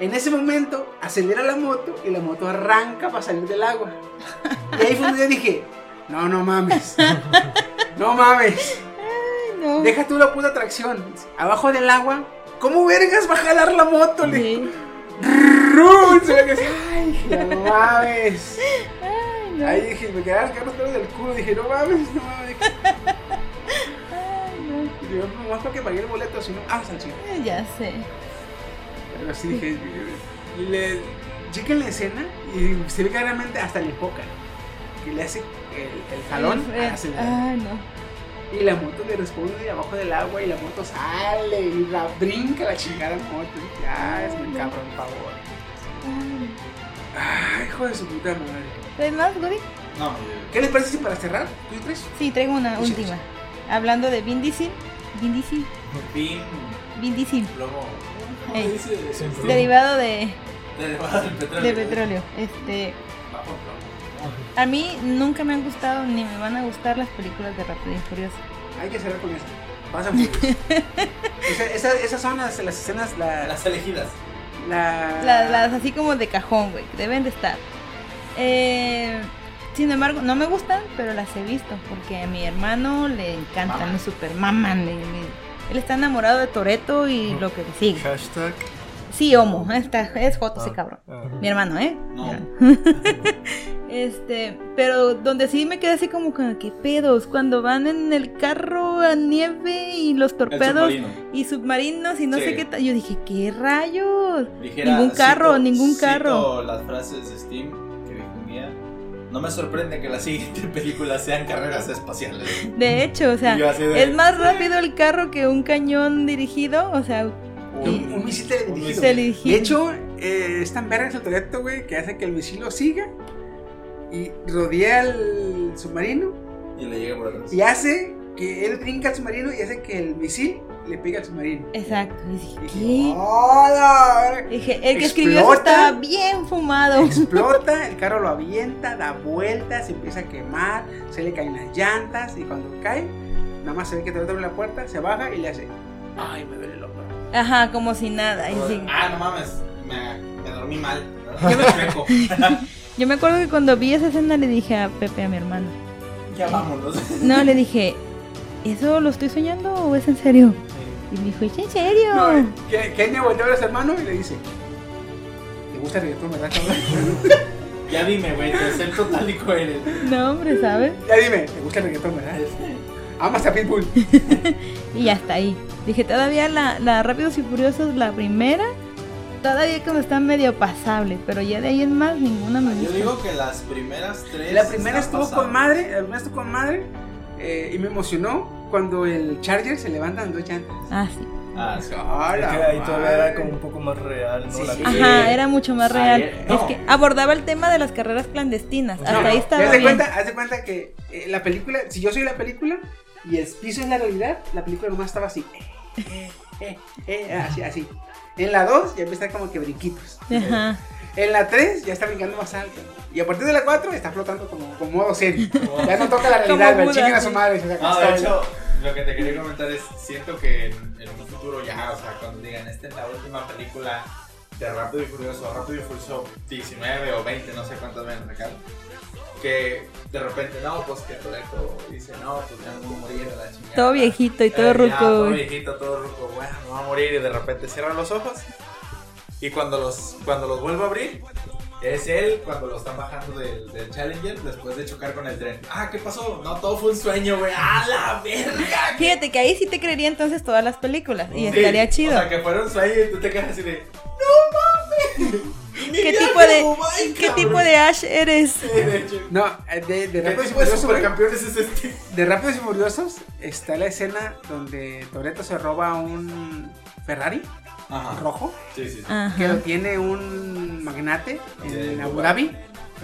En ese momento, acelera la moto y la moto arranca para salir del agua. Y ahí fue donde yo dije, no, no mames. No mames. No. Deja tú la puta tracción. Abajo del agua, ¿cómo vergas va a jalar la moto? Le Sí. ¡Rum! Se ve que así, ay, no mames. No. Ahí dije, me quedaron los pelos del culo. Dije, no mames, no mames. Ay, no. Y yo, nomás para que pagué el boleto, si no, ah, al chile. Eh, Ya sé. Pero sí dije, le, chequen la escena y se ve claramente hasta le enfoca. Que le hace el, el jalón, Ay, no. y la moto le responde de abajo del agua y la moto sale y la brinca la chingada moto. Y dije, ah, es mi cabrón, por favor. Ay. Ay, hijo de su puta madre. ¿Traes más, Woody? No, ¿Qué les parece si para cerrar? ¿Tú y tres? Sí, traigo una Sí, sí, última. Hablando de Vin Diesel. Vin Diesel. Pin, Vin Diesel. Derivado de, Derivado del petróleo. de petróleo. Este. A mí nunca me han gustado ni me van a gustar las películas de Rápido y Furioso. Hay que cerrar con eso. Pasan Esa, esa- esas son las, las escenas, la, Las elegidas. la- Las, las así como de cajón, güey. Deben de estar. Eh, sin embargo, no me gustan, pero las he visto. Porque a mi hermano le encantan, Maman. me super maman. le- le- él está enamorado de Toreto y lo que le sigue. Hashtag. Sí, homo. Está, es joto ese Ah, cabrón. ah. Mi hermano, ¿eh? No. Este, pero donde sí me quedé así como que, ¿qué pedos? Cuando van en el carro a nieve y los torpedos submarino. y submarinos y no Sí. sé qué tal. Yo dije, ¿qué rayos? Dijera, ningún carro, cito- ningún cito carro. las frases de Steam No me sorprende que la siguiente película sean carreras espaciales. De hecho, o sea, de- es más rápido el carro que un cañón dirigido. O sea, Un, un misil teledirigido. De hecho, eh, es tan verga ese Toretto, güey, que hace que el misil lo siga y rodea el submarino Y le llega por atrás. y hace que él brinca al submarino y hace que el misil le pegue al submarino. exacto. Y dije, Y dije, el que escribió eso estaba bien fumado. Explota, el carro lo avienta, da vueltas, se empieza a quemar, se le caen las llantas y cuando cae, nada más se ve que te abre la puerta, se baja y le hace, ay, me duele el hombro. Ajá, como si nada. sí. Ah, no mames. Me, me dormí mal. Yo me- Refresco. Yo me acuerdo que cuando vi esa escena le dije a Pepe, a mi hermano. ya vámonos. No, le dije, ¿eso lo estoy soñando o es en serio? Y me dijo, ¿es en serio? No, que Kenia voltea a ver a su hermano y le dice, ¿te gusta el reggaetón, verdad, cabrón? Ya dime, güey, tercer totálico eres. No, hombre, ¿sabes? ya dime, ¿te gusta el reggaetón, verdad? Amas a Pitbull. Y hasta ahí. Dije, todavía la, la Rápidos y Furiosos, la primera, todavía como está medio pasable, pero ya de ahí en más ninguna me Yo gusta. digo que las primeras tres. La primera estuvo con madre, la primera estuvo con madre eh, y me emocionó cuando el Charger se levanta en dos llantas. Ah, sí. Ah, sí. ¡Ah, Es la que ahí todavía era como un poco más real, ¿no? Sí, La sí. Ajá, era mucho más real. Ayer- no. Es que abordaba el tema de las carreras clandestinas. No, Hasta ahí estaba haz de bien. cuenta, haz de cuenta que eh, la película, si yo soy la película y el piso es la realidad, la película nomás estaba así. eh, eh, eh, así, así. En la 2 ya empieza como que brinquitos. Ajá. En la 3 ya está brincando más alto. Y a partir de la 4 está flotando como, como modo serio. Ya no toca la realidad. Buda, Chinguen a su madre. o sea, No, de hecho, lo que te quería comentar es, siento que en, en un futuro ya, o sea, cuando digan, esta es la última película de Rápido y Furioso, Rápido y Furioso 19 o 20, no sé cuántas van a sacar, que de repente, no, pues que Toleto dice, no, pues ya no voy a morir a la chingada. Todo viejito y todo Eh, ya, ruco, Todo güey. viejito, todo ruco, bueno, me va a morir y de repente cierra los ojos y cuando los, cuando los vuelvo a abrir, es él cuando lo están bajando del, del Challenger después de chocar con el tren. Ah, ¿qué pasó? No, todo fue un sueño, güey. ¡A la verga! Fíjate que ahí sí te creería entonces todas las películas. Y Sí, estaría chido. O sea, que fuera un sueño y tú te quedas así de. ¿Qué tipo de, ¿qué tipo de Ash eres? No, eh, de, de ¿Qué Rápidos y tipo de Furiosos, es este? de Rápidos y Furiosos está la escena donde Toreto se roba un Ferrari Ajá. rojo Sí, sí, sí. que lo tiene un magnate en Abu. Dhabi.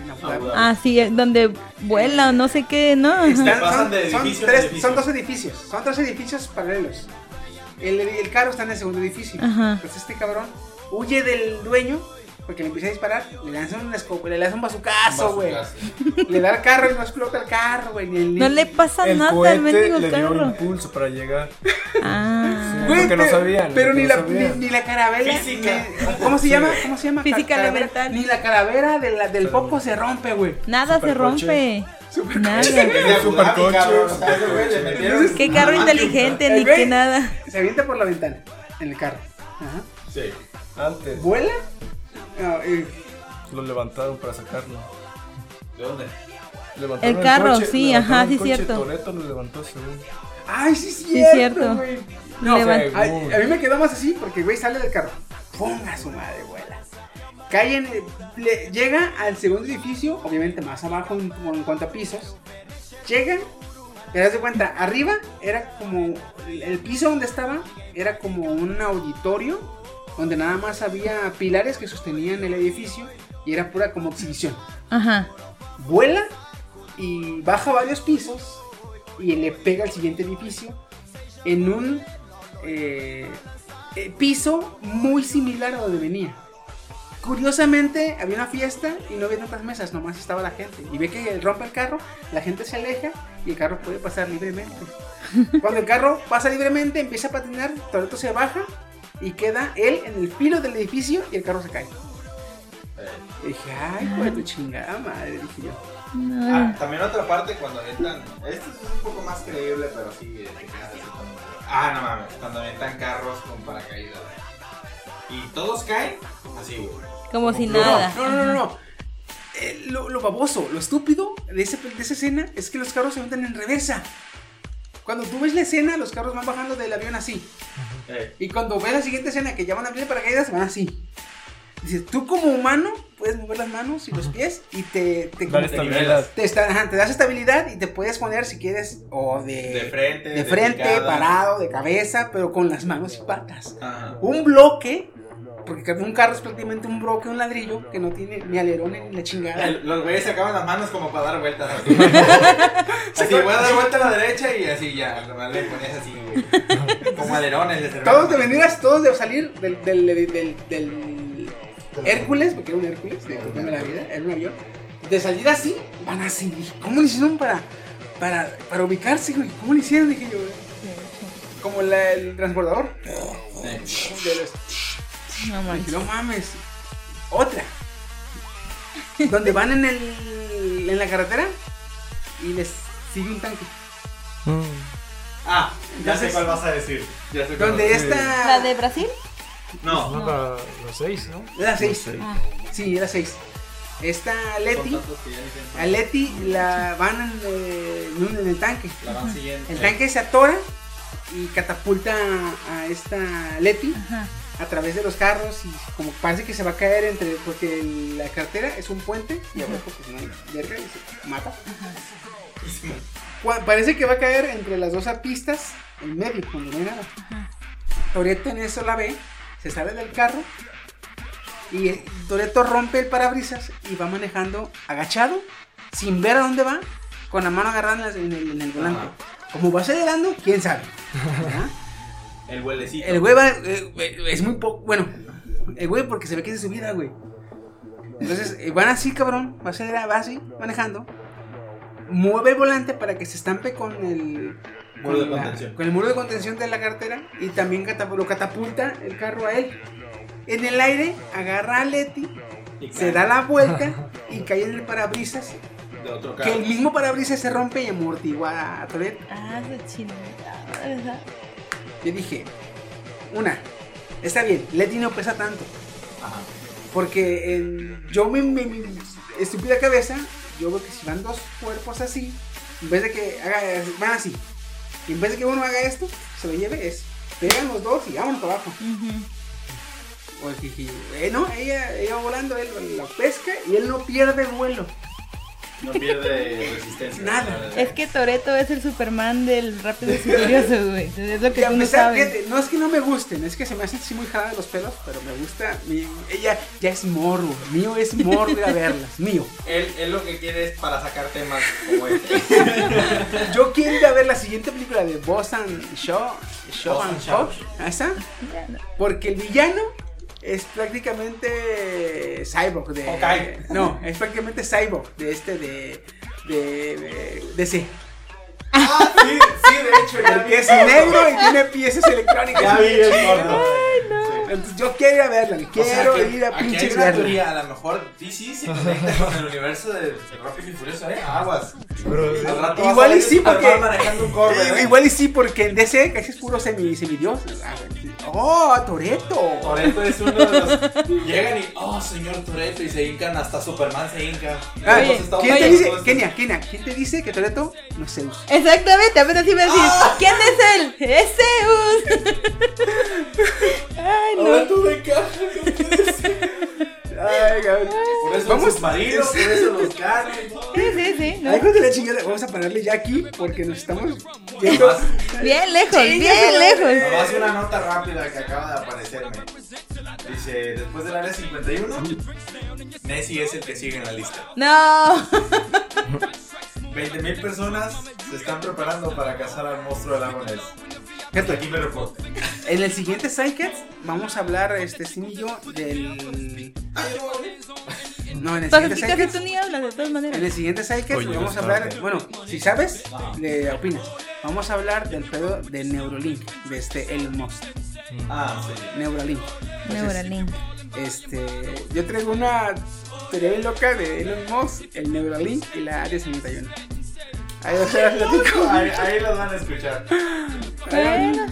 En Abu Dhabi. Ah, sí, eh, donde vuela o no sé qué, ¿no? Están- pasan son, de tres- edificio. son dos edificios, son tres edificios paralelos. El, el carro está en el segundo edificio. Ajá. Pues este cabrón huye del dueño porque le empieza a disparar, le lanza un escopo, le lanza un bazucazo, güey. Le da el carro y no explota el carro, güey. No le pasa El nada al mendigo le dio carro. impulso para llegar. Ah. Güey, porque no pero- sabían, Pero ni no la, sabían. ni, ni la carabela. Física. ni- ¿Cómo se llama? ¿Cómo se llama? Física elemental. Ni la calavera de la- del popo se rompe, güey. Nada se rompe. Nada. Supercoche. Qué carro inteligente, El ni que nada. Se avienta por la ventana en el carro. Ajá. Sí. Antes Vuela. No, eh, lo levantaron para sacarlo. ¿De dónde? Levantaron El carro, coche, sí, ajá, sí, coche, cierto. Toretto lo levantó según. Ay, sí, es Sí, cierto, cierto. No, Levan- a, a mí me quedó más así porque, güey, sale del carro. Ponga su madre, vuela. Cae en. le- llega al segundo edificio, obviamente más abajo en, como en cuanto a pisos. Llega, te das de cuenta, arriba era como. El piso donde estaba era como un auditorio donde nada más había pilares que sostenían el edificio y era pura como exhibición. Ajá. Vuela y baja varios pisos y le pega al siguiente edificio en un eh, eh, piso muy similar a donde venía. Curiosamente, había una fiesta y no había tantas mesas, nomás estaba la gente. Y ve que rompe el carro, la gente se aleja y el carro puede pasar libremente. Cuando el carro pasa libremente, empieza a patinar, Toretto se baja y queda él en el filo del edificio y el carro se cae. Y dije, ay, pues tu chingada madre, dije yo. Ah, también otra parte cuando aventan. Esto es un poco más creíble, pero sí. eh, te quedas así como- Ah, no mames. Cuando aventan carros con paracaídas. Y todos caen, así, güey. Como si No, nada. No, no, no, no. Eh, lo, lo baboso, lo estúpido de, ese- de esa escena es que los carros se meten en reversa. Cuando tú ves la escena, los carros van bajando del avión así. Eh, Y cuando ves la siguiente escena que ya van a abrir paracaídas, van así. Dices, tú como humano puedes mover las manos y los pies y te, te, Dar estabilidad. te, está- ajá, te das estabilidad y te puedes poner si quieres o de, De frente, de de frente, picada. parado, de cabeza, pero con las manos y patas. ajá. Un bloque, porque un carro es prácticamente un bloque, un ladrillo que no tiene ni alerones ni la chingada. El- Los güeyes sacaban las manos como para dar vueltas. Así, así voy a dar vuelta a la derecha y así ya. Le ponías así, güey. Como alerones de. Todos de venidas, todos de salir del, del, del, del- del Hércules, porque era un Hércules, de la vida, era un avión. De salir así, van así. Dije, ¿Cómo le hicieron para, para, para ubicarse, güey? ¿Cómo le hicieron? Dije yo, güey. Como la- el transbordador. De los- No Dije, manches. no mames. Otra. Donde van en el en la carretera y les sigue un tanque. Ah, ya sé cuál vas a decir. Ya sé cuál Donde vas a decir. esta. ¿La de Brasil? No, No, la- los seis, ¿no? Era 6. Ah. Sí, era 6. Esta Leti. A Leti la van en, eh, en un- en el tanque. La van siguiendo. El tanque se atora y catapulta a esta Leti Ajá. A través de los carros y como parece que se va a caer entre porque el- la carretera es un puente y abajo pues no hay verga y se mata. Parece que va a caer entre las dos pistas en medio cuando no hay nada. Toreto en eso la ve, se sale del carro y eh, Toreto rompe el parabrisas y va manejando agachado, sin ver a dónde va, con la mano agarrada en el, en el volante. Como va acelerando, quién sabe. El huelecito. El güey va, eh, es muy poco, bueno, el güey porque se ve que es de su vida, güey. Entonces, eh, van así, cabrón, va, acelerando, va así, manejando. Mueve el volante para que se estampe con el Muro de con la- contención. con el muro de contención de la cartera y también catap- lo catapulta el carro a él. En el aire agarra a Leti, Y se da la vuelta y cae en el parabrisas. De otro Que carro. el mismo parabrisas se rompe y amortigua a Toretto. Ah, de chingada, ¿verdad? Yo dije, una, está bien, Leti no pesa tanto. Ajá. Porque en- yo, mi estúpida cabeza, yo veo que si van dos cuerpos así, en vez de que haga, van así, y en vez de que uno haga esto, se lo lleve, es, pegan los dos y vámonos para abajo. O el jiji. Eh, no, ella, ella va volando, él la pesca y él no pierde vuelo. No pierde resistencia. Nada. Es que Toreto es el Superman del Rápido y Furioso, güey. Es lo que tú no pesar sabes. que no es que no me gusten, es que se me hacen así muy jaladas los pelos, pero me gusta. mi- ella ya es morro, mío es morro ir a verlas, mío. Él, él lo que quiere es para sacar temas como este. Yo quiero ir a ver la siguiente película de Boss and Shaw, Shaw Boss and Shaw. ¿esa? Porque el villano es prácticamente Cyborg de Hawkeye. no, es prácticamente Cyborg de este de de, de DC. Ah, sí, sí, de hecho, ya Porque es el negro y tiene piezas electrónicas. Ya vi el. Entonces yo quiero ir a verla, O sea, quiero ir a pinches verla. teoría, a lo mejor DC se conecta con el universo de Rápido y Furioso, ¿eh? Aguas. Pero, Igual y sí, porque. manejando un Corvette, ¿eh? Igual y sí, porque en DC casi es puro semi, semidios. ¡Oh, Toreto! Toretto es uno de los. Llegan y, oh, señor Toretto, y se hincan, hasta Superman se hinca. Ah, Estados ¿Quién te dice, esto. Kenia, Kenia, quién te dice que Toreto no es Zeus? Exactamente, apenas iba a decir, Ah. ¿quién es él? Es Zeus. Ay, Ahora no. tú me encajas, no. Ay, cabrón. Por eso Vamos. los maridos, por eso los carros. Sí, sí, sí. no. Ay, hijo de la chingada, vamos a pararle ya aquí porque nos estamos yendo. Bien lejos, su bien lejos. nomás una nota rápida que acaba de aparecerme. Dice, después del área 51, Nessie es el que sigue en la lista. No. 20.000 personas se están preparando para cazar al monstruo del lago Ness. En el siguiente Sidecats vamos a hablar, este, Sim y yo, del. No, en el siguiente aquí casi Sidecats. tú ni hablas, de todas maneras. En el siguiente Oye, vamos a está hablar, bien. bueno, si sabes, le opinas. Vamos a hablar del pedo de Neuralink, de este Elon Musk. Ah, sí. Neuralink. Entonces, Neuralink. Este, yo traigo una teoría bien loca de Elon Musk, el Neuralink y la Área 51. Ahí. Ahí, ahí los van a escuchar. Bueno.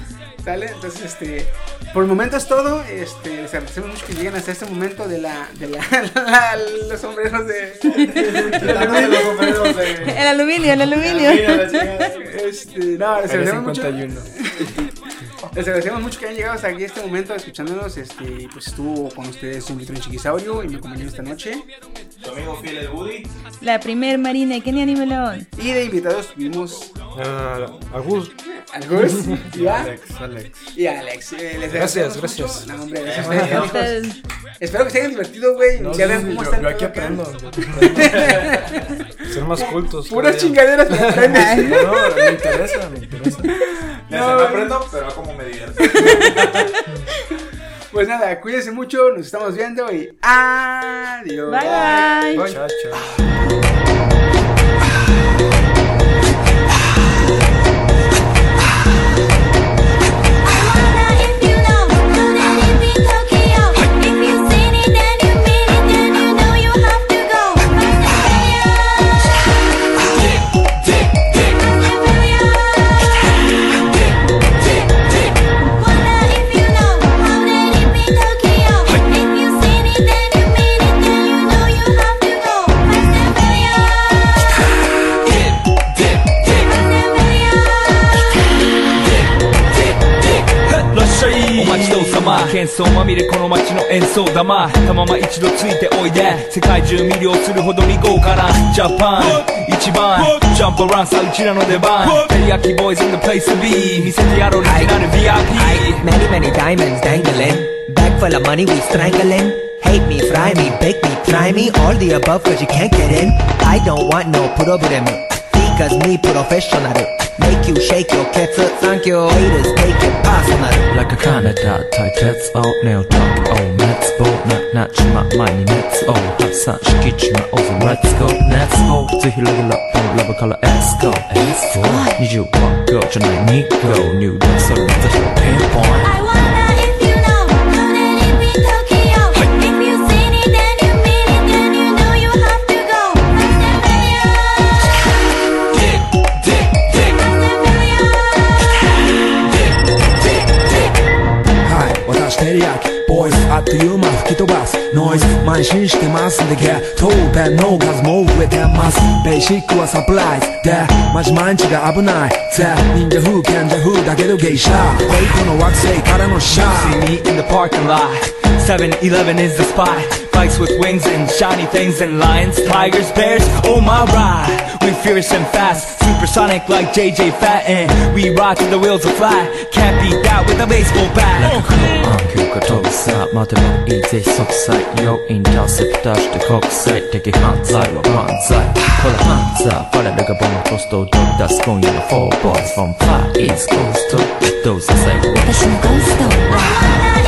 ¿Sale? Entonces, este, por el momento es todo. Este, les agradecemos mucho que lleguen hasta este momento de la, de la, la- los sombreros de, sombreros de. El aluminio, el aluminio. La. Este, no, les agradecemos mucho. 51. Les agradecemos mucho que hayan llegado hasta aquí este momento escuchándonos. Este, pues estuvo con ustedes un Vitron Chiquisaurio y me acompañó esta noche. Tu amigo fiel el Woody. La primer marina, Kenia Nimelón. Y de invitados tuvimos Ah, Agus, a Gus y a, Alex, Alex. y a Alex. Eh, les Gracias, gracias. No, hombre, gracias Eh, hijos. Espero que se hayan divertido, güey. No, ya sí, ven cómo yo, está el yo aquí aprendo. ser más cultos. Puras chingaderas que aprendes. No, no, me interesa, me interesa. No, me aprendo, pero como me divierto. Pues nada, cuídense mucho, nos estamos viendo y adiós. Bye bye. Chao, chao. ま喧騒まみれこの街の演奏玉たまま一度ついておいで世界中魅了するほどに豪華なジャパン一番ジャンプランさうちらの出番テリヤキボーイズ in the place to be 見せてやろうオリジナル VIP Many, many diamonds dangling. Bag full of money, we strangling. Hate me, fry me, bake me, try me. All the above, cause you can't get in. I don't want no problem. Because me professional. Make you shake your cats. Thank you. Haters take it personal. Like a Canada 対決をネオトークを滅亡ななちま前に熱を発散しきちまおうぜ Let's go 熱をぜひレギュラーのラブから Let's go S4 20万個じゃない2個入力それ目指してピンポイント Fast and はい私テリヤキ ボイスあっという間吹き飛ばすノイズ慢心してますんでゲットペンの数も増えてますベーシックはサプライズでマジ毎日が危ないぜ忍者風賢者風だけど芸者レイコの惑星からのシャー See me in the parking lot 7-Eleven is the spot Bikes with wings and shiny things and lions, tigers, bears, oh my ride We fierce and fast, supersonic like JJ Fat And we ride till the wheels are flat Can't beat that with a baseball bat 暗球が飛ぶさ待てばいいぜ即歳よインターセプターして国際的犯罪は万歳これハンザー我らがボントストを取り出す今夜の4 boys from far east coast どうぞ最後私のゴースト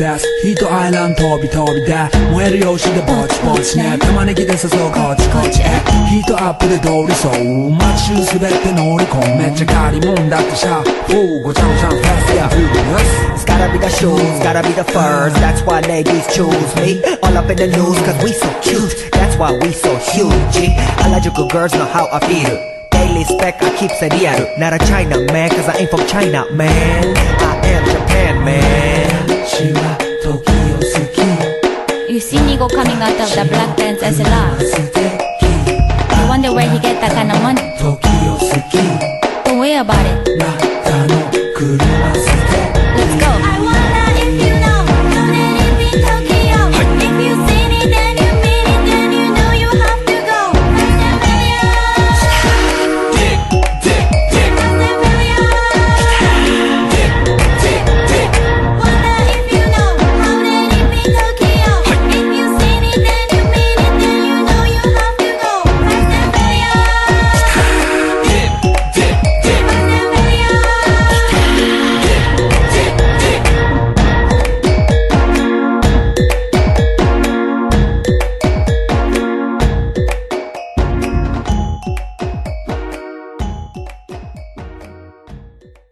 دست هی تو عالم تابی تابی ده مهر یاشید باچ باچ نه به من گیده سسا کاچ کاچ هی تو اپ بده داری سو مچو سبت نوری کن مچه کاری مون دست شا فو گو چم چم فس یا It's gotta be the shoes, gotta be the first. That's why ladies choose me. All up in the news cause we so cute. That's why we so huge. I like you good girls know how I feel. Daily spec I keep it real Not a China man cause I ain't from China man. I am Japan man. go coming out of the black pants as a laugh. You wonder where he get that kind of money. Don't worry about it.